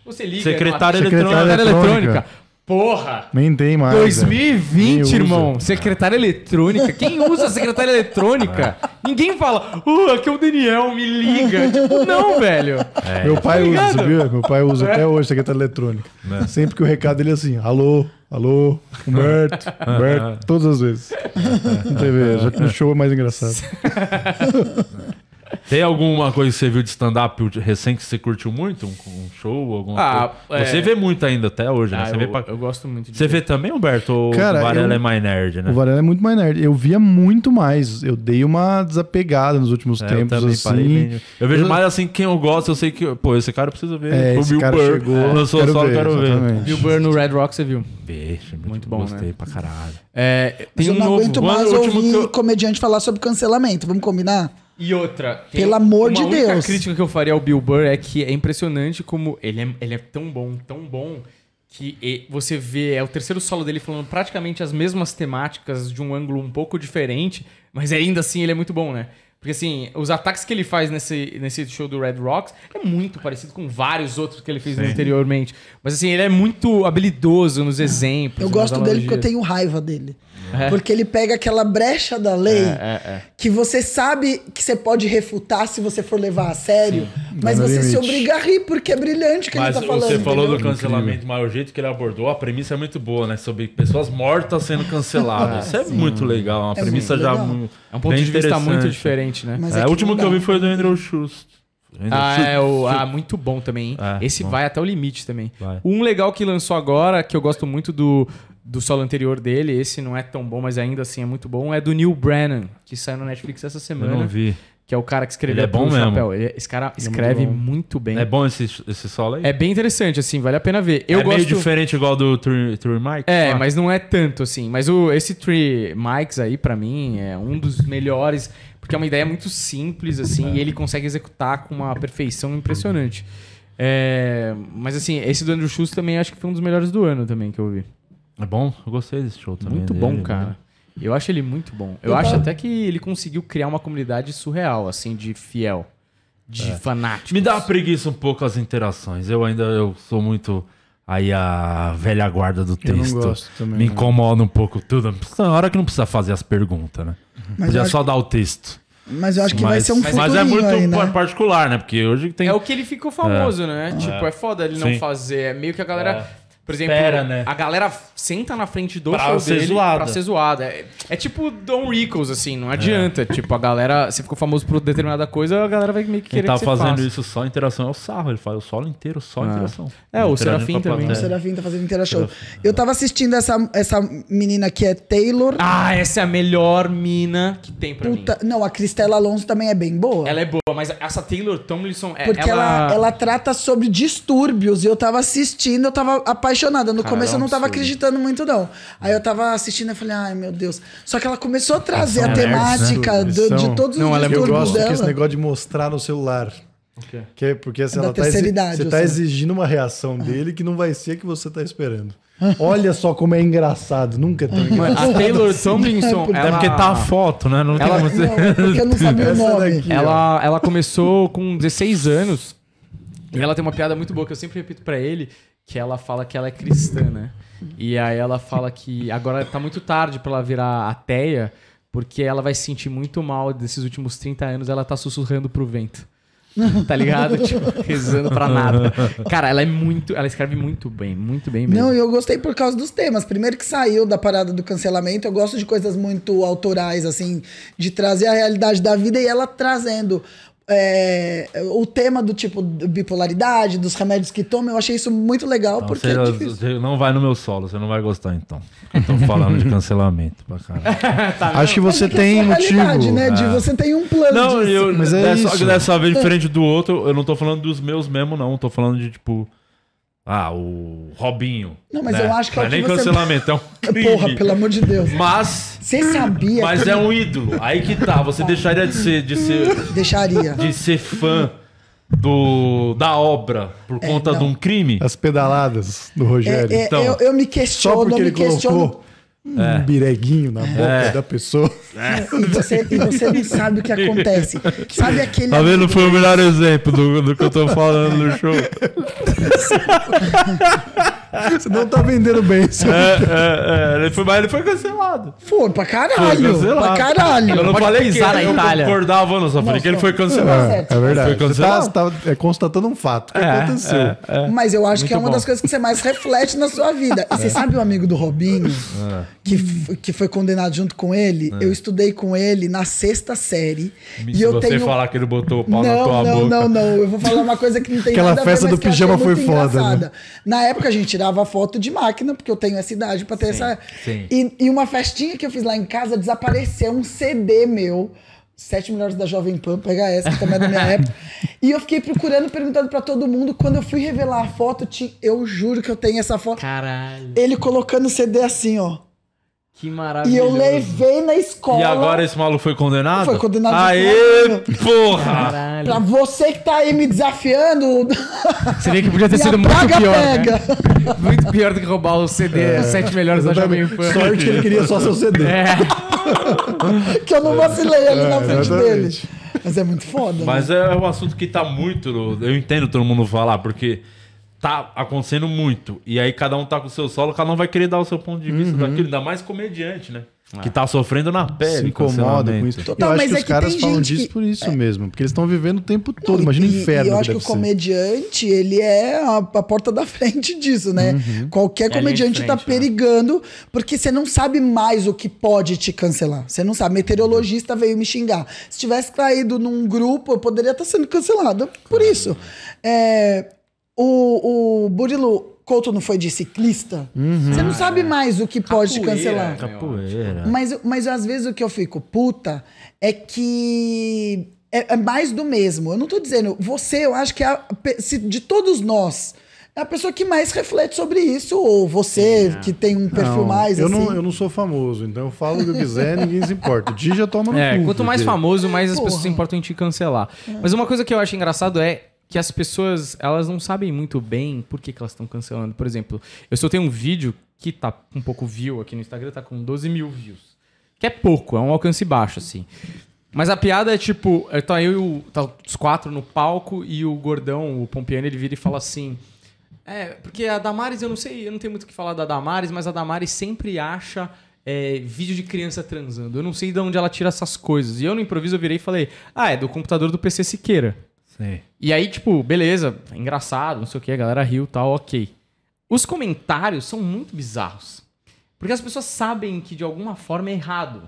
Speaker 3: Você liga.
Speaker 1: Secretária
Speaker 3: numa-
Speaker 4: eletrônica.
Speaker 3: Secretária eletrônica. Porra!
Speaker 4: Nem tem mais.
Speaker 3: 2020,
Speaker 4: Nem usa.
Speaker 3: irmão. Secretária eletrônica. Quem usa secretária eletrônica? Ninguém fala, uh, aqui é o Daniel, me liga. Tipo, não, velho.
Speaker 4: Meu pai
Speaker 3: Tá
Speaker 4: usa, sabia? Meu pai usa até hoje secretária eletrônica. Sempre que o recado dele é assim: alô, alô, Humberto, Humberto, todas as vezes. Não teve, já que no show é mais engraçado.
Speaker 1: Tem alguma coisa que você viu de stand-up recente que você curtiu muito? Um, um show? Alguma
Speaker 3: Ah,
Speaker 1: coisa?
Speaker 3: é.
Speaker 1: Você vê muito ainda até hoje, né?
Speaker 3: Ah,
Speaker 1: você, vê
Speaker 3: eu,
Speaker 1: pra-
Speaker 3: eu gosto muito de
Speaker 1: você vê também, Humberto? Ou
Speaker 4: Cara,
Speaker 1: o Varela
Speaker 4: eu-
Speaker 1: é mais nerd, né?
Speaker 4: O Varela é muito mais nerd. Eu via muito mais. Eu dei uma desapegada nos últimos
Speaker 1: É, eu
Speaker 4: tempos,
Speaker 1: parei
Speaker 4: assim.
Speaker 1: bem- Eu vejo
Speaker 4: Eu-
Speaker 1: mais assim quem eu gosto, eu sei que. Pô, esse cara precisa ver.
Speaker 4: É,
Speaker 1: o Bill
Speaker 4: cara
Speaker 1: Burr
Speaker 4: chegou.
Speaker 1: lançou
Speaker 4: quero
Speaker 1: só,
Speaker 4: ver,
Speaker 1: quero ver.
Speaker 4: exatamente.
Speaker 3: Bill Burr no Red Rock, você viu?
Speaker 1: Peixe, muito,
Speaker 3: Muito bom,
Speaker 1: Gostei
Speaker 3: né?
Speaker 1: pra caralho.
Speaker 3: É,
Speaker 2: Mas
Speaker 3: tem
Speaker 2: eu
Speaker 3: um
Speaker 2: não
Speaker 3: novo...
Speaker 2: aguento mais ouvir
Speaker 1: eu-
Speaker 2: comediante falar sobre cancelamento. Vamos combinar?
Speaker 3: E outra,
Speaker 2: Pelo amor de
Speaker 3: uma única
Speaker 2: Deus.
Speaker 3: crítica que eu faria ao Bill Burr é que é impressionante como ele é, ele é tão bom, tão bom, que você vê, é o terceiro solo dele falando praticamente as mesmas temáticas de um ângulo um pouco diferente, mas ainda assim ele é muito bom, né? Porque assim, os ataques que ele faz nesse, nesse show do Red Rocks é muito parecido com vários outros que ele fez anteriormente. Mas assim, ele é muito habilidoso nos exemplos.
Speaker 2: Eu gosto dele porque eu tenho raiva dele.
Speaker 3: É.
Speaker 2: Porque ele pega aquela brecha da lei
Speaker 3: É, é.
Speaker 2: que você sabe que você pode refutar se você for levar a sério, mas
Speaker 4: Vai no
Speaker 2: você se
Speaker 4: limite.
Speaker 2: obriga a rir porque é brilhante o que
Speaker 1: Mas
Speaker 2: ele tá falando.
Speaker 1: você falou do
Speaker 2: entendeu?
Speaker 1: cancelamento, mas o jeito que ele abordou, a premissa é muito boa, né? Sobre pessoas mortas sendo canceladas. Isso é muito legal. Uma
Speaker 2: É
Speaker 1: premissa
Speaker 2: muito
Speaker 1: já
Speaker 2: legal.
Speaker 1: mu-
Speaker 3: É um ponto
Speaker 1: bem
Speaker 3: de vista muito diferente, né?
Speaker 2: Mas
Speaker 1: É,
Speaker 2: é
Speaker 1: o último que eu vi foi do Andrew. Andrew
Speaker 3: Ah, é o, ah, muito bom também. hein?
Speaker 1: É,
Speaker 3: Esse
Speaker 1: bom.
Speaker 3: vai até o limite também.
Speaker 1: Vai.
Speaker 3: Um legal que lançou agora, que eu gosto muito do, do solo anterior dele, esse não é tão bom, mas ainda assim é muito bom, é do Neil Brennan, que saiu no Netflix essa
Speaker 1: Eu
Speaker 3: semana.
Speaker 1: não vi.
Speaker 3: Que é o cara que escreveu
Speaker 1: Ele é bom mesmo.
Speaker 3: Chapéu. Ele- esse cara escreve
Speaker 4: bom.
Speaker 3: muito bem.
Speaker 1: É bom esse, esse solo aí?
Speaker 3: É bem interessante, assim, vale a pena ver. Eu
Speaker 1: é
Speaker 3: gosto...
Speaker 1: meio diferente igual do Three, Three Mike?
Speaker 3: É,
Speaker 1: Ah.
Speaker 3: mas não é tanto assim. Mas o, esse Three Mics aí, pra mim, é um dos melhores, porque é uma ideia muito simples, assim, e ele consegue executar com uma perfeição impressionante. É, mas assim, esse do Andrew Schultz também acho que foi um dos melhores do ano também que eu vi.
Speaker 1: É bom? Eu gostei desse show também.
Speaker 3: Muito
Speaker 1: dele,
Speaker 3: bom,
Speaker 1: né?
Speaker 3: cara. Eu acho ele muito bom. Eu
Speaker 2: Eu
Speaker 3: acho
Speaker 2: tava-
Speaker 3: até que ele conseguiu criar uma comunidade surreal, assim, de fiel, de fanáticos.
Speaker 1: Me dá uma preguiça um pouco as interações. Eu ainda eu sou muito aí a velha guarda do
Speaker 4: Eu não
Speaker 1: texto.
Speaker 4: gosto também,
Speaker 1: Me
Speaker 4: não.
Speaker 1: incomoda um pouco tudo. Na hora que não precisa fazer as perguntas, né?
Speaker 2: Mas
Speaker 1: Podia
Speaker 2: eu, acho,
Speaker 1: só dar o texto.
Speaker 2: mas eu acho que vai
Speaker 1: mas,
Speaker 2: ser um
Speaker 1: mas
Speaker 2: futurinho
Speaker 1: é muito
Speaker 2: aí, né?
Speaker 1: par- particular, né? Porque hoje tem.
Speaker 3: É o que ele ficou famoso, né? Tipo, é foda ele não
Speaker 1: Sim.
Speaker 3: fazer. É meio que a galera.
Speaker 1: É.
Speaker 3: Por exemplo,
Speaker 1: Espera, né?
Speaker 3: a galera senta na frente do
Speaker 1: Pra
Speaker 3: show
Speaker 1: ser
Speaker 3: dele
Speaker 1: zoada.
Speaker 3: pra ser zoada. É, é tipo Don Rickles, assim, não adianta. Tipo, a galera, você ficou famoso por determinada coisa, a galera vai meio que
Speaker 1: Quem
Speaker 3: querer
Speaker 1: tá
Speaker 3: que você
Speaker 1: fazendo
Speaker 3: faça.
Speaker 1: isso só interação é o Sarro. Ele faz o solo inteiro só
Speaker 3: Ah.
Speaker 1: interação.
Speaker 3: É, o Serafim também.
Speaker 2: O. Serafim tá fazendo inteira show. Eu tava assistindo essa, essa menina que é Taylor.
Speaker 3: Ah, essa é a melhor mina que tem pra
Speaker 2: Puta-
Speaker 3: mim.
Speaker 2: não, a Cristela Alonso também é bem boa.
Speaker 3: Ela é boa, mas essa Taylor Tomlinson é.
Speaker 2: Porque ela... Ela, trata sobre distúrbios e eu tava assistindo, eu tava apaixonada. No
Speaker 3: Cara,
Speaker 2: começo
Speaker 3: é
Speaker 2: eu não tava
Speaker 3: absurdo.
Speaker 2: acreditando muito, não. Aí eu tava assistindo e falei, ai meu Deus. Só que ela começou a trazer a
Speaker 4: São nerds,
Speaker 2: temática
Speaker 4: né?
Speaker 2: do- de todos
Speaker 3: Não,
Speaker 2: os
Speaker 3: ela é
Speaker 4: Eu gosto que esse
Speaker 2: dela.
Speaker 4: negócio de mostrar no celular. Que é porque assim,
Speaker 2: Da
Speaker 4: ela tá,
Speaker 2: idade,
Speaker 4: você tá
Speaker 2: sei.
Speaker 4: exigindo uma reação dele que não vai ser a que você tá esperando. Olha só como é engraçado. Nunca é tão engraçado.
Speaker 3: A Taylor Tomlinson.
Speaker 2: É
Speaker 1: É porque tá a foto, né? Não tem
Speaker 3: Ela-
Speaker 1: você-
Speaker 2: Não, é porque eu não sabia o nome.
Speaker 4: daqui, ó.
Speaker 3: Ela, ela começou com 16 anos e ela tem uma piada muito boa que eu sempre repito pra ele, que ela fala que ela é cristã, né? E aí ela fala que agora tá muito tarde pra ela virar ateia, porque ela vai se sentir muito mal desses últimos 30 anos, ela tá sussurrando pro vento. Tá ligado? tipo, rezando pra nada. Cara, ela é muito. Ela escreve muito bem, muito bem mesmo.
Speaker 2: Não, e eu gostei por causa dos temas. Primeiro que saiu da parada do cancelamento, eu gosto de coisas muito autorais, assim, de trazer a realidade da vida e ela trazendo é, o tema do tipo bipolaridade, dos remédios que toma, eu achei isso muito legal,
Speaker 1: Então,
Speaker 2: porque
Speaker 1: você,
Speaker 2: é difícil.
Speaker 1: você não vai no meu solo, você não vai gostar então. Tô falando de cancelamento pra caralho.
Speaker 4: Acho que você
Speaker 2: é
Speaker 4: tem
Speaker 2: é
Speaker 4: motivo.
Speaker 2: né? De você tem um plano
Speaker 1: Não,
Speaker 2: disso.
Speaker 1: eu,
Speaker 4: Mas é
Speaker 1: dessa,
Speaker 4: isso.
Speaker 1: dessa vez diferente do outro, eu não tô falando dos meus mesmo, não. Tô falando de tipo. Ah, o Robinho.
Speaker 2: Não, mas
Speaker 1: né?
Speaker 2: eu acho que é
Speaker 1: Não
Speaker 2: o
Speaker 1: é
Speaker 2: que
Speaker 1: nem
Speaker 2: você-
Speaker 1: cancelamento, é um crime.
Speaker 2: Porra, pelo amor de Deus.
Speaker 1: Mas.
Speaker 2: Você sabia
Speaker 1: Mas
Speaker 2: que
Speaker 1: é um ídolo. Aí que tá. Você deixaria de ser, de ser,
Speaker 2: deixaria.
Speaker 1: de ser fã do, da obra por conta
Speaker 2: É, não.
Speaker 1: de um crime?
Speaker 4: As pedaladas do
Speaker 2: É,
Speaker 4: Rogério.
Speaker 2: é,
Speaker 1: Então,
Speaker 2: eu, eu me
Speaker 4: Só
Speaker 2: questiono,
Speaker 4: porque
Speaker 2: eu me
Speaker 4: ele
Speaker 2: questiono.
Speaker 4: colocou um bireguinho na boca
Speaker 1: É.
Speaker 4: da pessoa.
Speaker 2: E você, e você não sabe o que acontece. Sabe aquele.
Speaker 1: Tá vendo? Foi o melhor exemplo do, do que eu tô falando no show.
Speaker 4: Você não tá vendendo bem. seu-
Speaker 1: É, é, é. Ele foi, mas ele foi cancelado.
Speaker 2: Foi pra
Speaker 1: Foi
Speaker 2: caralho.
Speaker 1: cancelado.
Speaker 2: Pra caralho.
Speaker 1: Eu não
Speaker 3: Pode
Speaker 1: falei que
Speaker 3: na
Speaker 1: eu
Speaker 3: Itália.
Speaker 1: concordava, não. Só falei que ele foi cancelado.
Speaker 2: Tá
Speaker 4: É, é verdade.
Speaker 1: Foi
Speaker 4: Você tá,
Speaker 1: cancelado?
Speaker 4: você tá, é, constatando um fato que aconteceu.
Speaker 2: Mas eu acho que é uma
Speaker 1: bom.
Speaker 2: das coisas que você mais reflete na sua vida. E você sabe o amigo do Robinho, que, f- que foi condenado junto com ele? Eu estudei com ele na sexta série.
Speaker 1: Se
Speaker 2: e eu
Speaker 1: você
Speaker 2: tenho.
Speaker 1: falar que ele botou o pau na
Speaker 2: Não,
Speaker 1: tua
Speaker 2: não,
Speaker 1: boca.
Speaker 2: não, não. Eu vou falar uma coisa que não tem
Speaker 4: Aquela
Speaker 2: nada a ver,
Speaker 4: festa
Speaker 2: mas
Speaker 4: do
Speaker 2: que
Speaker 4: pijama foi
Speaker 2: muito
Speaker 4: foda, né?
Speaker 2: Na época a gente tirava foto de máquina, porque eu tenho essa idade pra ter essa.
Speaker 1: sim.
Speaker 2: E, e uma festinha que eu fiz lá em casa desapareceu um CD meu. Sete melhores da Jovem Pan, PHS, que também é da minha época. E eu fiquei procurando, perguntando pra todo mundo. Quando eu fui revelar a foto, eu juro que eu tenho essa foto.
Speaker 3: Caralho,
Speaker 2: Ele colocando o CD assim, ó.
Speaker 3: Que
Speaker 2: E
Speaker 3: maravilhoso.
Speaker 2: eu levei na escola.
Speaker 1: E agora esse maluco foi condenado?
Speaker 2: Foi condenado
Speaker 1: Aê, porra!
Speaker 3: Caralho.
Speaker 2: Pra você que tá aí me desafiando.
Speaker 3: Seria que podia ter sido muito pior.
Speaker 2: pega.
Speaker 3: Né? Muito pior do que roubar o CD, os sete melhores da Jovem Pan.
Speaker 4: Sorte que ele queria só seu CD.
Speaker 3: É.
Speaker 2: que eu não vacilei ali na
Speaker 4: É,
Speaker 2: frente dele.
Speaker 4: exatamente.
Speaker 2: Mas é muito foda.
Speaker 1: Mas
Speaker 2: né?
Speaker 1: é um assunto que tá muito. Eu entendo todo mundo falar, porque tá acontecendo muito. E aí cada um tá com o seu solo, cada um vai querer dar o seu ponto de vista daquilo. Ainda mais comediante, né? Que tá sofrendo na pele.
Speaker 4: Se incomoda com isso.
Speaker 2: Total,
Speaker 4: eu acho
Speaker 2: mas
Speaker 4: que
Speaker 2: é
Speaker 4: os
Speaker 2: que
Speaker 4: caras falam disso
Speaker 2: que-
Speaker 4: por isso mesmo. Porque eles estão vivendo o tempo todo.
Speaker 2: Não,
Speaker 4: Imagina o inferno
Speaker 2: E eu
Speaker 4: que
Speaker 2: acho que
Speaker 4: deve
Speaker 2: o
Speaker 4: ser.
Speaker 2: comediante, ele é a, a porta da frente disso, né?
Speaker 4: Uhum.
Speaker 2: Qualquer
Speaker 3: É
Speaker 2: comediante tá
Speaker 3: frente, né?
Speaker 2: perigando, porque você não sabe mais o que pode te cancelar. Você não sabe. Meteorologista veio me xingar. Se tivesse caído num grupo, eu poderia estar sendo cancelado. Por isso. É, o, o Burilo Couto não foi de ciclista?
Speaker 4: Uhum.
Speaker 2: Você não sabe mais o que pode te
Speaker 3: Capoeira,
Speaker 2: cancelar.
Speaker 3: né?
Speaker 1: Capoeira.
Speaker 2: Mas, mas às vezes o que eu fico puta é que é, é mais do mesmo. Eu não tô dizendo. Você, eu acho que é a, se de todos nós. É a pessoa que mais reflete sobre isso, ou você que tem um perfil
Speaker 4: Não,
Speaker 2: mais
Speaker 4: eu
Speaker 2: assim.
Speaker 4: Não, eu não sou famoso, então eu falo o que eu quiser ninguém se importa. Já toma no
Speaker 3: É,
Speaker 4: cu,
Speaker 3: quanto mais famoso, mais as
Speaker 2: Porra.
Speaker 3: pessoas se importam em te cancelar. Mas uma coisa que eu acho engraçado é que as pessoas, elas não sabem muito bem por que, que elas estão cancelando. Por exemplo, eu só tenho um vídeo que tá um pouco view aqui no Instagram, tá com 12 mil views. Que é pouco, é um alcance baixo, assim. Mas a piada é tipo, é, tá eu e o, tá os quatro no palco e o gordão, o Pompiano, ele vira e fala assim: É, porque a Damares, eu não sei, eu não tenho muito o que falar da Damares, mas a Damares sempre acha é, vídeo de criança transando. Eu não sei de onde ela tira essas coisas. E eu no improviso eu virei e falei: Ah, é do computador do PC Siqueira.
Speaker 1: Sim.
Speaker 3: E aí, tipo, beleza, engraçado, não sei o que, a galera riu e tal, ok. Os comentários são muito bizarros. Porque as pessoas sabem que de alguma forma é errado.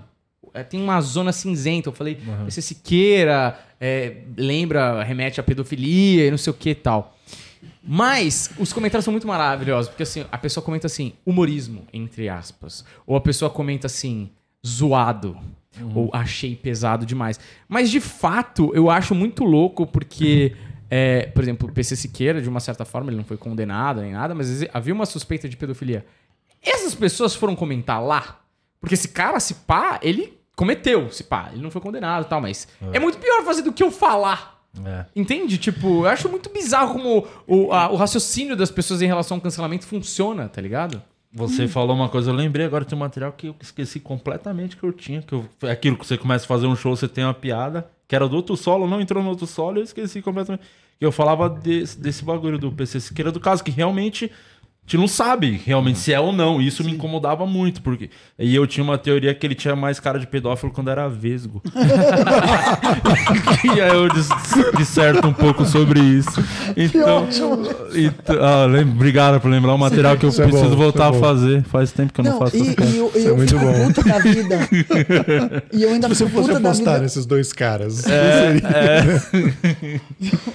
Speaker 3: É, tem uma zona cinzenta. Eu falei, PC Siqueira, é, lembra, remete à pedofilia e não sei o que e tal. Mas os comentários são muito maravilhosos, porque assim, a pessoa comenta assim, humorismo, entre aspas. Ou a pessoa comenta assim, zoado. Ou achei pesado demais. Mas de fato, eu acho muito louco, porque, é, por exemplo, o PC Siqueira, de uma certa forma, ele não foi condenado nem nada, mas havia uma suspeita de pedofilia. Essas pessoas foram comentar lá, porque esse cara, se pá, ele cometeu, se pá, ele não foi condenado e tal, mas é muito pior fazer do que eu falar.
Speaker 1: É.
Speaker 3: Entende? Tipo, eu acho muito bizarro como o, a- o raciocínio das pessoas em relação ao cancelamento funciona, tá ligado?
Speaker 1: Você falou uma coisa, eu lembrei agora de um material que eu esqueci completamente que eu tinha. Que eu, é aquilo que você começa a fazer um show, você tem uma piada, que era do outro solo, não entrou no outro solo, eu esqueci completamente. Eu falava desse, desse bagulho do PC Siqueira, do caso que realmente gente não sabe realmente se é ou não. Isso me incomodava muito, porque. E eu tinha uma teoria que ele tinha mais cara de pedófilo quando era vesgo. e aí eu dis- disserto um pouco sobre isso. Então. então ah, lem- obrigado por lembrar o material que eu
Speaker 4: Isso é
Speaker 1: preciso
Speaker 4: bom,
Speaker 1: voltar a
Speaker 4: é bom.
Speaker 1: fazer. Faz tempo que eu não,
Speaker 2: Não,
Speaker 1: faço
Speaker 2: e, e eu, e
Speaker 4: Isso é
Speaker 2: eu
Speaker 4: muito bom.
Speaker 2: puta da vida. E eu ainda
Speaker 4: Se eu fosse apostar nesses dois caras,
Speaker 1: É,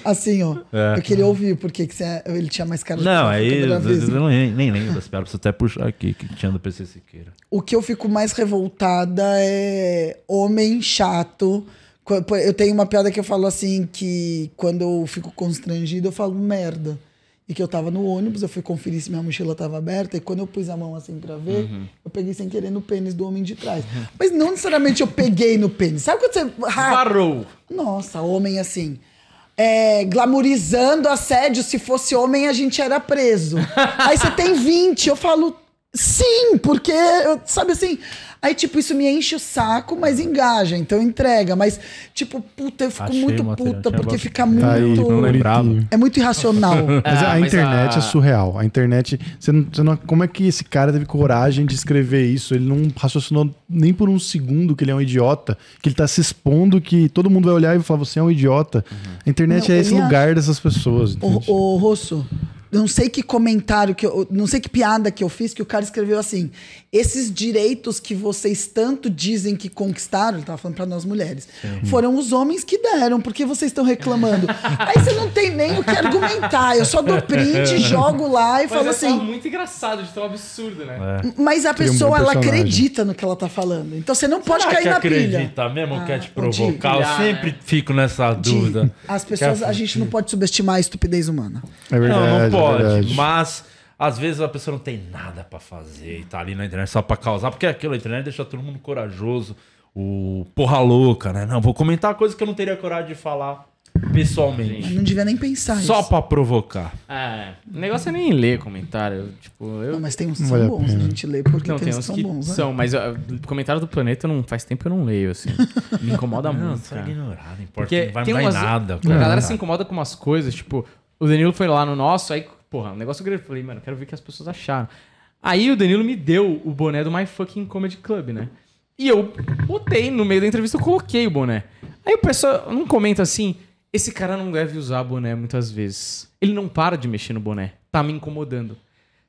Speaker 2: Assim, ó.
Speaker 1: É.
Speaker 2: Eu queria ouvir porque que você- ele tinha mais cara de
Speaker 1: Não,
Speaker 2: pedófilo
Speaker 1: aí
Speaker 2: quando
Speaker 1: eu, nem, nem lembro das piadas. Preciso até puxar aqui que tinha do PC Siqueira.
Speaker 2: O que eu fico mais revoltada é homem chato. Eu tenho uma piada que eu falo assim, que quando eu fico constrangido, eu falo merda. E que eu tava no ônibus, eu fui conferir se minha mochila tava aberta, e quando eu pus a mão assim pra ver,
Speaker 1: Uhum.
Speaker 2: eu peguei sem querer no pênis do homem de trás. Mas não necessariamente eu peguei no pênis. Sabe quando você.
Speaker 3: Parou.
Speaker 2: nossa, homem assim. É, glamorizando assédio, se fosse homem a gente era preso. Aí você tem 20, eu falo, sim, porque, eu- sabe assim. Aí, tipo, isso me enche o saco, mas engaja, então entrega. Mas, tipo, puta, eu fico
Speaker 1: Achei
Speaker 2: muito puta, porque fica
Speaker 4: Tá aí,
Speaker 2: muito.
Speaker 1: não lembrava.
Speaker 4: bonitinho.
Speaker 2: É muito irracional.
Speaker 4: Mas
Speaker 3: Ah,
Speaker 4: a
Speaker 3: mas
Speaker 4: internet
Speaker 3: a-
Speaker 4: é surreal. A internet, você não, você não- como é que esse cara teve coragem de escrever isso? Ele não raciocinou nem por um segundo que ele é um idiota, que ele tá se expondo, que todo mundo vai olhar e vai falar, você é um idiota. A internet
Speaker 2: Não,
Speaker 4: é esse lugar dessas pessoas.
Speaker 2: ô, Rosso, não sei que comentário que eu. Não sei que piada que eu fiz que o cara escreveu assim: esses direitos que vocês tanto dizem que conquistaram, ele tava falando pra nós mulheres, foram os homens que deram, porque vocês estão reclamando. Aí você não tem nem o que argumentar. Eu só dou print, jogo lá e
Speaker 3: Mas
Speaker 2: falo
Speaker 3: é
Speaker 2: assim.
Speaker 3: muito engraçado de tão absurdo, né?
Speaker 2: Mas a
Speaker 4: um
Speaker 2: pessoa,
Speaker 4: bom
Speaker 2: ela acredita no que ela tá falando. Então você não pode
Speaker 1: Será
Speaker 2: cair
Speaker 1: que
Speaker 2: na pilha.
Speaker 1: acredita mesmo ou
Speaker 2: Ah,
Speaker 1: quer te provocar? Eu
Speaker 3: ah,
Speaker 1: sempre fico nessa dúvida.
Speaker 2: As pessoas, a gente não pode subestimar a estupidez humana.
Speaker 4: É verdade.
Speaker 1: não, não
Speaker 4: é
Speaker 1: pode.
Speaker 4: verdade.
Speaker 1: mas às vezes a pessoa não tem nada pra fazer e tá ali na internet só pra causar, porque aquilo, a internet deixa todo mundo corajoso, o porra louca, né? Não, vou comentar coisa que eu não teria coragem de falar pessoalmente.
Speaker 2: Eu não devia nem pensar
Speaker 1: Só
Speaker 2: isso.
Speaker 1: pra provocar.
Speaker 3: É, o negócio é nem ler comentário. Tipo, eu.
Speaker 2: Não, mas tem uns que
Speaker 4: Não
Speaker 2: são
Speaker 4: a
Speaker 2: bons, a
Speaker 4: pena.
Speaker 2: gente lê porque
Speaker 3: Não,
Speaker 2: tem,
Speaker 3: tem
Speaker 2: uns que são
Speaker 3: que
Speaker 2: bons, né?
Speaker 3: são, mas ó, comentário do planeta não faz tempo que eu não leio, assim. Me incomoda
Speaker 1: Não,
Speaker 3: muito,
Speaker 1: só
Speaker 3: cara.
Speaker 1: ignorar, não importa,
Speaker 3: Porque
Speaker 1: não vai
Speaker 3: tem
Speaker 1: mudar
Speaker 3: umas,
Speaker 1: em nada.
Speaker 3: A galera se incomoda com umas coisas, tipo, o Danilo foi lá no nosso, aí, porra, um negócio grande. Eu falei, mano, quero ver o que as pessoas acharam. Aí o Danilo me deu o boné do My Fucking Comedy Club, né? E eu botei no meio da entrevista, eu coloquei o boné. Aí o pessoal não comenta assim, esse cara não deve usar boné muitas vezes. Ele não para de mexer no boné. Tá me incomodando.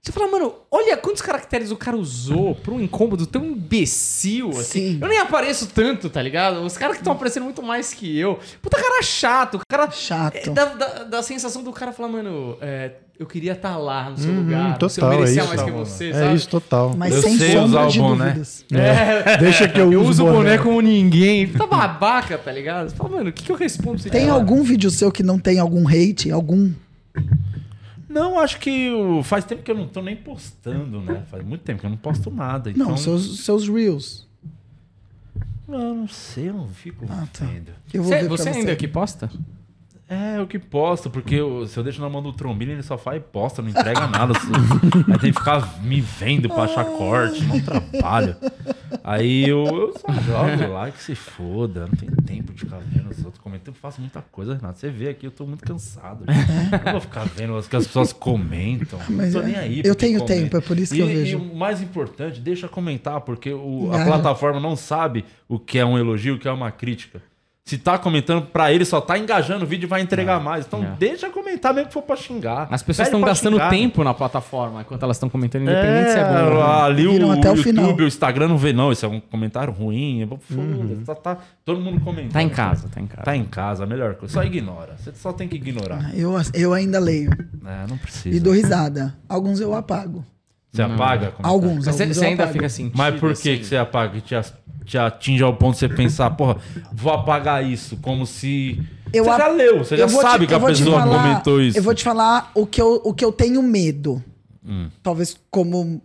Speaker 3: Você fala, mano, olha quantos caracteres o cara usou pra um incômodo tão imbecil, assim.
Speaker 2: Sim.
Speaker 3: Eu nem apareço tanto, tá ligado? Os caras que estão aparecendo muito mais que eu. Puta cara chato, o cara...
Speaker 2: Chato.
Speaker 3: É, Dá, dá- dá a sensação do cara falar, mano, é, eu queria estar lá no seu
Speaker 4: Uhum,
Speaker 3: lugar.
Speaker 4: total,
Speaker 3: você eu merecia
Speaker 4: é
Speaker 3: mais
Speaker 4: isso.
Speaker 3: que você,
Speaker 4: É
Speaker 3: sabe?
Speaker 4: isso, total.
Speaker 2: Mas
Speaker 1: Eu
Speaker 2: sem
Speaker 1: sei
Speaker 2: sombra
Speaker 1: usar o
Speaker 2: de
Speaker 1: boné.
Speaker 2: dúvidas.
Speaker 4: É, Deixa que eu,
Speaker 3: Eu uso o boné como ninguém. Tá babaca, tá ligado? Você fala, mano, o que, que eu respondo
Speaker 2: Tem
Speaker 3: cara?
Speaker 2: algum vídeo seu que não tem algum hate? Algum?
Speaker 1: Não, acho que o- faz tempo que eu não tô nem postando, né? Faz muito tempo que eu não posto nada. Então,
Speaker 2: Não, seus, seus reels.
Speaker 1: Eu não sei, eu não fico
Speaker 2: Ah, tá.
Speaker 1: vendo.
Speaker 2: Eu vou
Speaker 3: Você,
Speaker 2: ver
Speaker 3: você ainda que posta?
Speaker 1: É, eu que posto, porque eu- se eu deixo na mão do Trombino, ele só faz e posta, não entrega nada. assim. Aí tem que ficar me vendo pra achar corte, não trabalho. Aí eu, eu só jogo lá que se foda, não tenho tempo de ficar vendo os outros. Eu faço muita coisa, Renato. Você vê aqui, eu tô muito cansado. Não vou ficar vendo as que as pessoas comentam.
Speaker 2: Mas
Speaker 1: não tô
Speaker 2: é,
Speaker 1: nem aí.
Speaker 2: eu tenho
Speaker 1: comenta.
Speaker 2: tempo, é por isso que
Speaker 1: E-
Speaker 2: eu vejo.
Speaker 1: E o mais importante, deixa comentar, porque o- a plataforma não sabe o que é um elogio, o que é uma crítica. Se tá comentando pra ele, só tá engajando o vídeo e vai entregar mais. Então
Speaker 3: é.
Speaker 1: deixa comentar mesmo que for pra xingar.
Speaker 3: As pessoas estão gastando
Speaker 1: xingar.
Speaker 3: tempo na plataforma enquanto elas estão comentando, independente
Speaker 1: É,
Speaker 3: se é bom ou não.
Speaker 1: ali o,
Speaker 2: o
Speaker 1: YouTube,
Speaker 2: final.
Speaker 1: o Instagram não vê, não. Isso é um comentário ruim. é bom, Foda-se, tá, tá todo mundo comentando.
Speaker 3: Tá em casa, tá em casa.
Speaker 1: Tá em casa, a melhor coisa. Só ignora. Você só tem que ignorar.
Speaker 2: Eu, eu ainda leio.
Speaker 1: É, não precisa.
Speaker 2: E dou risada. Alguns eu apago.
Speaker 1: Você apaga? comentário?
Speaker 2: Alguns,
Speaker 3: você,
Speaker 2: alguns
Speaker 3: você ainda
Speaker 2: apago.
Speaker 3: fica assim.
Speaker 1: Mas por que, que você apaga? Que te, te atinge ao ponto de você pensar, porra, vou apagar isso, como se.
Speaker 2: Eu
Speaker 1: você
Speaker 2: ap-
Speaker 1: já leu, você já
Speaker 2: vou te-
Speaker 1: sabe que a pessoa
Speaker 2: falar-
Speaker 1: comentou isso.
Speaker 2: Eu vou te falar o que eu, o que eu tenho medo.
Speaker 1: Hum.
Speaker 2: Talvez como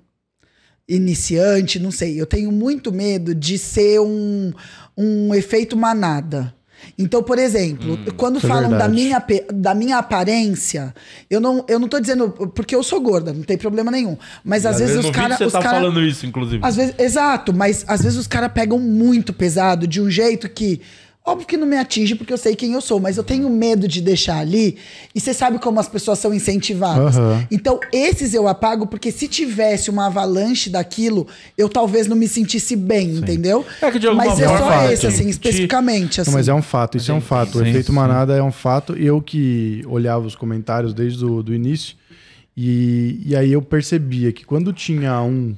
Speaker 2: iniciante, não sei. Eu tenho muito medo de ser um, um efeito manada. Então, por exemplo,
Speaker 1: Hum,
Speaker 2: quando
Speaker 4: é
Speaker 2: falam da
Speaker 4: verdade.
Speaker 2: minha, da minha aparência, eu não, eu não tô dizendo. Porque eu sou gorda, não tem problema nenhum. Mas às, vezes,
Speaker 1: no
Speaker 2: os caras.
Speaker 1: Você tá falando isso, inclusive.
Speaker 2: Às vezes, exato, mas às vezes os caras pegam muito pesado de um jeito que. Óbvio que não me atinge porque eu sei quem eu sou, mas eu tenho medo de deixar ali. E você sabe como as pessoas são incentivadas.
Speaker 4: Aham.
Speaker 2: Então, esses eu apago porque se tivesse uma avalanche daquilo, eu talvez não me sentisse bem, entendeu?
Speaker 1: É que de alguma
Speaker 2: mas é só
Speaker 1: te-
Speaker 2: esse, assim,
Speaker 1: te-
Speaker 2: especificamente. Assim.
Speaker 4: Não, mas é um fato, isso é um fato. O
Speaker 1: sim,
Speaker 4: efeito
Speaker 1: sim.
Speaker 4: manada é um fato. Eu que olhava os comentários desde o do início, e, e aí eu percebia que quando tinha um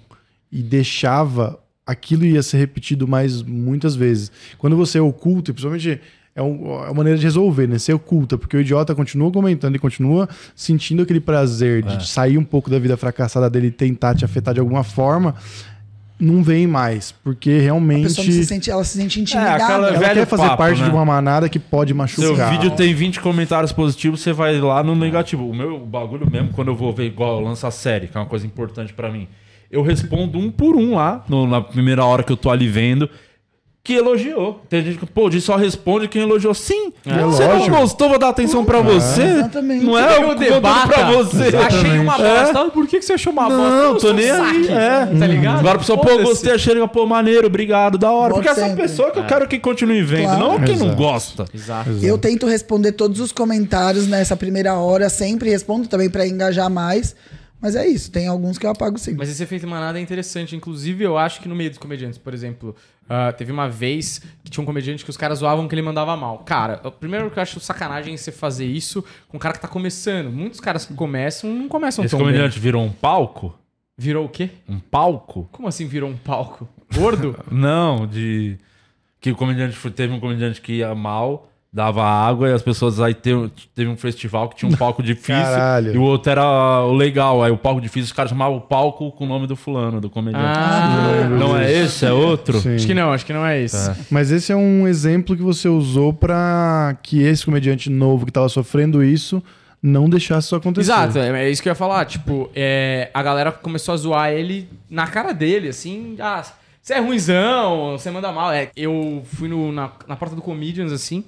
Speaker 4: e deixava, aquilo ia ser repetido mais muitas vezes. Quando você oculta, e principalmente é, um- é uma maneira de resolver, né? Você oculta, porque o idiota continua comentando e continua sentindo aquele prazer
Speaker 1: É.
Speaker 4: de sair um pouco da vida fracassada dele e tentar te afetar de alguma forma. Não vem mais, porque
Speaker 2: A
Speaker 4: realmente
Speaker 2: pessoa não se sente, ela se sente intimidada.
Speaker 1: aquela
Speaker 4: ela
Speaker 1: velho
Speaker 4: quer fazer
Speaker 1: papo,
Speaker 4: parte
Speaker 1: né?
Speaker 4: de uma manada que pode machucar.
Speaker 1: Seu vídeo tem 20 comentários positivos, você vai lá no negativo. O meu bagulho mesmo, quando eu vou ver igual eu lanço a série, que é uma coisa importante pra mim, eu respondo um por um lá, no- na primeira hora que eu tô ali vendo, que elogiou. Tem gente que, pô, de só responde quem elogiou. Sim,
Speaker 4: É
Speaker 1: você
Speaker 4: lógico.
Speaker 1: não gostou, vou dar atenção pra você.
Speaker 2: exatamente.
Speaker 1: Não é
Speaker 3: Eu
Speaker 1: o
Speaker 3: debata.
Speaker 1: pra você.
Speaker 3: Achei uma
Speaker 1: É.
Speaker 3: bosta. Ah, Por que, que você achou uma bosta?
Speaker 1: Não,
Speaker 3: Eu
Speaker 1: tô nem aí. É.
Speaker 3: Tá ligado?
Speaker 1: Agora a pessoa, pô, gostei, achei legal, pô, maneiro, obrigado, da hora.
Speaker 2: Volte
Speaker 1: Porque essa
Speaker 2: sempre.
Speaker 1: pessoa que eu quero que continue vendo,
Speaker 2: Claro.
Speaker 1: não quem não
Speaker 4: Exato.
Speaker 1: gosta.
Speaker 3: Exato.
Speaker 2: Eu tento responder todos os comentários nessa primeira hora, sempre respondo também pra engajar mais. Mas é isso, tem alguns que eu apago sim.
Speaker 3: Mas esse efeito manada é interessante. Inclusive, eu acho que no meio dos comediantes, por exemplo, ah, teve uma vez que tinha um comediante que os caras zoavam que ele mandava mal. Cara, o primeiro que eu acho sacanagem é você fazer isso com um cara que tá começando. Muitos caras que começam não começam
Speaker 1: Esse
Speaker 3: tão bem.
Speaker 1: comediante virou um palco?
Speaker 3: Virou o quê?
Speaker 1: Um palco?
Speaker 3: Como assim virou um palco? Gordo?
Speaker 1: Não, de. Que o comediante foi- teve um comediante que ia mal, dava água e as pessoas aí teve, teve um festival que tinha um palco difícil
Speaker 4: Caralho.
Speaker 1: e o outro era o legal. Aí o palco difícil, os caras chamavam o palco com o nome do fulano, do comediante.
Speaker 3: ah,
Speaker 1: não é esse, é outro?
Speaker 4: Sim.
Speaker 3: acho que não, acho que não é isso.
Speaker 4: Mas esse é um exemplo que você usou pra que esse comediante novo que tava sofrendo isso não deixasse isso acontecer.
Speaker 3: Exato, é, é isso que eu ia falar. Tipo, é, a galera começou a zoar ele na cara dele, assim. Ah, você é ruimzão, você manda mal. É, eu fui no- na, na porta do Comedians, assim.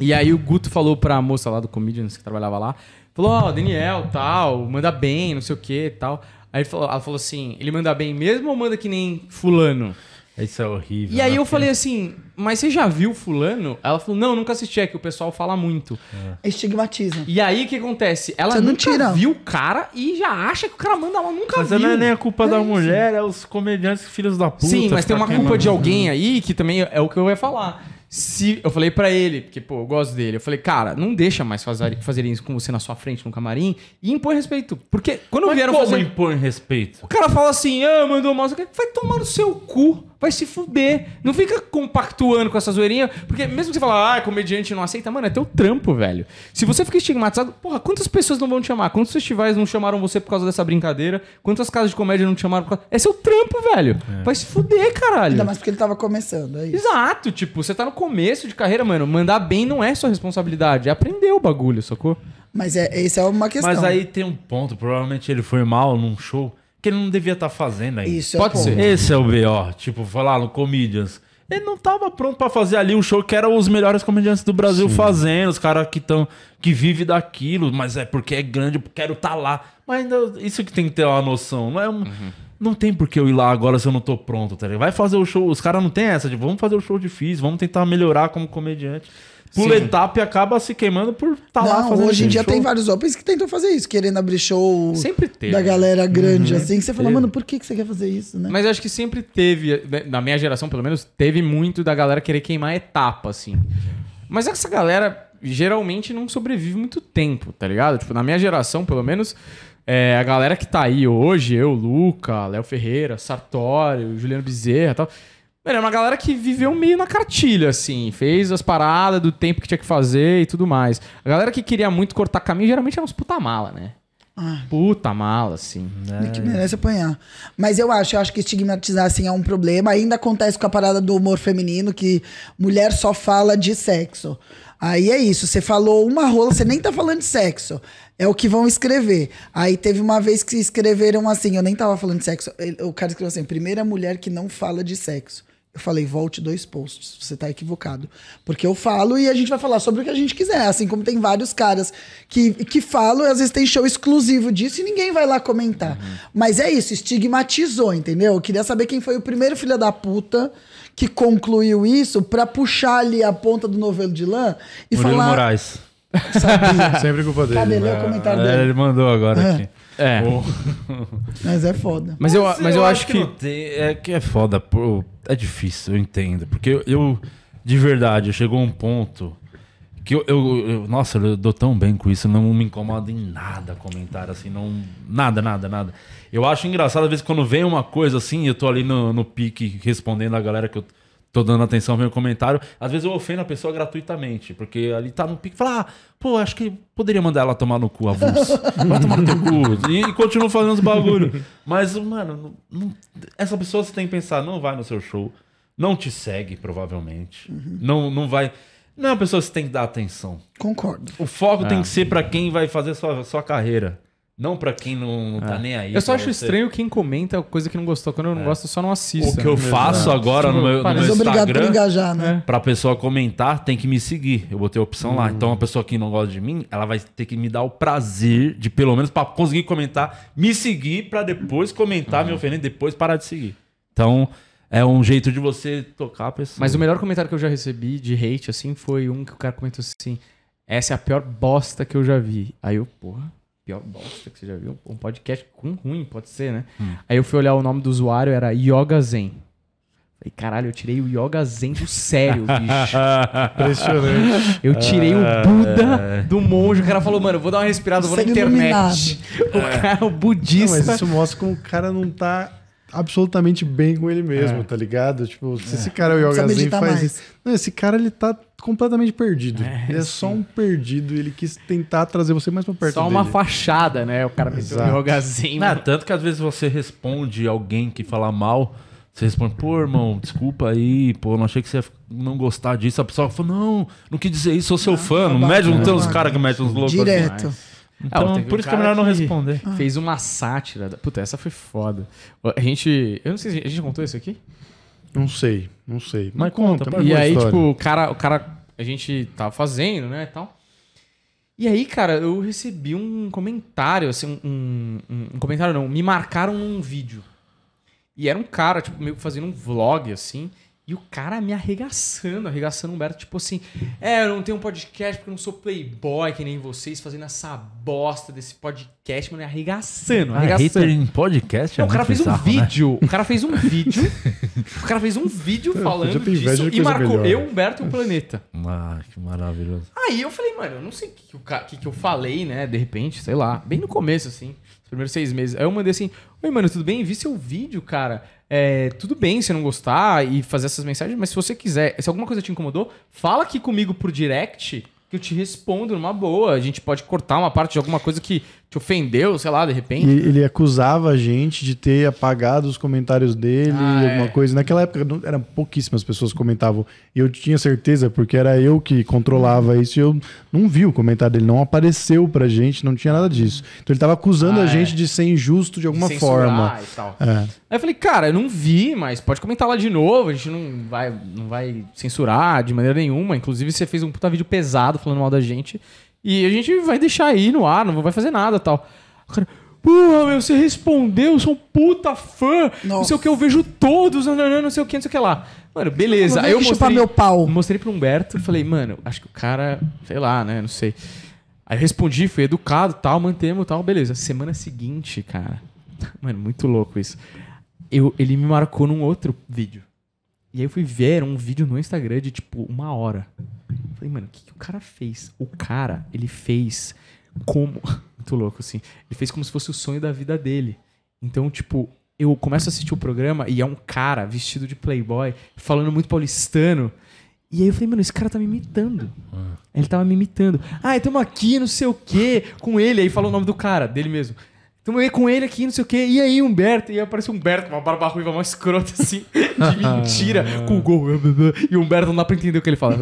Speaker 3: E aí o Guto falou pra moça lá do Comedians, que trabalhava lá. Falou, ó, Daniel, tal, manda bem, não sei o que tal. Aí ele falou- ela falou assim, ele manda bem mesmo ou manda que nem fulano?
Speaker 1: Isso é horrível.
Speaker 3: E aí
Speaker 1: né?
Speaker 3: eu falei assim, mas você já viu fulano? Ela falou, não, nunca assisti, é que o pessoal fala muito.
Speaker 2: Estigmatiza.
Speaker 3: E aí o que acontece? Ela
Speaker 2: Você não
Speaker 3: nunca
Speaker 2: tira.
Speaker 3: viu o cara e já acha que o cara manda, ela nunca
Speaker 1: Mas
Speaker 3: viu.
Speaker 1: não é nem a culpa da mulher, é os comediantes filhos da puta.
Speaker 3: Sim, mas tem uma culpa de alguém aí que também é o que eu ia falar. Se eu falei pra ele, porque pô, eu gosto dele, eu falei, cara, não deixa mais fazer, fazerem isso com você na sua frente no camarim e impõe respeito. Porque quando
Speaker 1: Mas
Speaker 3: vieram
Speaker 1: como
Speaker 3: fazer.
Speaker 1: impõe respeito?
Speaker 3: O cara fala assim, ah, mandou mal, vai tomar no seu cu, vai se fuder. Não fica compactuando com essa zoeirinha, porque mesmo que você fala, ah, comediante não aceita, mano, é teu trampo, velho. Se você fica estigmatizado, porra, quantas pessoas não vão te chamar? Quantos festivais não chamaram você por causa dessa brincadeira? Quantas casas de comédia não te chamaram por causa... É seu trampo, velho. Vai se fuder, caralho.
Speaker 2: Ainda mais porque ele tava começando, é isso.
Speaker 3: Exato, tipo, você tá no começo de carreira, mano. Mandar bem não é sua responsabilidade, é aprender o bagulho, sacou?
Speaker 2: Mas é, essa é uma questão.
Speaker 1: Mas aí tem um ponto, provavelmente ele foi mal num show que ele não devia estar fazendo aí.
Speaker 2: Isso
Speaker 3: Pode
Speaker 2: é o ponto.
Speaker 3: ser.
Speaker 1: Esse é o BO. Tipo, lá no Comedians. Ele não tava pronto pra fazer ali um show que era os melhores comediantes do Brasil fazendo, os caras que estão que vivem daquilo, mas é porque é grande, eu quero estar lá. Mas ainda isso que tem que ter uma noção, não é um não tem por que eu ir lá agora se eu não tô pronto, tá ligado? Vai fazer o show, os caras não tem essa de vamos fazer o show difícil, vamos tentar melhorar como comediante. Pula
Speaker 3: Sim.
Speaker 1: etapa e acaba se queimando por estar lá
Speaker 2: Não,
Speaker 1: fazendo
Speaker 2: hoje em dia
Speaker 1: show.
Speaker 2: tem vários opens que tentam fazer isso, querendo abrir show
Speaker 3: Sempre teve.
Speaker 2: da galera grande, assim, que você fala,
Speaker 1: Teve.
Speaker 2: mano, por que, que você quer fazer isso, né?
Speaker 3: Mas eu acho que sempre teve, né, na minha geração pelo menos, teve muito da galera querer queimar etapa, assim. Mas essa galera geralmente não sobrevive muito tempo, tá ligado? Tipo, na minha geração, pelo menos, é, a galera que tá aí hoje, eu, Luca, Léo Ferreira, Sartório, Juliano Bezerra e tal. Mano, é uma galera que viveu meio na cartilha, assim. Fez as paradas do tempo que tinha que fazer e tudo mais. A galera que queria muito cortar caminho geralmente era uns puta mala, né?
Speaker 2: Ah.
Speaker 3: Puta mala, assim.
Speaker 2: E que merece apanhar. Mas eu acho, eu acho que estigmatizar assim é um problema. Ainda acontece com a parada do humor feminino, que mulher só fala de sexo. Aí é isso, você falou uma rola, você nem tá falando de sexo. É o que vão escrever. Aí teve uma vez que escreveram assim, eu nem tava falando de sexo. O cara escreveu assim: primeira mulher que não fala de sexo. Eu falei, volte dois posts. Você tá equivocado. Porque eu falo e a gente vai falar sobre o que a gente quiser. Assim como tem vários caras que, que falam, e às vezes tem show exclusivo disso e ninguém vai lá comentar. Mas é isso, estigmatizou, entendeu? Eu queria saber quem foi o primeiro filho da puta que concluiu isso pra puxar ali a ponta do novelo de lã e
Speaker 1: Murilo
Speaker 2: falar.
Speaker 1: Moraes.
Speaker 2: Sabia.
Speaker 4: Sempre culpa dele.
Speaker 2: Cadê?
Speaker 4: Né?
Speaker 2: o comentário
Speaker 1: É,
Speaker 2: dele.
Speaker 1: ele mandou agora
Speaker 2: É.
Speaker 1: aqui.
Speaker 3: É.
Speaker 2: Mas é foda.
Speaker 3: Mas eu, mas eu acho que.
Speaker 1: não tem- é que é foda, pô, é difícil, eu entendo. Porque eu, eu, de verdade, chegou um ponto que eu, eu- eu- Nossa, eu dou tão bem com isso, não me incomoda em nada comentário assim, não. Nada, nada, nada. Eu acho engraçado, às vezes, quando vem uma coisa assim, eu tô ali no, no pique respondendo a galera que eu tô dando atenção, vem o comentário. Às vezes eu ofendo a pessoa gratuitamente, porque ali tá no pique e fala, ah, pô, acho que poderia mandar ela tomar no cu, avulso. Vai tomar no teu cu. E, e continuo fazendo os bagulho. Mas, mano, não- não- essa pessoa você tem que pensar, não vai no seu show, não te segue, provavelmente. Não, não vai. Não é uma pessoa que você tem que dar atenção.
Speaker 2: Concordo.
Speaker 1: O foco
Speaker 3: É.
Speaker 1: tem que ser pra quem vai fazer sua, sua carreira. Não pra quem não, tá nem aí.
Speaker 3: Eu só
Speaker 1: pra
Speaker 3: acho
Speaker 1: você.
Speaker 3: estranho quem comenta coisa que não gostou. Quando eu não gosto, eu só não assisto.
Speaker 1: O que eu
Speaker 3: né?
Speaker 1: faço agora no meu, no
Speaker 3: Mas
Speaker 1: meu
Speaker 2: Mas obrigado por
Speaker 1: Instagram,
Speaker 2: engajar, né?
Speaker 1: pra pessoa comentar, tem que me seguir. Eu botei a opção
Speaker 3: Hum.
Speaker 1: lá. Então, a pessoa que não gosta de mim, ela vai ter que me dar o prazer de, pelo menos, pra conseguir comentar, me seguir pra depois comentar, me
Speaker 3: Hum.
Speaker 1: ofender, depois parar de seguir. Então, é um jeito de você tocar a pessoa.
Speaker 3: Mas o melhor comentário que eu já recebi de hate, assim, foi um que o cara comentou assim: Essa é a pior bosta que eu já vi. Aí eu, porra, pior bosta que você já viu? Um podcast com ruim, pode ser, né? Aí eu fui olhar o nome do usuário, era Yoga Zen. Falei, caralho, eu tirei o Yoga Zen do sério, bicho.
Speaker 4: Impressionante.
Speaker 3: Eu tirei o Buda do monge. O cara falou, mano, eu vou dar uma respirada, eu vou na internet. O cara, o
Speaker 4: Não,
Speaker 3: budista.
Speaker 4: mas isso mostra como o cara não tá absolutamente bem com ele mesmo,
Speaker 3: É.
Speaker 4: tá ligado? Tipo, se esse cara é o Yoga Zen faz
Speaker 2: mais.
Speaker 4: isso. Não, esse cara ele tá completamente perdido.
Speaker 3: É,
Speaker 4: ele é só um perdido. Ele quis tentar trazer você mais pra perto
Speaker 3: Só uma
Speaker 4: dele.
Speaker 3: fachada, né? O cara meteu
Speaker 4: Exato.
Speaker 3: o Yoga Zen.
Speaker 1: Não, tanto que às vezes você responde alguém que fala mal, você responde, pô, irmão, desculpa aí, pô, não achei que você ia não gostar disso. A pessoa fala, não, não quis dizer isso, sou seu fã. Não mede, não tem uns caras que metem uns loucos assim.
Speaker 2: Direto.
Speaker 1: Então,
Speaker 3: Ah,
Speaker 1: por
Speaker 3: um
Speaker 1: isso que é melhor não responder.
Speaker 3: Fez uma sátira. Da... Puta, essa foi foda. A gente. Eu não sei se a gente contou isso aqui.
Speaker 4: Não sei, não sei.
Speaker 1: Mas
Speaker 4: conta,
Speaker 1: conta,
Speaker 4: mas
Speaker 3: e aí,
Speaker 4: história.
Speaker 3: tipo, o cara, o cara. A gente tava fazendo, né? E tal. E aí, cara, eu recebi um comentário, assim, um, um, um comentário não, me marcaram num vídeo. E era um cara, tipo, meio que fazendo um vlog, assim, e o cara me arregaçando, arregaçando o Humberto, tipo assim, é, eu não tenho um podcast porque eu não sou playboy que nem vocês, fazendo essa bosta desse podcast, mano, arregaçando,
Speaker 1: Ah,
Speaker 3: arregaçando.
Speaker 1: hater em podcast é
Speaker 3: Não, o cara fez um
Speaker 1: bizarro, né?
Speaker 3: vídeo. O cara fez um vídeo. o cara fez um vídeo falando disso e marcou
Speaker 4: melhor.
Speaker 3: eu, Humberto e o Planeta.
Speaker 1: Ah, que maravilhoso.
Speaker 3: Aí eu falei, mano, eu não sei o que, que, que eu falei, né? De repente, sei lá, bem no começo, assim, os primeiros seis meses. Aí eu mandei assim: Oi, mano, tudo bem? Vi seu vídeo, cara. É, tudo bem se não gostar e fazer essas mensagens, mas se você quiser, se alguma coisa te incomodou, fala aqui comigo por direct que eu te respondo numa boa. A gente pode cortar uma parte de alguma coisa que te ofendeu, sei lá, de repente.
Speaker 4: E ele acusava a gente de ter apagado os comentários dele,
Speaker 3: Ah,
Speaker 4: alguma
Speaker 3: é.
Speaker 4: coisa. Naquela época não- eram pouquíssimas pessoas que comentavam. E eu tinha certeza, porque era eu que controlava isso e eu não vi o comentário dele, não apareceu pra gente, não tinha nada disso. Então ele tava acusando
Speaker 3: Ah,
Speaker 4: a
Speaker 3: é.
Speaker 4: gente de ser injusto de alguma
Speaker 3: censurar
Speaker 4: forma.
Speaker 3: E tal.
Speaker 4: É.
Speaker 3: Aí eu falei, cara, eu não vi, mas pode comentar lá de novo, a gente não vai, não vai censurar de maneira nenhuma. Inclusive, você fez um puta vídeo pesado falando mal da gente. E a gente vai deixar aí no ar, não vai fazer nada tal. O cara, porra, meu, você respondeu, eu sou um puta fã. Não
Speaker 2: Nossa.
Speaker 3: sei o que, eu vejo todos, não, não, não, não sei o que, não sei o que lá. Mano, beleza. Aí eu mostrei,
Speaker 2: meu pau.
Speaker 3: mostrei pro Humberto e falei, mano, acho que o cara, sei lá, né, não sei. Aí eu respondi, fui educado tal, mantemos tal, beleza. Semana seguinte, cara. Mano, muito louco isso. Eu, ele me marcou num outro vídeo. E aí eu fui ver, um vídeo no Instagram de tipo uma hora. Falei, mano, o que, que o cara fez? O cara, ele fez como. Muito louco, assim. Ele fez como se fosse o sonho da vida dele. Então, tipo, eu começo a assistir o programa e é um cara vestido de playboy, falando muito paulistano. E aí eu falei, mano, esse cara tá me imitando. Ele tava me imitando. Ah, estamos aqui, não sei o quê, com ele. Aí falou o nome do cara, dele mesmo. Estamos aí com ele aqui, não sei o quê. E aí, Humberto? E aí aparece o Humberto com uma barba ruiva, uma escrota assim, de mentira, com o gol. E o Humberto não dá pra entender o que ele fala.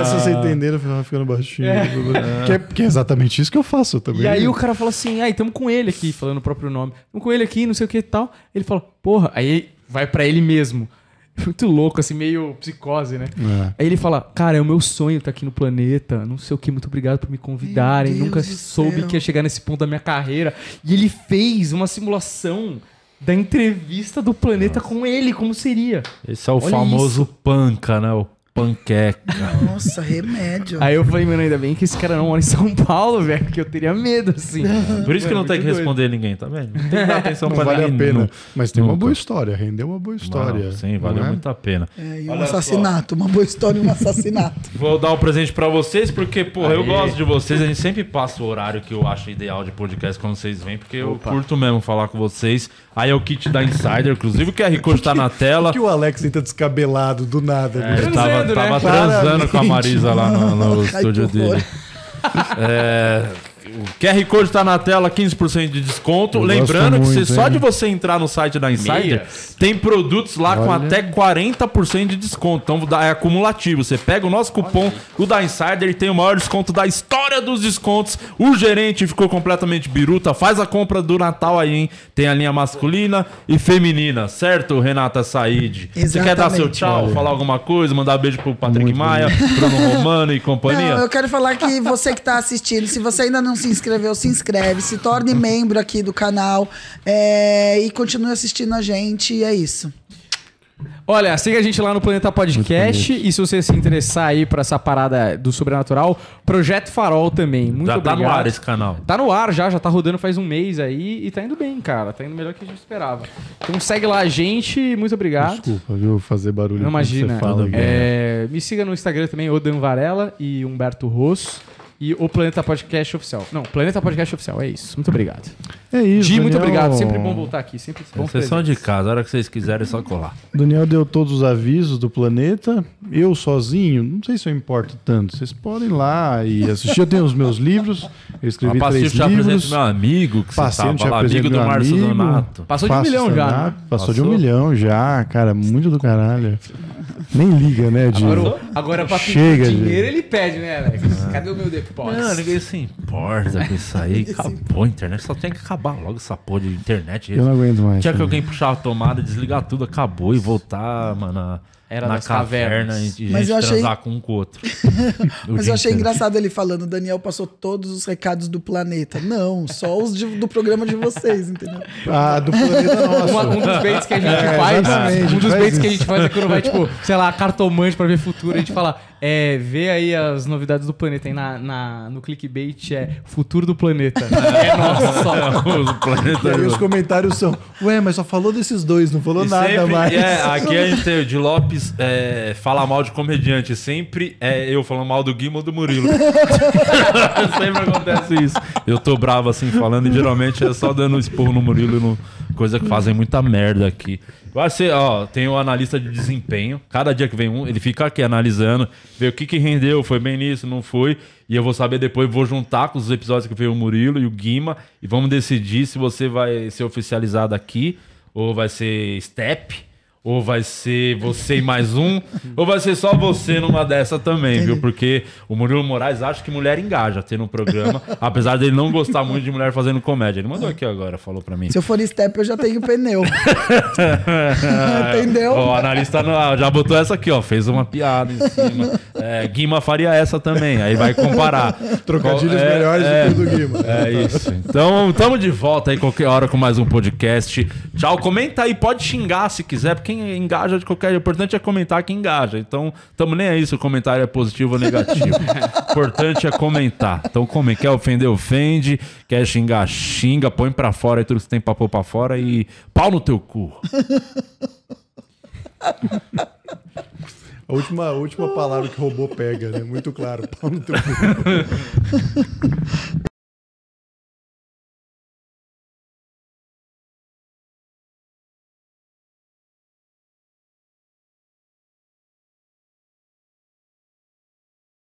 Speaker 4: Essa você entendendo, ficando ficando baixinho.
Speaker 3: É.
Speaker 4: Que, é, que é exatamente isso que eu faço também.
Speaker 3: E aí o cara fala assim, ai, tamo com ele aqui, falando o próprio nome. Tamo com ele aqui, não sei o que e tal. Ele fala, porra, aí vai pra ele mesmo. Muito louco, assim, meio psicose, né?
Speaker 4: É.
Speaker 3: Aí ele fala, cara, é o meu sonho estar aqui no planeta, não sei o que, muito obrigado por me convidarem, nunca soube
Speaker 2: céu.
Speaker 3: que ia chegar nesse ponto da minha carreira. E ele fez uma simulação da entrevista do planeta com ele, como seria.
Speaker 1: Esse é o
Speaker 3: Olha
Speaker 1: famoso panca, né? O panqueca.
Speaker 2: Nossa, remédio.
Speaker 3: Aí eu falei, mano, ainda bem que esse cara não mora em São Paulo, velho, porque eu teria medo, assim.
Speaker 1: Por isso que não
Speaker 3: Mano,
Speaker 1: tem que responder ninguém, tá vendo? Não tem que dar atenção
Speaker 4: Não
Speaker 1: pra
Speaker 4: vale a
Speaker 1: ninguém.
Speaker 4: pena.
Speaker 1: não.
Speaker 4: Mas tem uma boa história, rendeu uma boa história.
Speaker 1: Não, sim,
Speaker 4: não
Speaker 1: valeu
Speaker 4: é?
Speaker 1: muito a pena.
Speaker 2: É, e um
Speaker 1: Olha só.
Speaker 2: assassinato, uma boa história e um assassinato.
Speaker 1: Vou dar um presente pra vocês, porque, porra, eu
Speaker 3: Aê.
Speaker 1: gosto de vocês. A gente sempre passa o horário que eu acho ideal de podcast quando vocês vêm, porque eu
Speaker 3: Opa.
Speaker 1: curto mesmo falar com vocês. Aí é o kit da Insider, inclusive o QR Code tá na tela.
Speaker 4: Por que o Alex entra descabelado do nada?
Speaker 1: É, ele tava,
Speaker 3: né?
Speaker 1: tava transando com a. Marisa lá no, no estúdio dele. É, o QR Code tá na tela, 15% de desconto.
Speaker 4: Eu
Speaker 1: Lembrando
Speaker 4: gosto
Speaker 1: que
Speaker 4: muito,
Speaker 1: você, só de você entrar no site da Insider,
Speaker 3: Meias.
Speaker 1: tem produtos lá com
Speaker 4: Olha.
Speaker 1: até 40% de desconto. Então dá- é acumulativo. Você pega o nosso cupom, o da Insider, e tem o maior desconto da história dos descontos. O gerente ficou completamente biruta. Faz a compra do Natal aí, hein? Tem a linha masculina e feminina, certo, Renata Said? Você quer dar seu
Speaker 2: Exatamente.
Speaker 1: tchau,
Speaker 4: Olha.
Speaker 1: falar alguma coisa, mandar beijo pro Patrick
Speaker 4: Muito
Speaker 1: Maia, Bruno Romano e companhia?
Speaker 2: Não, eu quero falar que você que está assistindo, se você ainda não se inscreveu, se inscreve, se torne membro aqui do canal é, e continue assistindo a gente. E é isso.
Speaker 3: Olha, siga a gente lá no Planeta Podcast e se você se interessar aí pra essa parada do sobrenatural, Projeto Farol também. Muito
Speaker 1: Já tá
Speaker 3: obrigado.
Speaker 1: no ar esse canal.
Speaker 3: Tá no ar já, já tá rodando faz um mês aí e tá indo bem, cara. Tá indo melhor que a gente esperava. Então segue lá a gente, muito obrigado.
Speaker 4: Desculpa, viu? Fazer barulho.
Speaker 3: Não imagina.
Speaker 4: Você fala,
Speaker 3: É, me siga no Instagram também, o Dan Varela e Humberto Rosso. E o Planeta Podcast Oficial. Não, Planeta Podcast Oficial, é isso. Muito obrigado.
Speaker 4: É isso.
Speaker 3: Gi, muito
Speaker 4: Daniel-
Speaker 3: obrigado. Sempre bom voltar aqui. Sempre bom
Speaker 1: Vocês são de casa, a hora que vocês quiserem é só colar.
Speaker 4: Daniel deu todos os avisos do planeta. Eu sozinho, não sei se eu importo tanto. Vocês podem ir lá e assistir. Eu tenho os meus livros. Eu escrevi
Speaker 1: Pacífico
Speaker 4: três
Speaker 1: te apresenta
Speaker 4: livros.
Speaker 1: meu amigo, que você
Speaker 4: Paciente
Speaker 1: tava amigo do Márcio. Donato.
Speaker 3: Passou de um milhão já, né?
Speaker 4: Passou, de um
Speaker 1: Passou?
Speaker 4: milhão já, cara. Muito do caralho. Nem liga, né, de...
Speaker 3: Agora, agora pra pedir
Speaker 4: Chega,
Speaker 3: dinheiro,
Speaker 4: gente.
Speaker 3: ele pede, né, Alex? Cadê o meu depósito?
Speaker 1: Não, ninguém se importa com isso aí. Acabou a internet. Só tem que acabar logo essa porra de internet.
Speaker 4: Eu não aguento mais.
Speaker 1: Tinha que
Speaker 4: também.
Speaker 1: alguém puxar a tomada, desligar tudo, acabou e voltar, mano, na,
Speaker 3: Era
Speaker 1: na caverna
Speaker 3: cavernas.
Speaker 1: e,
Speaker 2: Mas
Speaker 1: gente
Speaker 2: eu achei-
Speaker 1: transar com um com o outro. O
Speaker 2: Mas eu achei
Speaker 1: inteiro.
Speaker 2: engraçado ele falando, o Daniel passou todos os recados do planeta. Não, só os de- do programa de vocês, entendeu?
Speaker 4: Ah, do planeta nosso.
Speaker 3: Uma- um dos baits que a gente
Speaker 4: É,
Speaker 3: faz, um dos baits que a gente faz é quando vai, tipo, sei lá, cartomante pra ver futuro, a gente fala, é, vê aí as novidades do planeta. Aí na, na- no clickbait é futuro do planeta. É nosso só.
Speaker 1: Os planetas-
Speaker 4: E aí os comentários são, ué, mas só falou desses dois, não falou
Speaker 1: E
Speaker 4: nada
Speaker 1: sempre-
Speaker 4: mais.
Speaker 1: É, aqui a gente tem o de Lopes é, fala mal de comediante. Sempre é eu falando mal do Guima ou do Murilo. sempre acontece isso. Eu tô bravo assim falando e geralmente é só dando esporro no Murilo e no, coisa que fazem muita merda aqui. Vai ser, ó, tem o analista de desempenho. Cada dia que vem um, ele fica aqui analisando, vê o que que rendeu, foi bem nisso, não foi. E eu vou saber depois, vou juntar com os episódios que veio o Murilo e o Guima e vamos decidir se você vai ser oficializado aqui ou vai ser step, ou vai ser você e mais um, ou vai ser só você numa dessa também, viu? Porque o Murilo Moraes acha que mulher engaja ter no programa, apesar dele não gostar muito de mulher fazendo comédia. Ele mandou aqui agora, falou pra mim.
Speaker 2: Se eu for step, eu já tenho pneu. Entendeu?
Speaker 1: O analista já botou essa aqui, ó. Fez uma piada em cima. É, Guima faria essa também. Aí vai comparar.
Speaker 4: Trocadilhos
Speaker 1: Qual- é,
Speaker 4: melhores
Speaker 1: é,
Speaker 4: do que o do Guima.
Speaker 1: É isso. Então, tamo de volta aí qualquer hora com mais um podcast. Tchau. Comenta aí, pode xingar se quiser, porque engaja de qualquer. O importante é comentar que engaja. Então, tamo nem aí se o comentário é positivo ou negativo. O importante é comentar. Então, come, quer ofender, ofende. Quer xingar, xinga. Põe pra fora aí tudo que você tem pra pôr pra fora e pau no teu cu.
Speaker 4: A última, a última palavra que o robô pega, né? Muito claro. Pau no teu cu.